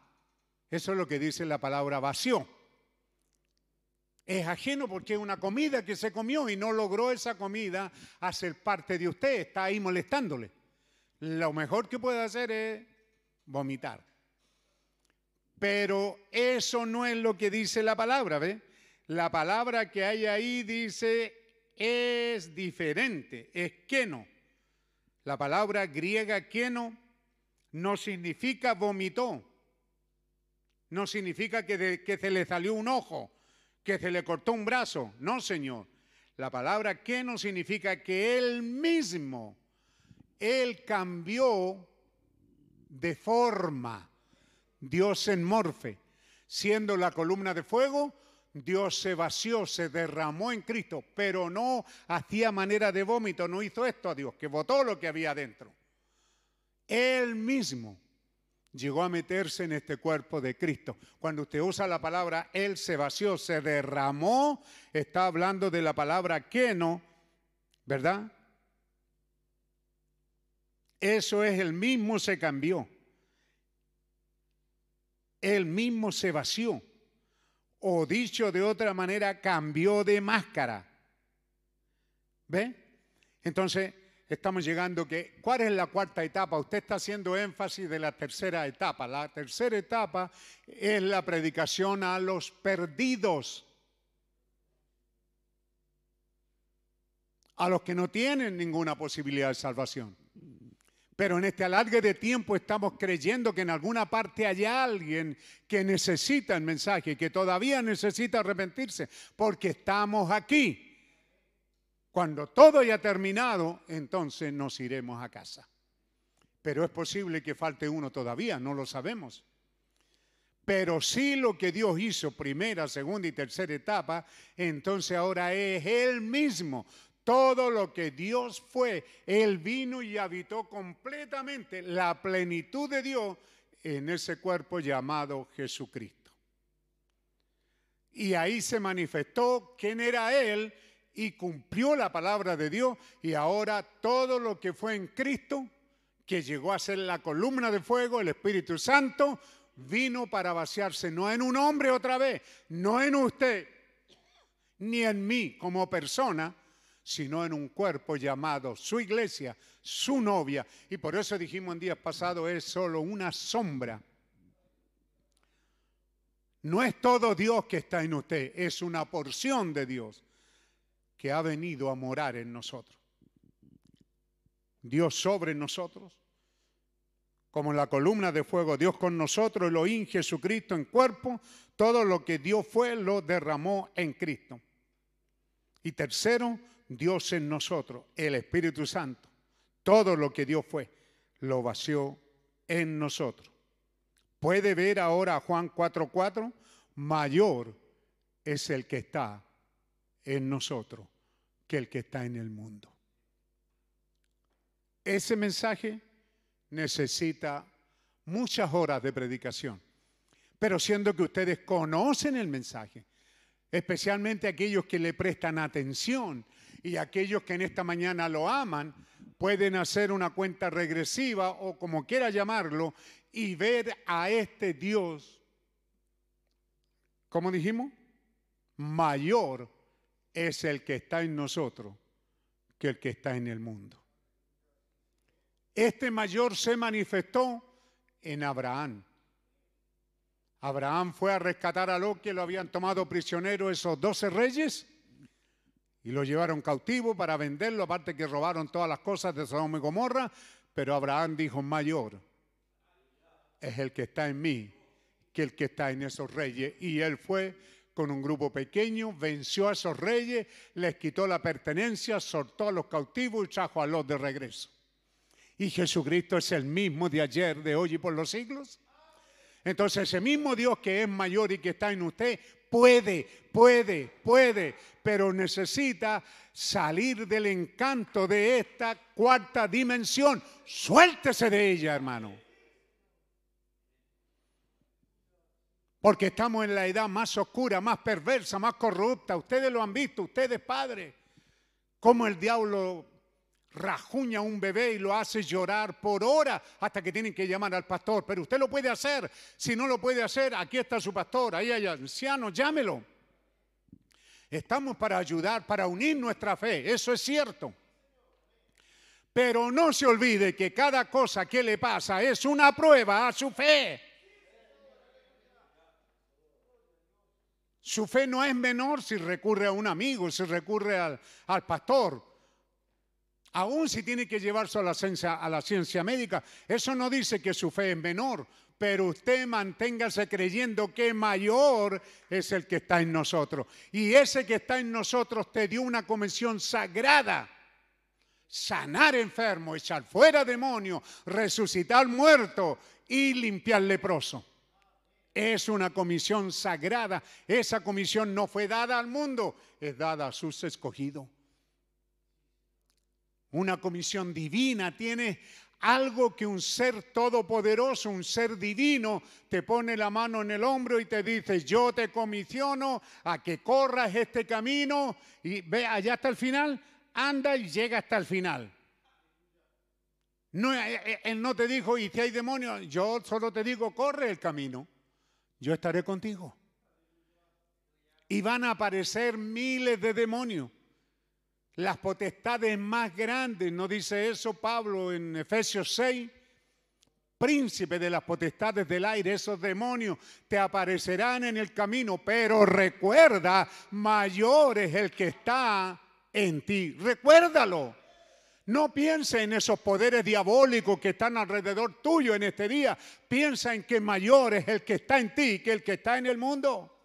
Eso es lo que dice la palabra vacío es ajeno porque es una comida que se comió y no logró esa comida hacer parte de usted, está ahí molestándole. Lo mejor que puede hacer es vomitar. Pero eso no es lo que dice la palabra, ¿ve? La palabra que hay ahí dice es diferente, es queno. La palabra griega queno no significa vomitó, no significa que, que se le salió un ojo, que se le cortó un brazo. No, Señor. La palabra que no significa que Él mismo, Él cambió de forma. Dios en morfe. Siendo la columna de fuego, Dios se vació, se derramó en Cristo, pero no hacía manera de vómito, no hizo esto a Dios, que votó lo que había dentro. Él mismo llegó a meterse en este cuerpo de Cristo. Cuando usted usa la palabra Él se vació, se derramó, está hablando de la palabra no, ¿verdad? Eso es el mismo se cambió. El mismo se vació. O dicho de otra manera, cambió de máscara. ¿Ve? Entonces, estamos llegando que, ¿cuál es la cuarta etapa? Usted está haciendo énfasis de la tercera etapa. La tercera etapa es la predicación a los perdidos. a los que no tienen ninguna posibilidad de salvación. Pero en este alargue de tiempo estamos creyendo que en alguna parte hay alguien que necesita el mensaje, que todavía necesita arrepentirse, porque estamos aquí. Cuando todo haya terminado, entonces nos iremos a casa. Pero es posible que falte uno todavía, no lo sabemos. Pero sí lo que Dios hizo, primera, segunda y tercera etapa, entonces ahora es Él mismo. Todo lo que Dios fue, Él vino y habitó completamente la plenitud de Dios en ese cuerpo llamado Jesucristo. Y ahí se manifestó quién era Él y cumplió la palabra de Dios. Y ahora todo lo que fue en Cristo, que llegó a ser la columna de fuego, el Espíritu Santo, vino para vaciarse no en un hombre otra vez, no en usted, ni en mí como persona, sino en un cuerpo llamado su iglesia, su novia. Y por eso dijimos en días pasados, es solo una sombra. No es todo Dios que está en usted, es una porción de Dios que ha venido a morar en nosotros. Dios sobre nosotros, como la columna de fuego, Dios con nosotros, Elohim Jesucristo en cuerpo, todo lo que Dios fue lo derramó en Cristo. Y tercero, Dios en nosotros, el Espíritu Santo, todo lo que Dios fue, lo vació en nosotros. Puede ver ahora Juan 4:4, mayor es el que está en nosotros que el que está en el mundo. Ese mensaje necesita muchas horas de predicación. Pero siendo que ustedes conocen el mensaje, especialmente aquellos que le prestan atención y aquellos que en esta mañana lo aman, pueden hacer una cuenta regresiva o como quiera llamarlo y ver a este Dios, como dijimos, mayor es el que está en nosotros que el que está en el mundo. Este mayor se manifestó en Abraham. Abraham fue a rescatar a lo que lo habían tomado prisionero esos doce reyes y lo llevaron cautivo para venderlo, aparte que robaron todas las cosas de Sodoma y Gomorra, pero Abraham dijo, mayor es el que está en mí que el que está en esos reyes. Y él fue con un grupo pequeño, venció a esos reyes, les quitó la pertenencia, soltó a los cautivos y trajo a los de regreso. Y Jesucristo es el mismo de ayer, de hoy y por los siglos. Entonces ese mismo Dios que es mayor y que está en usted puede, puede, puede, pero necesita salir del encanto de esta cuarta dimensión. Suéltese de ella, hermano. Porque estamos en la edad más oscura, más perversa, más corrupta. Ustedes lo han visto, ustedes padres. Cómo el diablo rajuña a un bebé y lo hace llorar por hora hasta que tienen que llamar al pastor. Pero usted lo puede hacer. Si no lo puede hacer, aquí está su pastor. Ahí hay anciano, llámelo. Estamos para ayudar, para unir nuestra fe. Eso es cierto. Pero no se olvide que cada cosa que le pasa es una prueba a su fe. Su fe no es menor si recurre a un amigo, si recurre al, pastor aún si tiene que llevarse a la, ciencia, a la ciencia médica. Eso no dice que su fe es menor, pero usted manténgase creyendo que mayor es el que está en nosotros. Y ese que está en nosotros te dio una comisión sagrada. Sanar enfermo, echar fuera demonio, resucitar muerto y limpiar leproso. Es una comisión sagrada. Esa comisión no fue dada al mundo, es dada a sus escogidos una comisión divina, tiene algo que un ser todopoderoso, un ser divino, te pone la mano en el hombro y te dice, yo te comisiono a que corras este camino y ve allá hasta el final, anda y llega hasta el final. No, eh, eh, él no te dijo, y si hay demonios, yo solo te digo, corre el camino, yo estaré contigo. Y van a aparecer miles de demonios las potestades más grandes, ¿no dice eso Pablo en Efesios 6? Príncipe de las potestades del aire, esos demonios te aparecerán en el camino, pero recuerda, mayor es el que está en ti. Recuérdalo. No piense en esos poderes diabólicos que están alrededor tuyo en este día. Piensa en que mayor es el que está en ti que el que está en el mundo.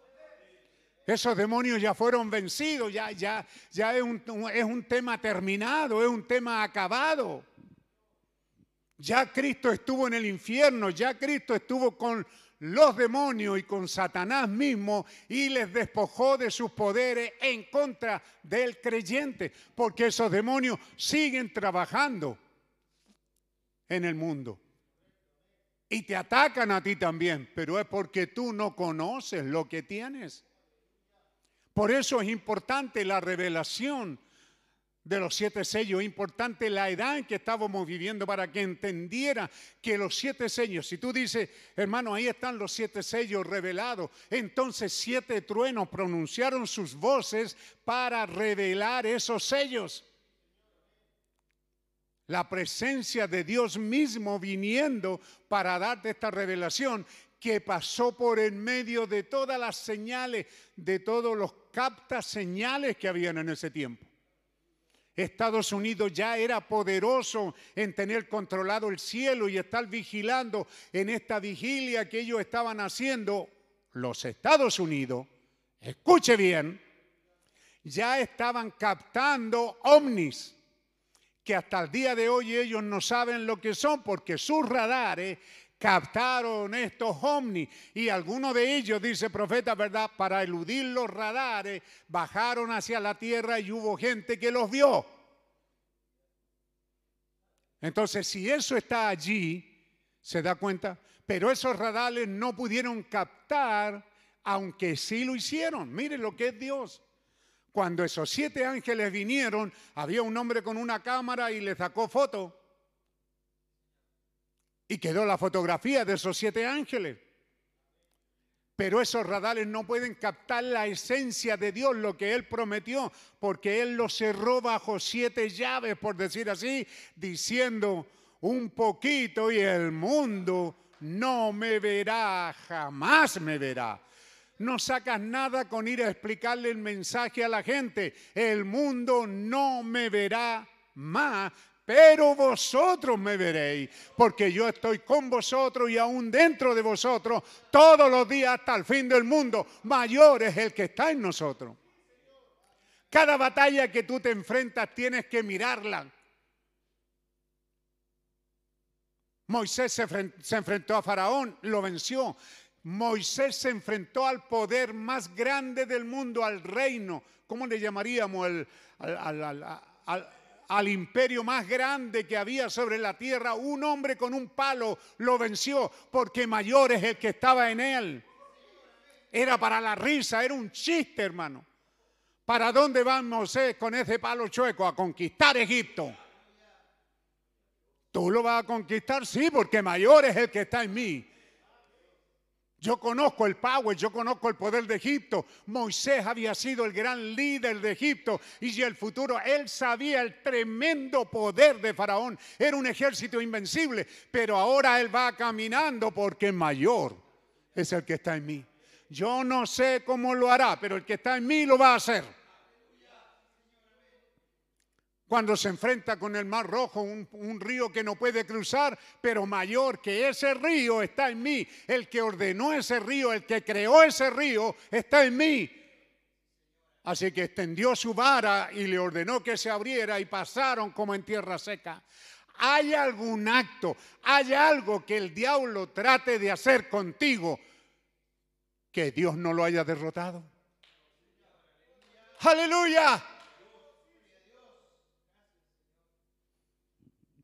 Esos demonios ya fueron vencidos, ya, ya, ya es, un, es un tema terminado, es un tema acabado. Ya Cristo estuvo en el infierno, ya Cristo estuvo con los demonios y con Satanás mismo y les despojó de sus poderes en contra del creyente, porque esos demonios siguen trabajando en el mundo. Y te atacan a ti también, pero es porque tú no conoces lo que tienes. Por eso es importante la revelación de los siete sellos. Importante la edad en que estábamos viviendo para que entendiera que los siete sellos, si tú dices, hermano, ahí están los siete sellos revelados, entonces siete truenos pronunciaron sus voces para revelar esos sellos. La presencia de Dios mismo viniendo para darte esta revelación que pasó por en medio de todas las señales, de todos los captas señales que habían en ese tiempo. Estados Unidos ya era poderoso en tener controlado el cielo y estar vigilando en esta vigilia que ellos estaban haciendo. Los Estados Unidos, escuche bien, ya estaban captando ovnis, que hasta el día de hoy ellos no saben lo que son porque sus radares captaron estos ovnis y algunos de ellos, dice profeta, ¿verdad? Para eludir los radares, bajaron hacia la tierra y hubo gente que los vio. Entonces, si eso está allí, ¿se da cuenta? Pero esos radares no pudieron captar, aunque sí lo hicieron. Miren lo que es Dios. Cuando esos siete ángeles vinieron, había un hombre con una cámara y le sacó foto. Y quedó la fotografía de esos siete ángeles. Pero esos radares no pueden captar la esencia de Dios, lo que Él prometió, porque Él lo cerró bajo siete llaves, por decir así, diciendo un poquito y el mundo no me verá, jamás me verá. No sacas nada con ir a explicarle el mensaje a la gente. El mundo no me verá más, pero vosotros me veréis, porque yo estoy con vosotros y aún dentro de vosotros todos los días hasta el fin del mundo. Mayor es el que está en nosotros. Cada batalla que tú te enfrentas tienes que mirarla. Moisés se, enfrentó a Faraón, lo venció. Moisés se enfrentó al poder más grande del mundo, al reino. ¿Cómo le llamaríamos? al, al imperio más grande que había sobre la tierra, un hombre con un palo lo venció porque mayor es el que estaba en él. Era para la risa, era un chiste, hermano. ¿Para dónde va Moisés con ese palo chueco? A conquistar Egipto. ¿Tú lo vas a conquistar? Sí, porque mayor es el que está en mí. Yo conozco el power, yo conozco el poder de Egipto. Moisés había sido el gran líder de Egipto y el futuro, él sabía el tremendo poder de Faraón. Era un ejército invencible, pero ahora él va caminando porque mayor es el que está en mí. Yo no sé cómo lo hará, pero el que está en mí lo va a hacer cuando se enfrenta con el Mar Rojo, un, río que no puede cruzar, pero mayor que ese río está en mí. El que ordenó ese río, el que creó ese río, está en mí. Así que extendió su vara y le ordenó que se abriera y pasaron como en tierra seca. ¿Hay algún acto, hay algo que el diablo trate de hacer contigo que Dios no lo haya derrotado? Aleluya.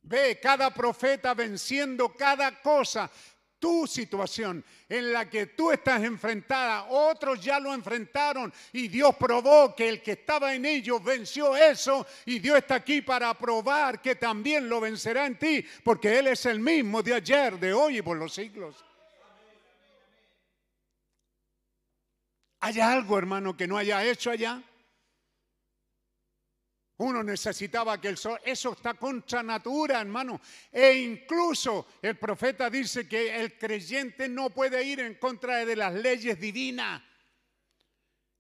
Ve cada profeta venciendo cada cosa. Tu situación en la que tú estás enfrentada, otros ya lo enfrentaron y Dios probó que el que estaba en ellos venció eso y Dios está aquí para probar que también lo vencerá en ti, porque Él es el mismo de ayer, de hoy y por los siglos. ¿Hay algo, hermano, que no haya hecho allá? Uno necesitaba que el sol, eso está contra natura, hermano. E incluso el profeta dice que el creyente no puede ir en contra de las leyes divinas.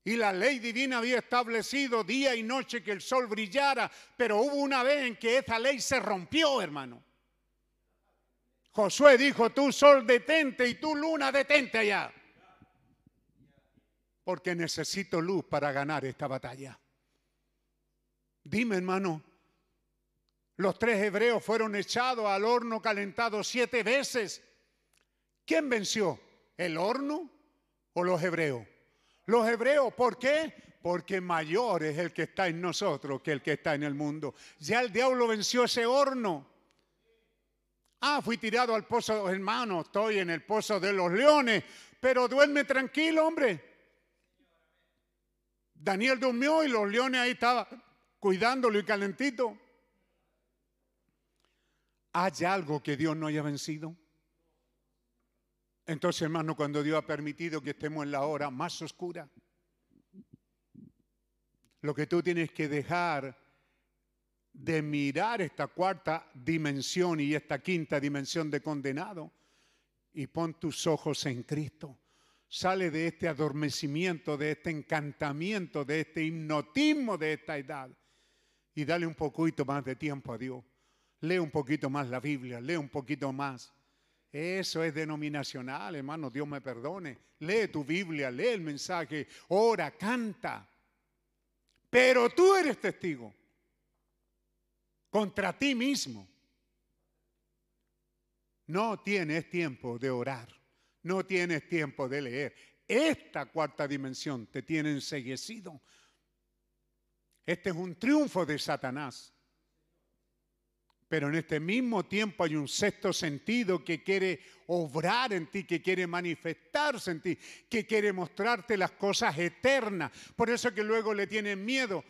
Y la ley divina había establecido día y noche que el sol brillara, pero hubo una vez en que esa ley se rompió, hermano. Josué dijo, tú sol detente y tú luna detente allá. Porque necesito luz para ganar esta batalla. Dime, hermano, los tres hebreos fueron echados al horno calentado siete veces. ¿Quién venció? ¿El horno o los hebreos? Los hebreos, ¿por qué? Porque mayor es el que está en nosotros que el que está en el mundo. Ya el diablo venció ese horno. Ah, fui tirado al pozo, hermano, estoy en el pozo de los leones, pero duerme tranquilo, hombre. Daniel durmió y los leones ahí estaban cuidándolo y calentito. ¿Hay algo que Dios no haya vencido? Entonces, hermano, cuando Dios ha permitido que estemos en la hora más oscura, lo que tú tienes que dejar de mirar esta cuarta dimensión y esta quinta dimensión de condenado y pon tus ojos en Cristo. Sale de este adormecimiento, de este encantamiento, de este hipnotismo de esta edad y dale un poquito más de tiempo a Dios. Lee un poquito más la Biblia, lee un poquito más. Eso es denominacional, hermano, Dios me perdone. Lee tu Biblia, lee el mensaje, ora, canta. Pero tú eres testigo contra ti mismo. No tienes tiempo de orar, no tienes tiempo de leer. Esta cuarta dimensión te tiene enseguecido. Este es un triunfo de Satanás. Pero en este mismo tiempo hay un sexto sentido que quiere obrar en ti, que quiere manifestarse en ti, que quiere mostrarte las cosas eternas. Por eso que luego le tienen miedo.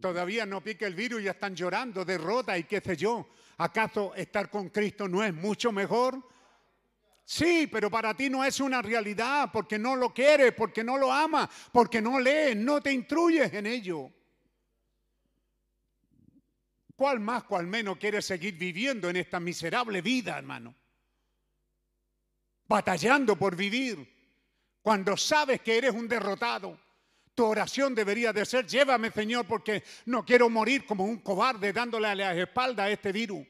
Todavía no pica el virus, y ya están llorando, derrota y qué sé yo. ¿Acaso estar con Cristo no es mucho mejor? Sí, pero para ti no es una realidad porque no lo quieres, porque no lo amas, porque no lees, no te instruyes en ello. ¿Cuál más, cuál menos quiere seguir viviendo en esta miserable vida, hermano? Batallando por vivir. Cuando sabes que eres un derrotado, tu oración debería de ser, llévame Señor porque no quiero morir como un cobarde dándole a la espalda a este virus.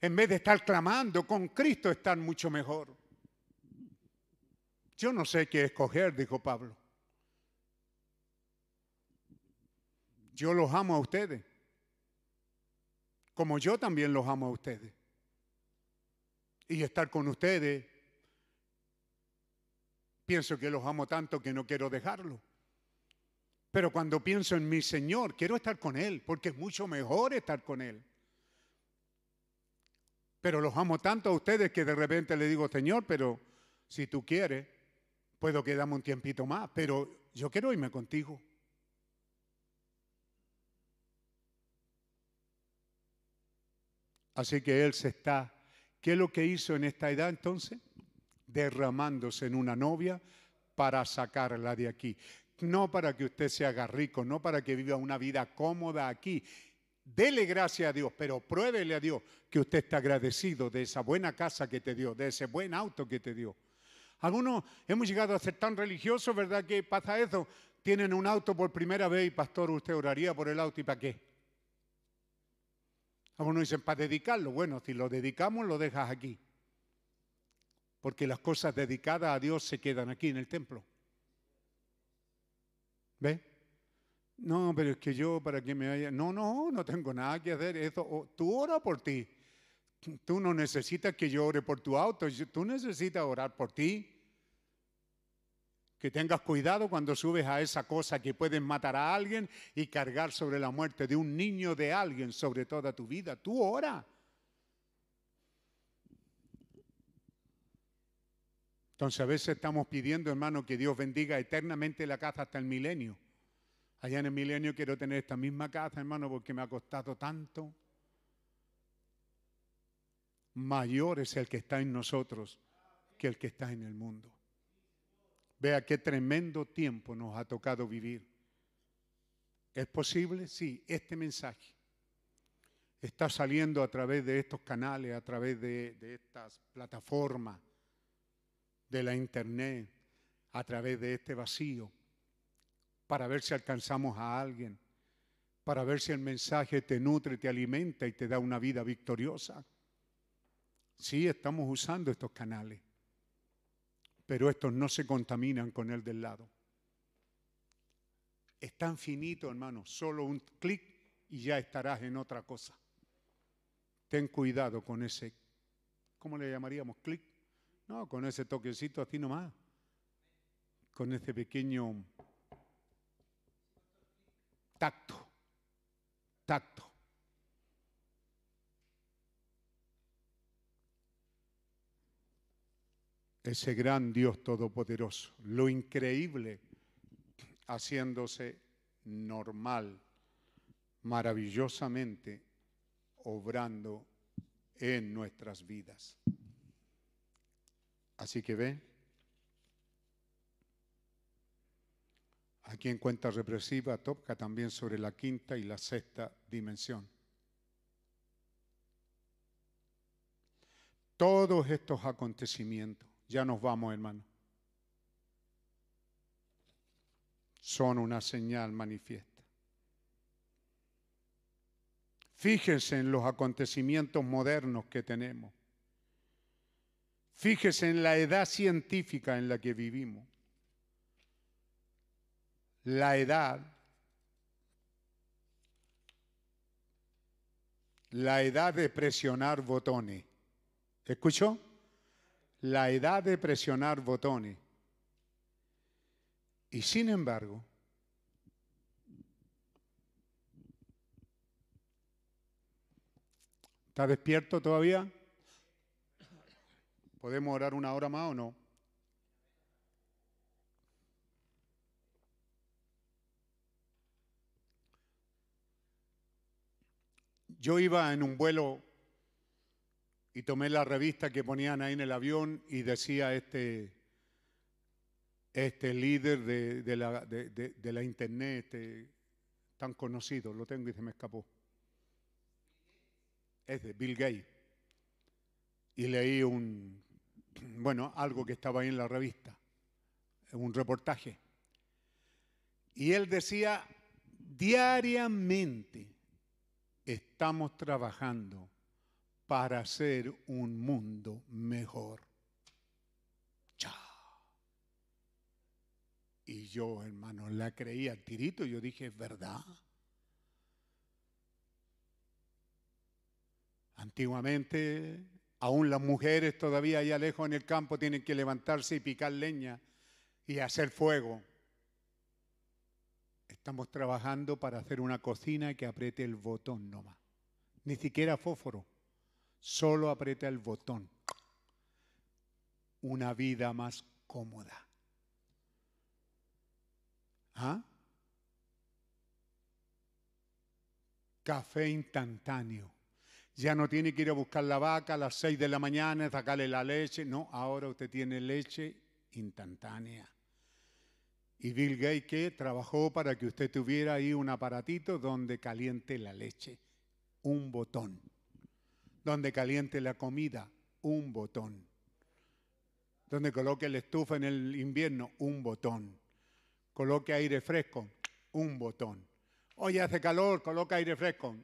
En vez de estar clamando, con Cristo estar mucho mejor. Yo no sé qué escoger, dijo Pablo. Yo los amo a ustedes, como yo también los amo a ustedes. Y estar con ustedes, pienso que los amo tanto que no quiero dejarlo. Pero cuando pienso en mi Señor, quiero estar con Él, porque es mucho mejor estar con Él. Pero los amo tanto a ustedes que de repente le digo, Señor, pero si tú quieres, puedo quedarme un tiempito más, pero yo quiero irme contigo. Así que Él se está, ¿qué es lo que hizo en esta edad entonces? Derramándose en una novia para sacarla de aquí. No para que usted se haga rico, no para que viva una vida cómoda aquí. Dele gracias a Dios, pero pruébele a Dios que usted está agradecido de esa buena casa que te dio, de ese buen auto que te dio. Algunos hemos llegado a ser tan religiosos, ¿verdad? Que pasa eso. Tienen un auto por primera vez y pastor, usted oraría por el auto y para qué? Algunos dicen, para dedicarlo. Bueno, si lo dedicamos, lo dejas aquí. Porque las cosas dedicadas a Dios se quedan aquí en el templo. ¿Ve? No, pero es que yo, para que me haya. No, no, no tengo nada que hacer. Eso, tú ora por ti. Tú no necesitas que yo ore por tu auto. Tú necesitas orar por ti. Que tengas cuidado cuando subes a esa cosa que pueden matar a alguien y cargar sobre la muerte de un niño de alguien sobre toda tu vida. Tú ora. Entonces a veces estamos pidiendo, hermano, que Dios bendiga eternamente la casa hasta el milenio. Allá en el milenio quiero tener esta misma casa, hermano, porque me ha costado tanto. Mayor es el que está en nosotros que el que está en el mundo. Vea qué tremendo tiempo nos ha tocado vivir. ¿Es posible? Sí, este mensaje está saliendo a través de estos canales, a través de, estas plataformas, de la internet, a través de este vacío, para ver si alcanzamos a alguien, para ver si el mensaje te nutre, te alimenta y te da una vida victoriosa. Sí, estamos usando estos canales, pero estos no se contaminan con el del lado. Es tan finito, hermano, solo un clic y ya estarás en otra cosa. Ten cuidado con ese, ¿cómo le llamaríamos? Clic. No, con ese toquecito así nomás. Con ese pequeño tacto. Tacto. Ese gran Dios todopoderoso. Lo increíble haciéndose normal, maravillosamente obrando en nuestras vidas. Así que ve, aquí en cuenta represiva toca también sobre la quinta y la sexta dimensión. Todos estos acontecimientos, ya nos vamos hermano, son una señal manifiesta. Fíjese en los acontecimientos modernos que tenemos. Fíjese en la edad científica en la que vivimos. La edad, la edad de presionar botones. ¿Escuchó? La edad de presionar botones. Y sin embargo, ¿Está despierto todavía? ¿Podemos orar una hora más o no? Yo iba en un vuelo y tomé la revista que ponían ahí en el avión y decía este, este líder de, la, de la, internet, este, tan conocido, lo tengo y se me escapó es de Bill Gates. Y leí un, bueno, algo que estaba ahí en la revista, un reportaje. Y él decía, diariamente estamos trabajando para hacer un mundo mejor. Chao. Y yo, hermano, la creía tirito. Yo dije, ¿es verdad? Antiguamente, aún las mujeres todavía allá lejos en el campo tienen que levantarse y picar leña y hacer fuego. Estamos trabajando para hacer una cocina que apriete el botón nomás. Ni siquiera fósforo, solo aprieta el botón. Una vida más cómoda. ¿Ah? Café instantáneo. Ya no tiene que ir a buscar la vaca a las 6 de la mañana, sacarle la leche. No, ahora usted tiene leche instantánea. Y Bill Gates trabajó para que usted tuviera ahí un aparatito donde caliente la leche, un botón. Donde caliente la comida, un botón. Donde coloque la estufa en el invierno, un botón. Coloque aire fresco, un botón. Hoy hace calor, coloca aire fresco,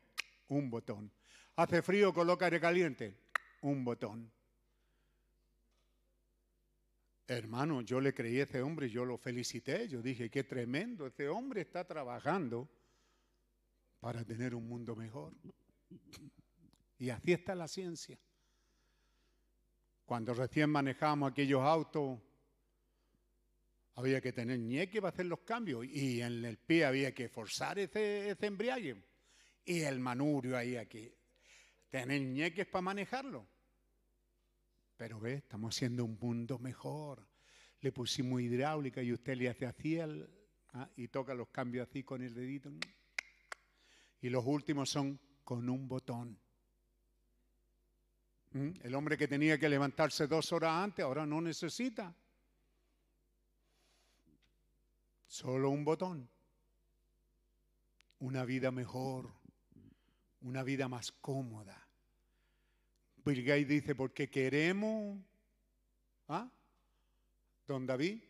un botón. Hace frío, coloca aire caliente. Un botón. Hermano, yo le creí a ese hombre, yo lo felicité, yo dije, qué tremendo, ese hombre está trabajando para tener un mundo mejor. Y así está la ciencia. Cuando recién manejamos aquellos autos, había que tener ñeque para hacer los cambios y en el pie había que forzar ese, ese embriague. Y el manurio ahí aquí tener ñeques para manejarlo. Pero ve, estamos haciendo un mundo mejor. Le pusimos hidráulica y usted le hace así ah, y toca los cambios así con el dedito. Y los últimos son con un botón. El hombre que tenía que levantarse dos horas antes ahora no necesita. Solo un botón. Una vida mejor una vida más cómoda. Gates dice, porque queremos, ¿ah? don David,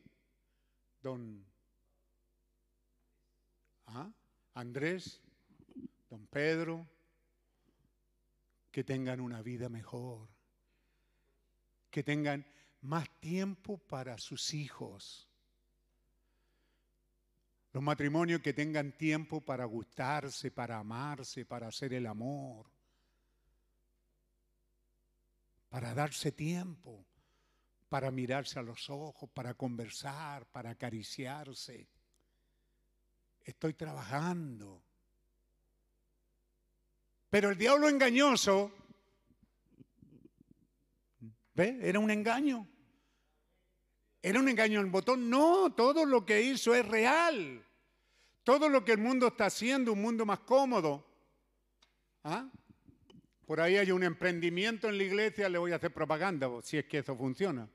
don ¿ah? Andrés, don Pedro, que tengan una vida mejor, que tengan más tiempo para sus hijos. Los matrimonios que tengan tiempo para gustarse, para amarse, para hacer el amor, para darse tiempo, para mirarse a los ojos, para conversar, para acariciarse. Estoy trabajando. Pero el diablo engañoso, ¿ve? Era un engaño. Era un engaño el botón. No, todo lo que hizo es real. Todo lo que el mundo está haciendo, un mundo más cómodo. ¿Ah? Por ahí hay un emprendimiento en la iglesia, le voy a hacer propaganda, si es que eso funciona.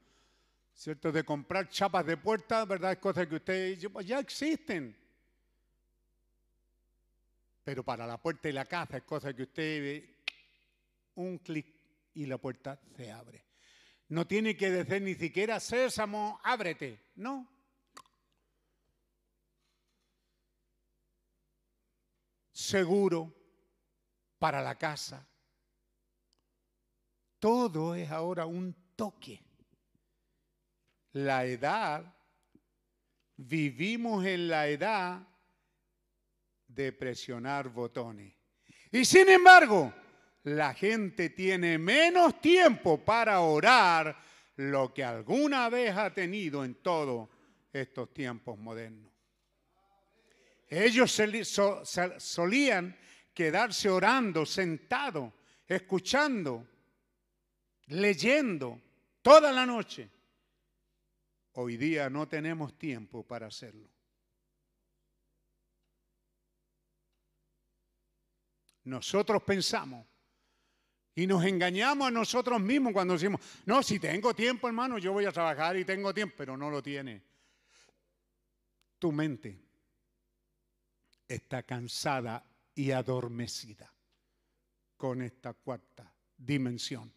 ¿Cierto? De comprar chapas de puerta, ¿verdad? Cosas que ustedes pues ya existen. Pero para la puerta y la casa es cosa que usted ve un clic y la puerta se abre. No tiene que decir ni siquiera sésamo, ábrete. No. Seguro para la casa. Todo es ahora un toque. La edad, vivimos en la edad de presionar botones. Y sin embargo, la gente tiene menos tiempo para orar lo que alguna vez ha tenido en todos estos tiempos modernos. Ellos solían quedarse orando, sentado, escuchando, leyendo toda la noche. Hoy día no tenemos tiempo para hacerlo. Nosotros pensamos y nos engañamos a nosotros mismos cuando decimos, no, si tengo tiempo, hermano, yo voy a trabajar y tengo tiempo, pero no lo tiene. Tu mente está cansada y adormecida con esta cuarta dimensión.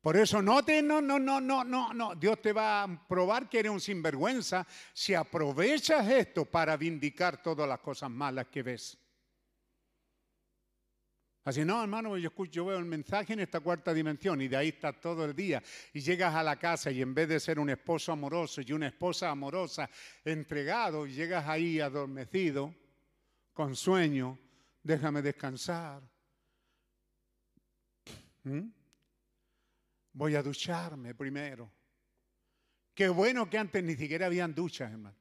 Por eso no te, no, no, no, no, no, no. Dios te va a probar que eres un sinvergüenza si aprovechas esto para vindicar todas las cosas malas que ves. Así, no, hermano, yo, escucho, yo veo el mensaje en esta cuarta dimensión y de ahí está todo el día. Y llegas a la casa y en vez de ser un esposo amoroso y una esposa amorosa entregado, llegas ahí adormecido, con sueño, déjame descansar. ¿Mm? Voy a ducharme primero. Qué bueno que antes ni siquiera habían duchas, hermano.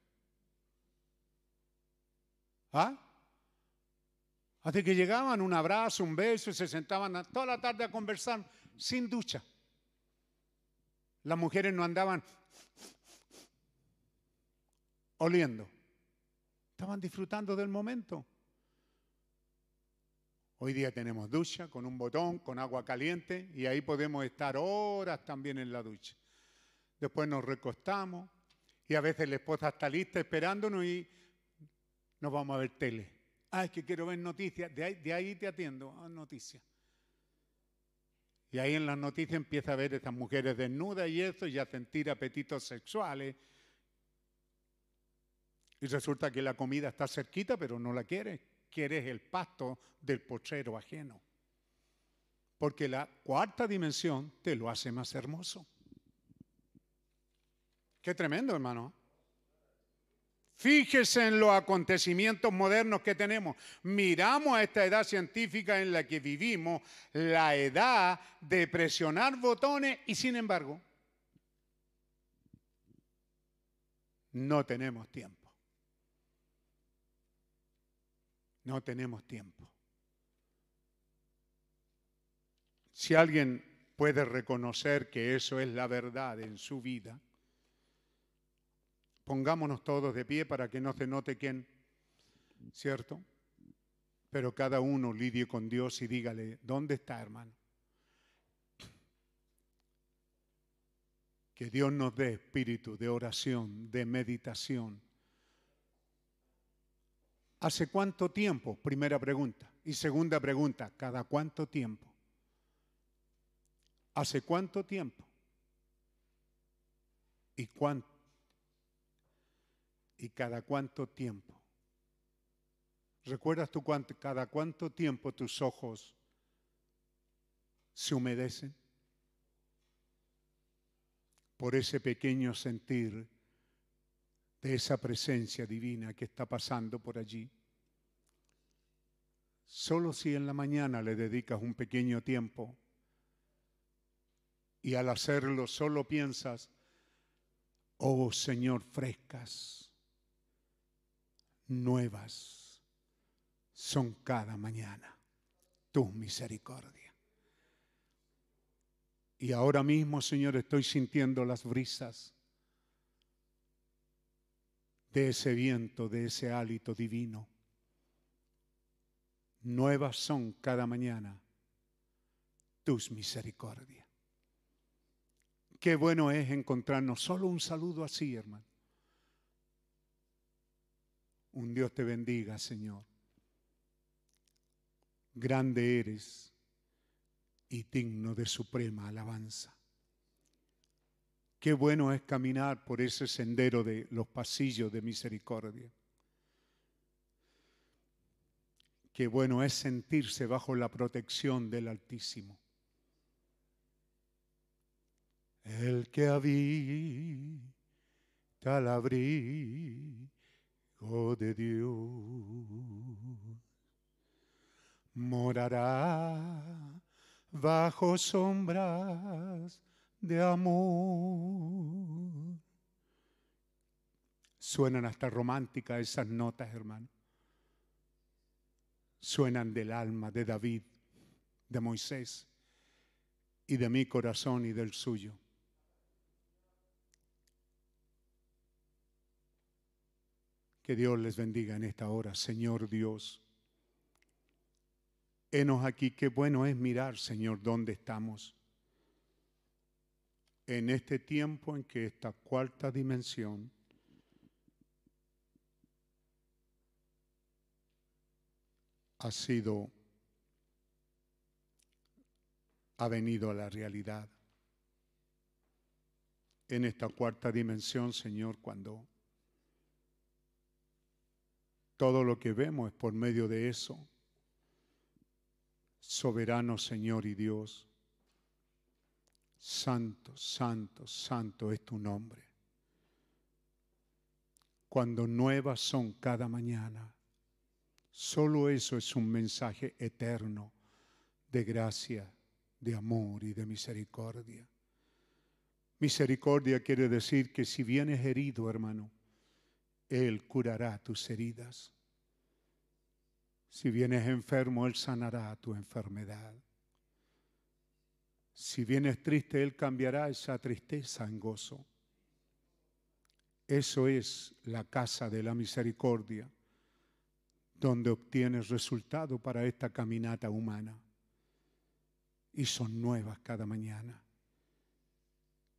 ¿Ah? Así que llegaban, un abrazo, un beso y se sentaban toda la tarde a conversar sin ducha. Las mujeres no andaban oliendo. Estaban disfrutando del momento. Hoy día tenemos ducha con un botón, con agua caliente y ahí podemos estar horas también en la ducha. Después nos recostamos y a veces la esposa está lista esperándonos y nos vamos a ver tele. Ay, que quiero ver noticias. De ahí, te atiendo a noticias. Y ahí en las noticias empieza a ver estas mujeres desnudas y eso, y a sentir apetitos sexuales. Y resulta que la comida está cerquita, pero no la quieres. Quieres el pasto del pochero ajeno. Porque la cuarta dimensión te lo hace más hermoso. Qué tremendo, hermano. Fíjese en los acontecimientos modernos que tenemos. Miramos a esta edad científica en la que vivimos, la edad de presionar botones y sin embargo no tenemos tiempo. No tenemos tiempo. Si alguien puede reconocer que eso es la verdad en su vida, Pongámonos todos de pie para que no se note quién, ¿cierto? Pero cada uno lidie con Dios y dígale, ¿dónde está, hermano? Que Dios nos dé espíritu de oración, de meditación. ¿Hace cuánto tiempo? Primera pregunta. Y segunda pregunta, ¿cada cuánto tiempo? ¿Hace cuánto tiempo ¿Y cuánto? ¿Y cada cuánto tiempo? ¿Recuerdas tú cuánto, cada cuánto tiempo tus ojos se humedecen? Por ese pequeño sentir de esa presencia divina que está pasando por allí. Solo si en la mañana le dedicas un pequeño tiempo y al hacerlo solo piensas, oh Señor, frescas, nuevas, son cada mañana tu misericordia. Y ahora mismo, Señor, estoy sintiendo las brisas de ese viento, de ese hálito divino. Nuevas son cada mañana tus misericordias. Qué bueno es encontrarnos solo un saludo así, hermano. Un Dios te bendiga, Señor. Grande eres y digno de suprema alabanza. Qué bueno es caminar por ese sendero de los pasillos de misericordia. Qué bueno es sentirse bajo la protección del Altísimo. El que habita al abrigo de Dios morará bajo sombras de amor. Suenan hasta románticas esas notas, hermano. Suenan del alma de David, de Moisés y de mi corazón y del suyo. Que Dios les bendiga en esta hora, Señor Dios. Henos aquí, qué bueno es mirar, Señor, dónde estamos. En este tiempo en que esta cuarta dimensión ha sido, ha venido a la realidad. En esta cuarta dimensión, Señor, cuando todo lo que vemos es por medio de eso. Soberano Señor y Dios, santo, santo, santo es tu nombre. Cuando nuevas son cada mañana, solo eso es un mensaje eterno de gracia, de amor y de misericordia. Misericordia quiere decir que si vienes herido, hermano, él curará tus heridas. Si vienes enfermo, Él sanará tu enfermedad. Si vienes triste, Él cambiará esa tristeza en gozo. Eso es la casa de la misericordia, donde obtienes resultado para esta caminata humana. Y son nuevas cada mañana.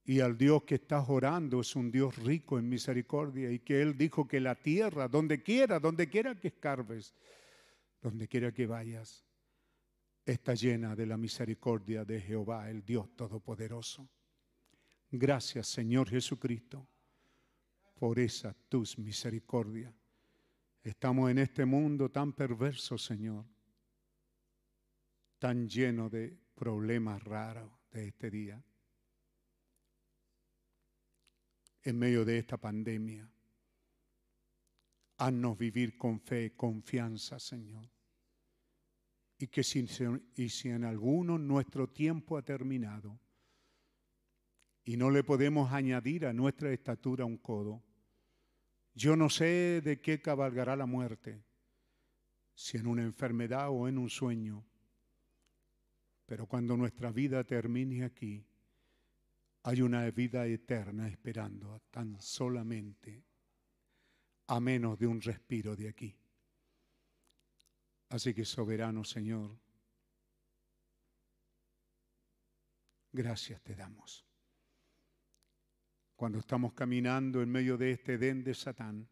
Y al Dios que estás orando es un Dios rico en misericordia y que Él dijo que la tierra, donde quiera, donde quiera que escarbes, donde quiera que vayas, está llena de la misericordia de Jehová, el Dios Todopoderoso. Gracias Señor Jesucristo por esa tus misericordia. Estamos en este mundo tan perverso, Señor, tan lleno de problemas raros de este día en medio de esta pandemia. Haznos vivir con fe, confianza, Señor. Y que si, y si en alguno nuestro tiempo ha terminado y no le podemos añadir a nuestra estatura un codo, yo no sé de qué cabalgará la muerte, si en una enfermedad o en un sueño, pero cuando nuestra vida termine aquí, hay una vida eterna esperando tan solamente a menos de un respiro de aquí. Así que soberano Señor, gracias te damos. Cuando estamos caminando en medio de este Edén de Satán,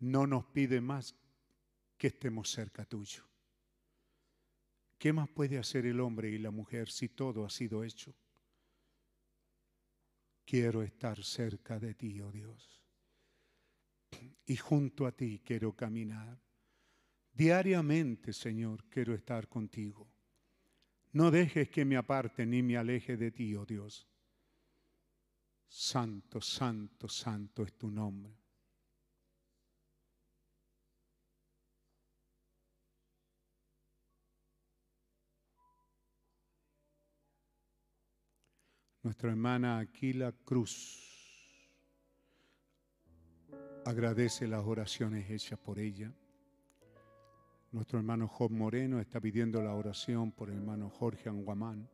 no nos pide más que estemos cerca tuyo. ¿Qué más puede hacer el hombre y la mujer si todo ha sido hecho? quiero estar cerca de ti, oh Dios. Y junto a ti quiero caminar. Diariamente, Señor, quiero estar contigo. No dejes que me aparte ni me aleje de ti, oh Dios. Santo, santo, santo es tu nombre. Nuestra hermana Aquila Cruz agradece las oraciones hechas por ella. Nuestro hermano Job Moreno está pidiendo la oración por el hermano Jorge Anguamán.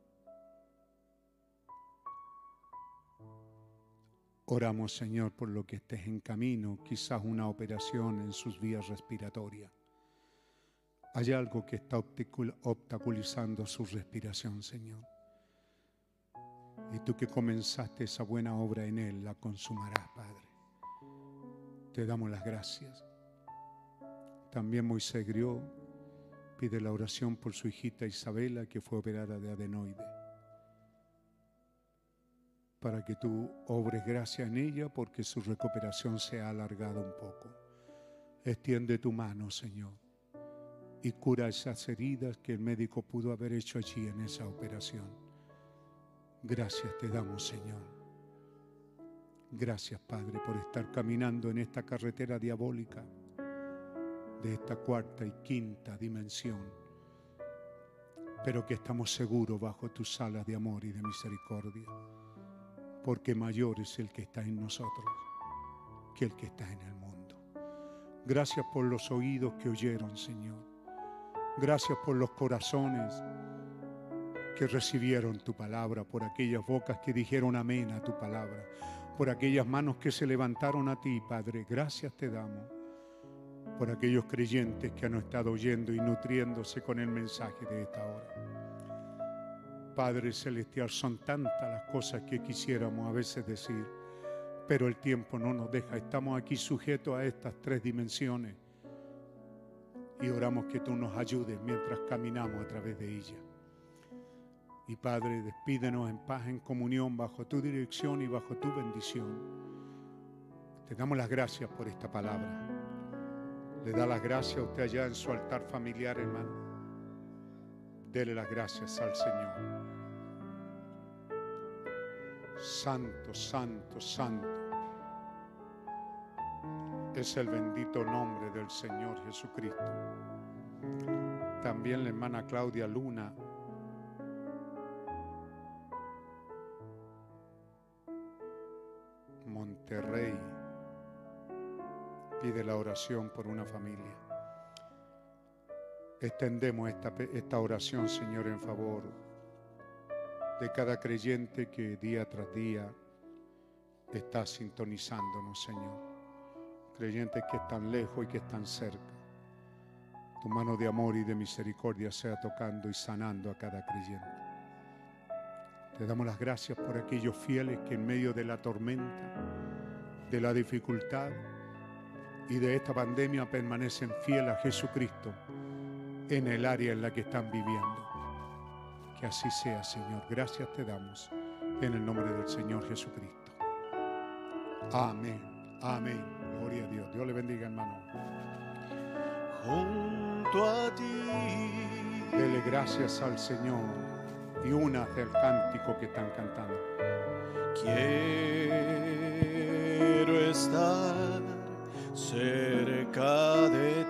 Oramos, Señor, por lo que estés en camino, quizás una operación en sus vías respiratorias. Hay algo que está obstaculizando su respiración, Señor. Y tú que comenzaste esa buena obra en Él, la consumarás, Padre. Te damos las gracias. También Moisés Grió pide la oración por su hijita Isabela, que fue operada de adenoide. Para que tú obres gracia en ella, porque su recuperación se ha alargado un poco. Extiende tu mano, Señor, y cura esas heridas que el médico pudo haber hecho allí en esa operación. Gracias te damos, Señor. Gracias, Padre, por estar caminando en esta carretera diabólica de esta cuarta y quinta dimensión, pero que estamos seguros bajo tus alas de amor y de misericordia, porque mayor es el que está en nosotros que el que está en el mundo. Gracias por los oídos que oyeron, Señor. Gracias por los corazones que recibieron tu palabra, por aquellas bocas que dijeron amén a tu palabra, por aquellas manos que se levantaron a ti, Padre. Gracias te damos por aquellos creyentes que han estado oyendo y nutriéndose con el mensaje de esta hora. Padre Celestial, son tantas las cosas que quisiéramos a veces decir, pero el tiempo no nos deja. Estamos aquí sujetos a estas tres dimensiones y oramos que tú nos ayudes mientras caminamos a través de ellas. Y Padre, despídenos en paz, en comunión, bajo tu dirección y bajo tu bendición. Te damos las gracias por esta palabra. Le da las gracias a usted allá en su altar familiar, hermano. Dele las gracias al Señor. Santo, santo, santo. Es el bendito nombre del Señor Jesucristo. También la hermana Claudia Luna Rey pide la oración por una familia. Extendemos esta, esta oración, Señor, en favor de cada creyente que día tras día está sintonizándonos, Señor. Creyentes que están lejos y que están cerca. Tu mano de amor y de misericordia sea tocando y sanando a cada creyente. Te damos las gracias por aquellos fieles que en medio de la tormenta de la dificultad y de esta pandemia permanecen fieles a Jesucristo en el área en la que están viviendo. Que así sea, Señor. Gracias te damos en el nombre del Señor Jesucristo. Amén. Amén. Gloria a Dios. Dios le bendiga, hermano. Junto a ti. Dele gracias al Señor y una del cántico que están cantando. Quiero estar cerca de ti.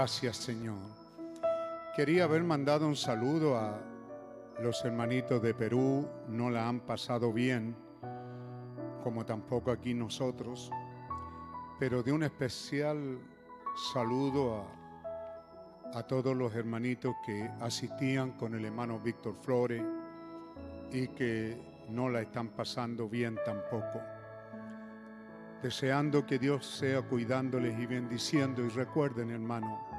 Gracias, Señor. Quería haber mandado un saludo a los hermanitos de Perú. No la han pasado bien, como tampoco aquí nosotros. Pero de un especial saludo a, a todos los hermanitos que asistían con el hermano Víctor Flores y que no la están pasando bien tampoco deseando que Dios sea cuidándoles y bendiciendo. Y recuerden, hermano,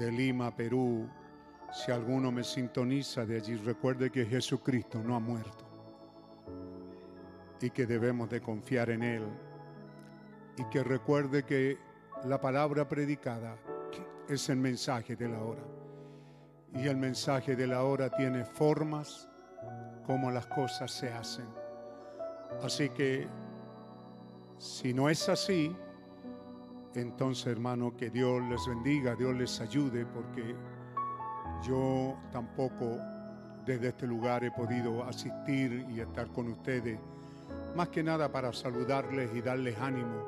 de Lima, Perú, si alguno me sintoniza de allí, recuerde que Jesucristo no ha muerto y que debemos de confiar en Él. Y que recuerde que la palabra predicada es el mensaje de la hora. Y el mensaje de la hora tiene formas como las cosas se hacen. Así que si no es así, entonces hermano, que Dios les bendiga, Dios les ayude, porque yo tampoco desde este lugar he podido asistir y estar con ustedes, más que nada para saludarles y darles ánimo,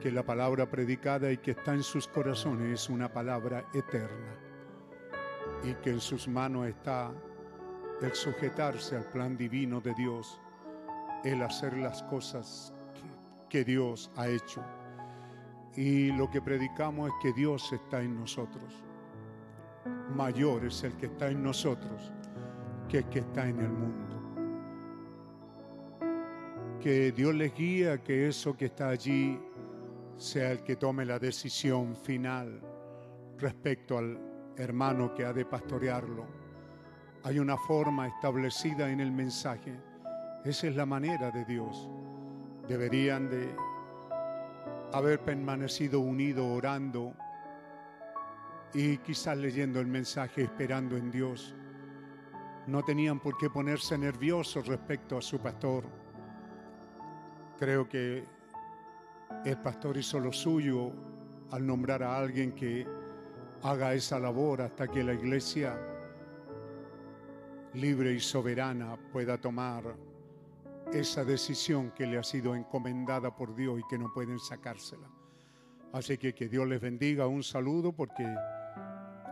que la palabra predicada y que está en sus corazones es una palabra eterna, y que en sus manos está el sujetarse al plan divino de Dios, el hacer las cosas que Dios ha hecho. Y lo que predicamos es que Dios está en nosotros. Mayor es el que está en nosotros que el que está en el mundo. Que Dios les guíe, que eso que está allí sea el que tome la decisión final respecto al hermano que ha de pastorearlo. Hay una forma establecida en el mensaje. Esa es la manera de Dios deberían de haber permanecido unidos orando y quizás leyendo el mensaje, esperando en Dios. No tenían por qué ponerse nerviosos respecto a su pastor. Creo que el pastor hizo lo suyo al nombrar a alguien que haga esa labor hasta que la iglesia libre y soberana pueda tomar esa decisión que le ha sido encomendada por Dios y que no pueden sacársela. Así que que Dios les bendiga. Un saludo porque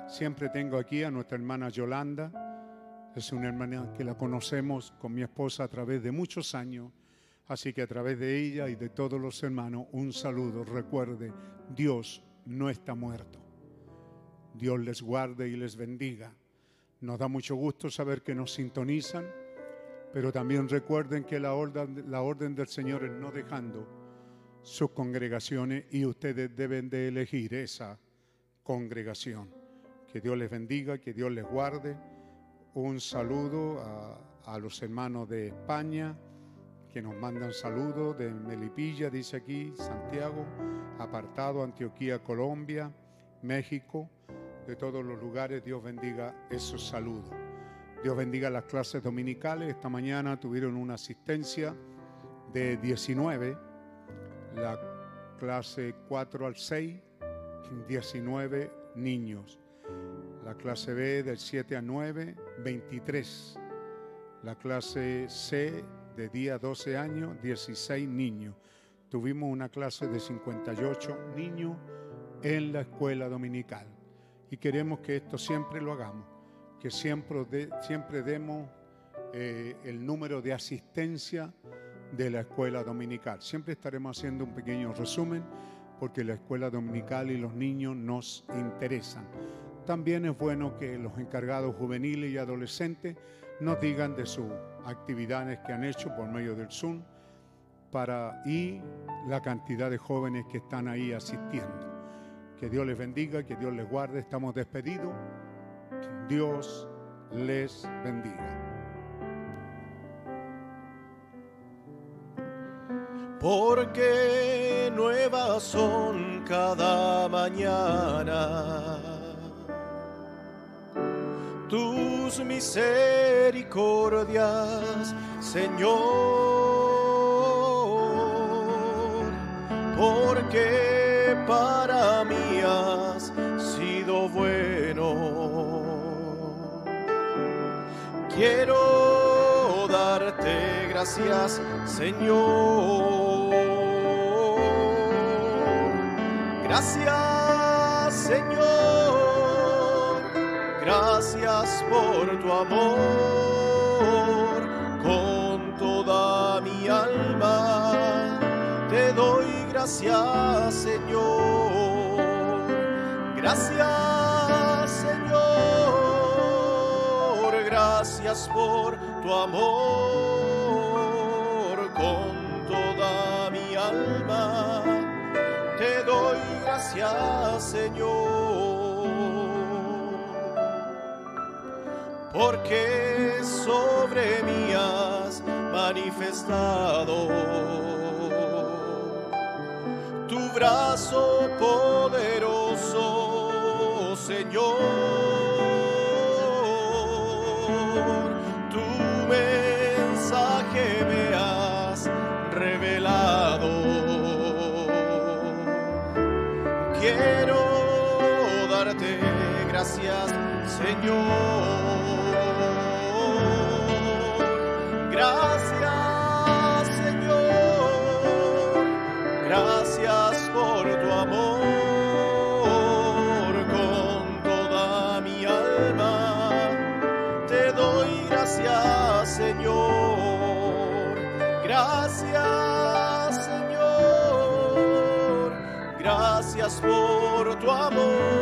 siempre tengo aquí a nuestra hermana Yolanda. Es una hermana que la conocemos con mi esposa a través de muchos años. Así que a través de ella y de todos los hermanos, un saludo. Recuerde, Dios no está muerto. Dios les guarde y les bendiga. Nos da mucho gusto saber que nos sintonizan pero también recuerden que la orden, del Señor es no dejando sus congregaciones y ustedes deben de elegir esa congregación. Que Dios les bendiga, que Dios les guarde. Un saludo a, a los hermanos de España que nos mandan saludos de Melipilla, dice aquí, Santiago, apartado, Antioquía, Colombia, México, de todos los lugares. Dios bendiga esos saludos. Dios bendiga las clases dominicales. Esta mañana tuvieron una asistencia de 19, la clase 4 al 6, 19 niños. La clase B del 7 al 9, 23. La clase C de día 12 años, 16 niños. tuvimos una clase de 58 niños en la escuela dominical. Y queremos que esto siempre lo hagamos, que siempre, siempre demos eh, el número de asistencia de la escuela dominical. Siempre estaremos haciendo un pequeño resumen porque la escuela dominical y los niños nos interesan. También es bueno que los encargados juveniles y adolescentes nos digan de sus actividades que han hecho por medio del Zoom para, y la cantidad de jóvenes que están ahí asistiendo. Que Dios les bendiga, que Dios les guarde. Estamos despedidos. Dios les bendiga. Porque nuevas son cada mañana tus misericordias, Señor, porque para mí Quiero darte gracias, Señor. Gracias, Señor. Gracias por tu amor con toda mi alma. Te doy gracias, Señor. Gracias, Gracias por tu amor con toda mi alma. Te doy gracias, Señor. porque sobre mí has manifestado tu brazo poderoso, Señor. Gracias, Señor. Gracias, Señor. Gracias por tu amor con toda mi alma. Te doy gracias, Señor. Gracias, Señor. Gracias por tu amor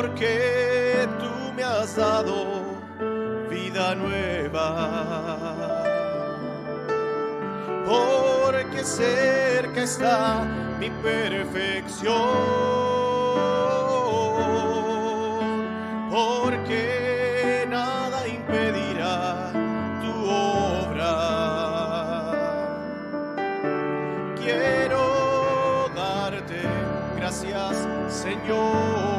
porque tú me has dado vida nueva. Porque cerca está mi perfección. Porque nada impedirá tu obra. Quiero darte gracias, Señor.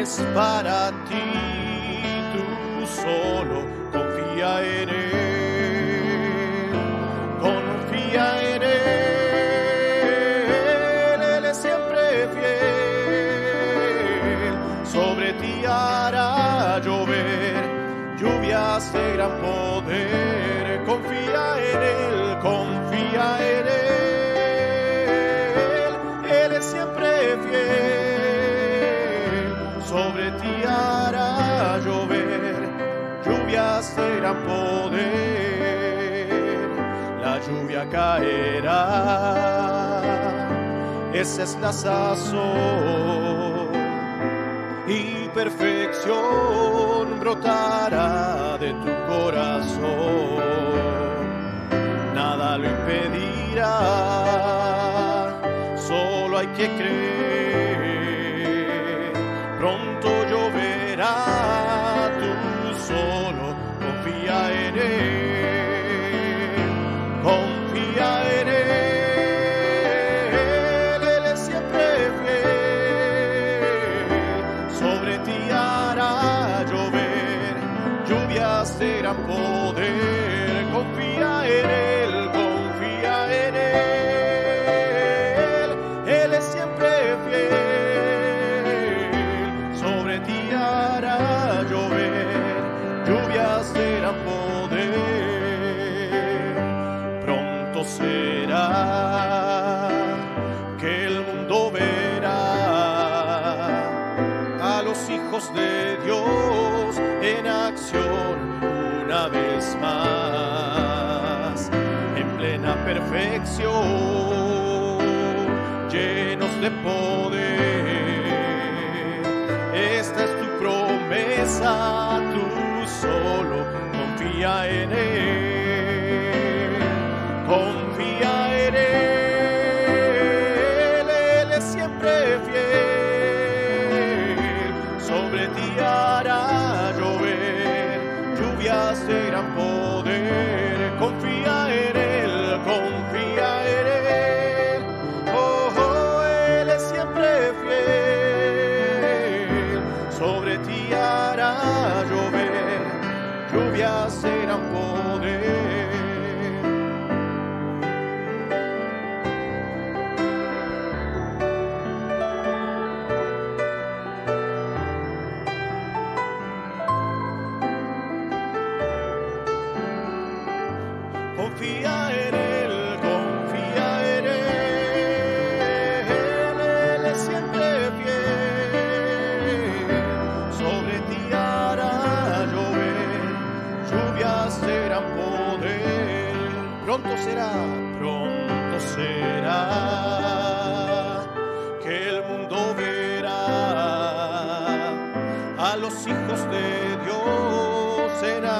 es para ti, tú solo confía en Él, confía en Él, Él es siempre fiel, sobre ti hará llover lluvias de gran poder. Es la sazón y perfección brotará de tu corazón. Nada lo impedirá, solo hay que creer. Pronto lloverá, tú solo confía en él. perfección, llenos de poder. Esta es tu promesa, tú solo confía en Él, confía en Él.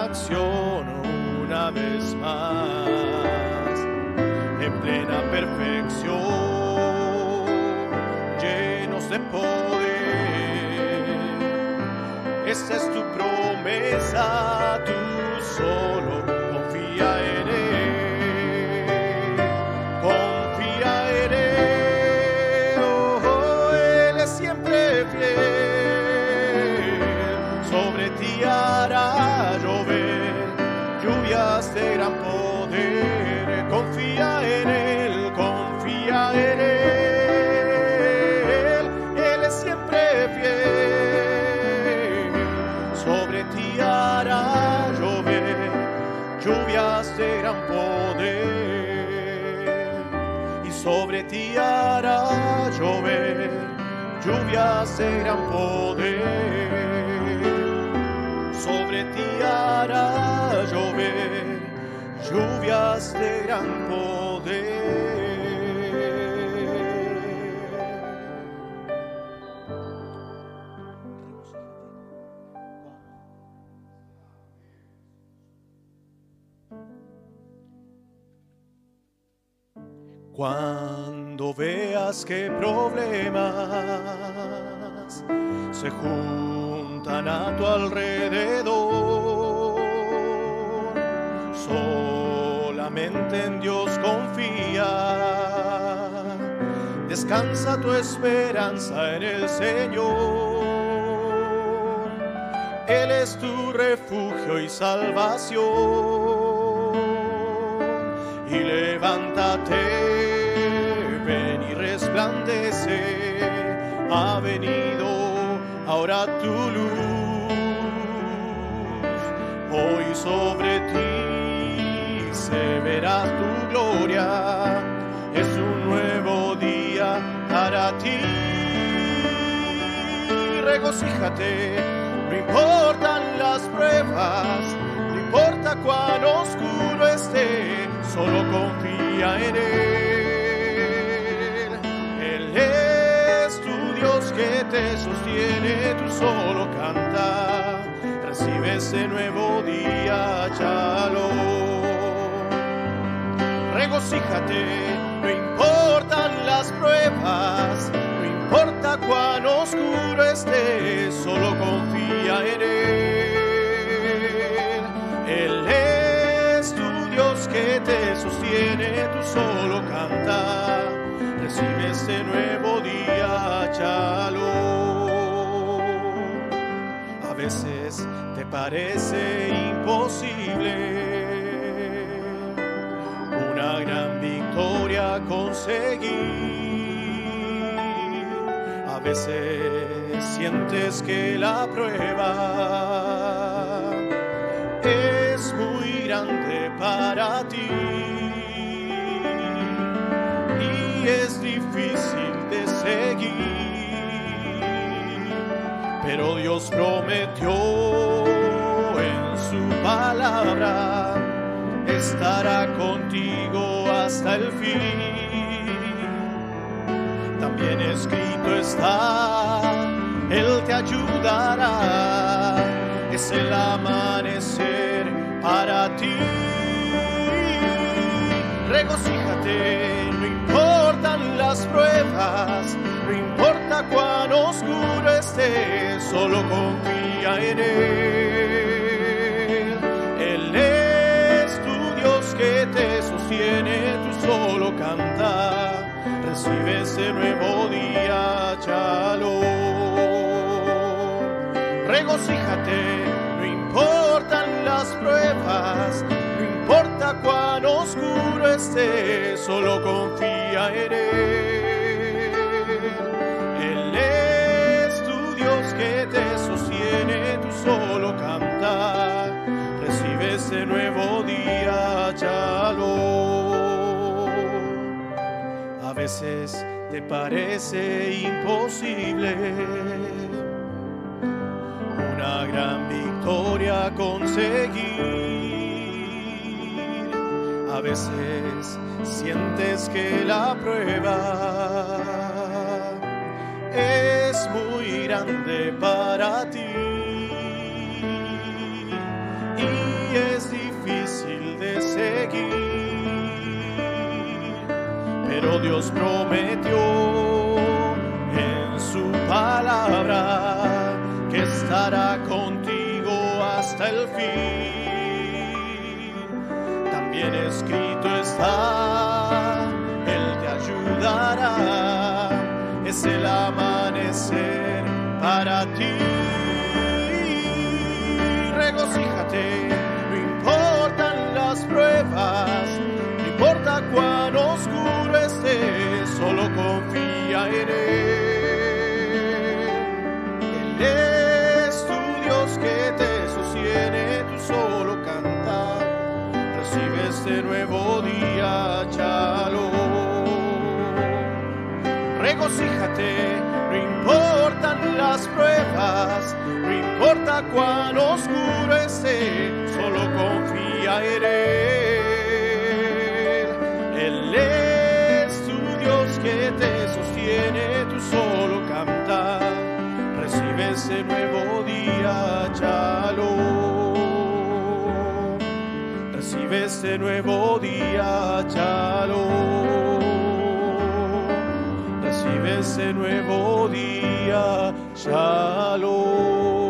acciono una vez más en plena perfección, llenos de poder. Esa es tu promesa, tú solo. y hace gran poder. Sobre ti hará llover lluvias de gran poder. Cuando veas que problemas se juntan a tu alrededor, solamente en Dios confía. Descansa tu esperanza en el Señor. Él es tu refugio y salvación. Y levántate, Ha venido ahora tu luz. Hoy sobre ti se verá tu gloria. Es un nuevo día para ti. Regocíjate, no importan las pruebas, no importa cuán oscuro esté, solo confía en Él. Que te sostiene, tú solo canta, recibe ese nuevo día, chalo. Regocíjate, no importan las pruebas, no importa cuán oscuro esté, solo confía en Él. Él es tu Dios que te sostiene, tú solo canta, recibe este nuevo día, chalo. A veces te parece imposible una gran victoria conseguir. A veces sientes que la prueba es muy grande para ti es difícil de seguir. Pero Dios prometió en su palabra estará contigo hasta el fin. También escrito está, Él te ayudará, es el amanecer para ti. Regocíjate, no las pruebas, no importa cuán oscuro esté, solo confía en Él. Él es tu Dios que te sostiene, tú solo canta, recibe ese nuevo día, chalo. Regocíjate, no importan las pruebas, cuán oscuro esté, solo confía en Él. Él es tu Dios que te sostiene, tú solo canta, recibe ese nuevo día, chalo. A veces te parece imposible una gran victoria conseguir. A veces sientes que la prueba es muy grande para ti y es difícil de seguir. Pero Dios prometió en su palabra que estará contigo hasta el fin. También escrito está, Él te ayudará, es el amanecer para ti. Regocíjate, regocíjate, no importan las pruebas, no importa cuán oscuro esté, solo confía en Él. Él es tu Dios que te sostiene, tú solo canta, recibe ese nuevo día, Shalom. Recibe ese nuevo día, Shalom ese nuevo día. Shalom.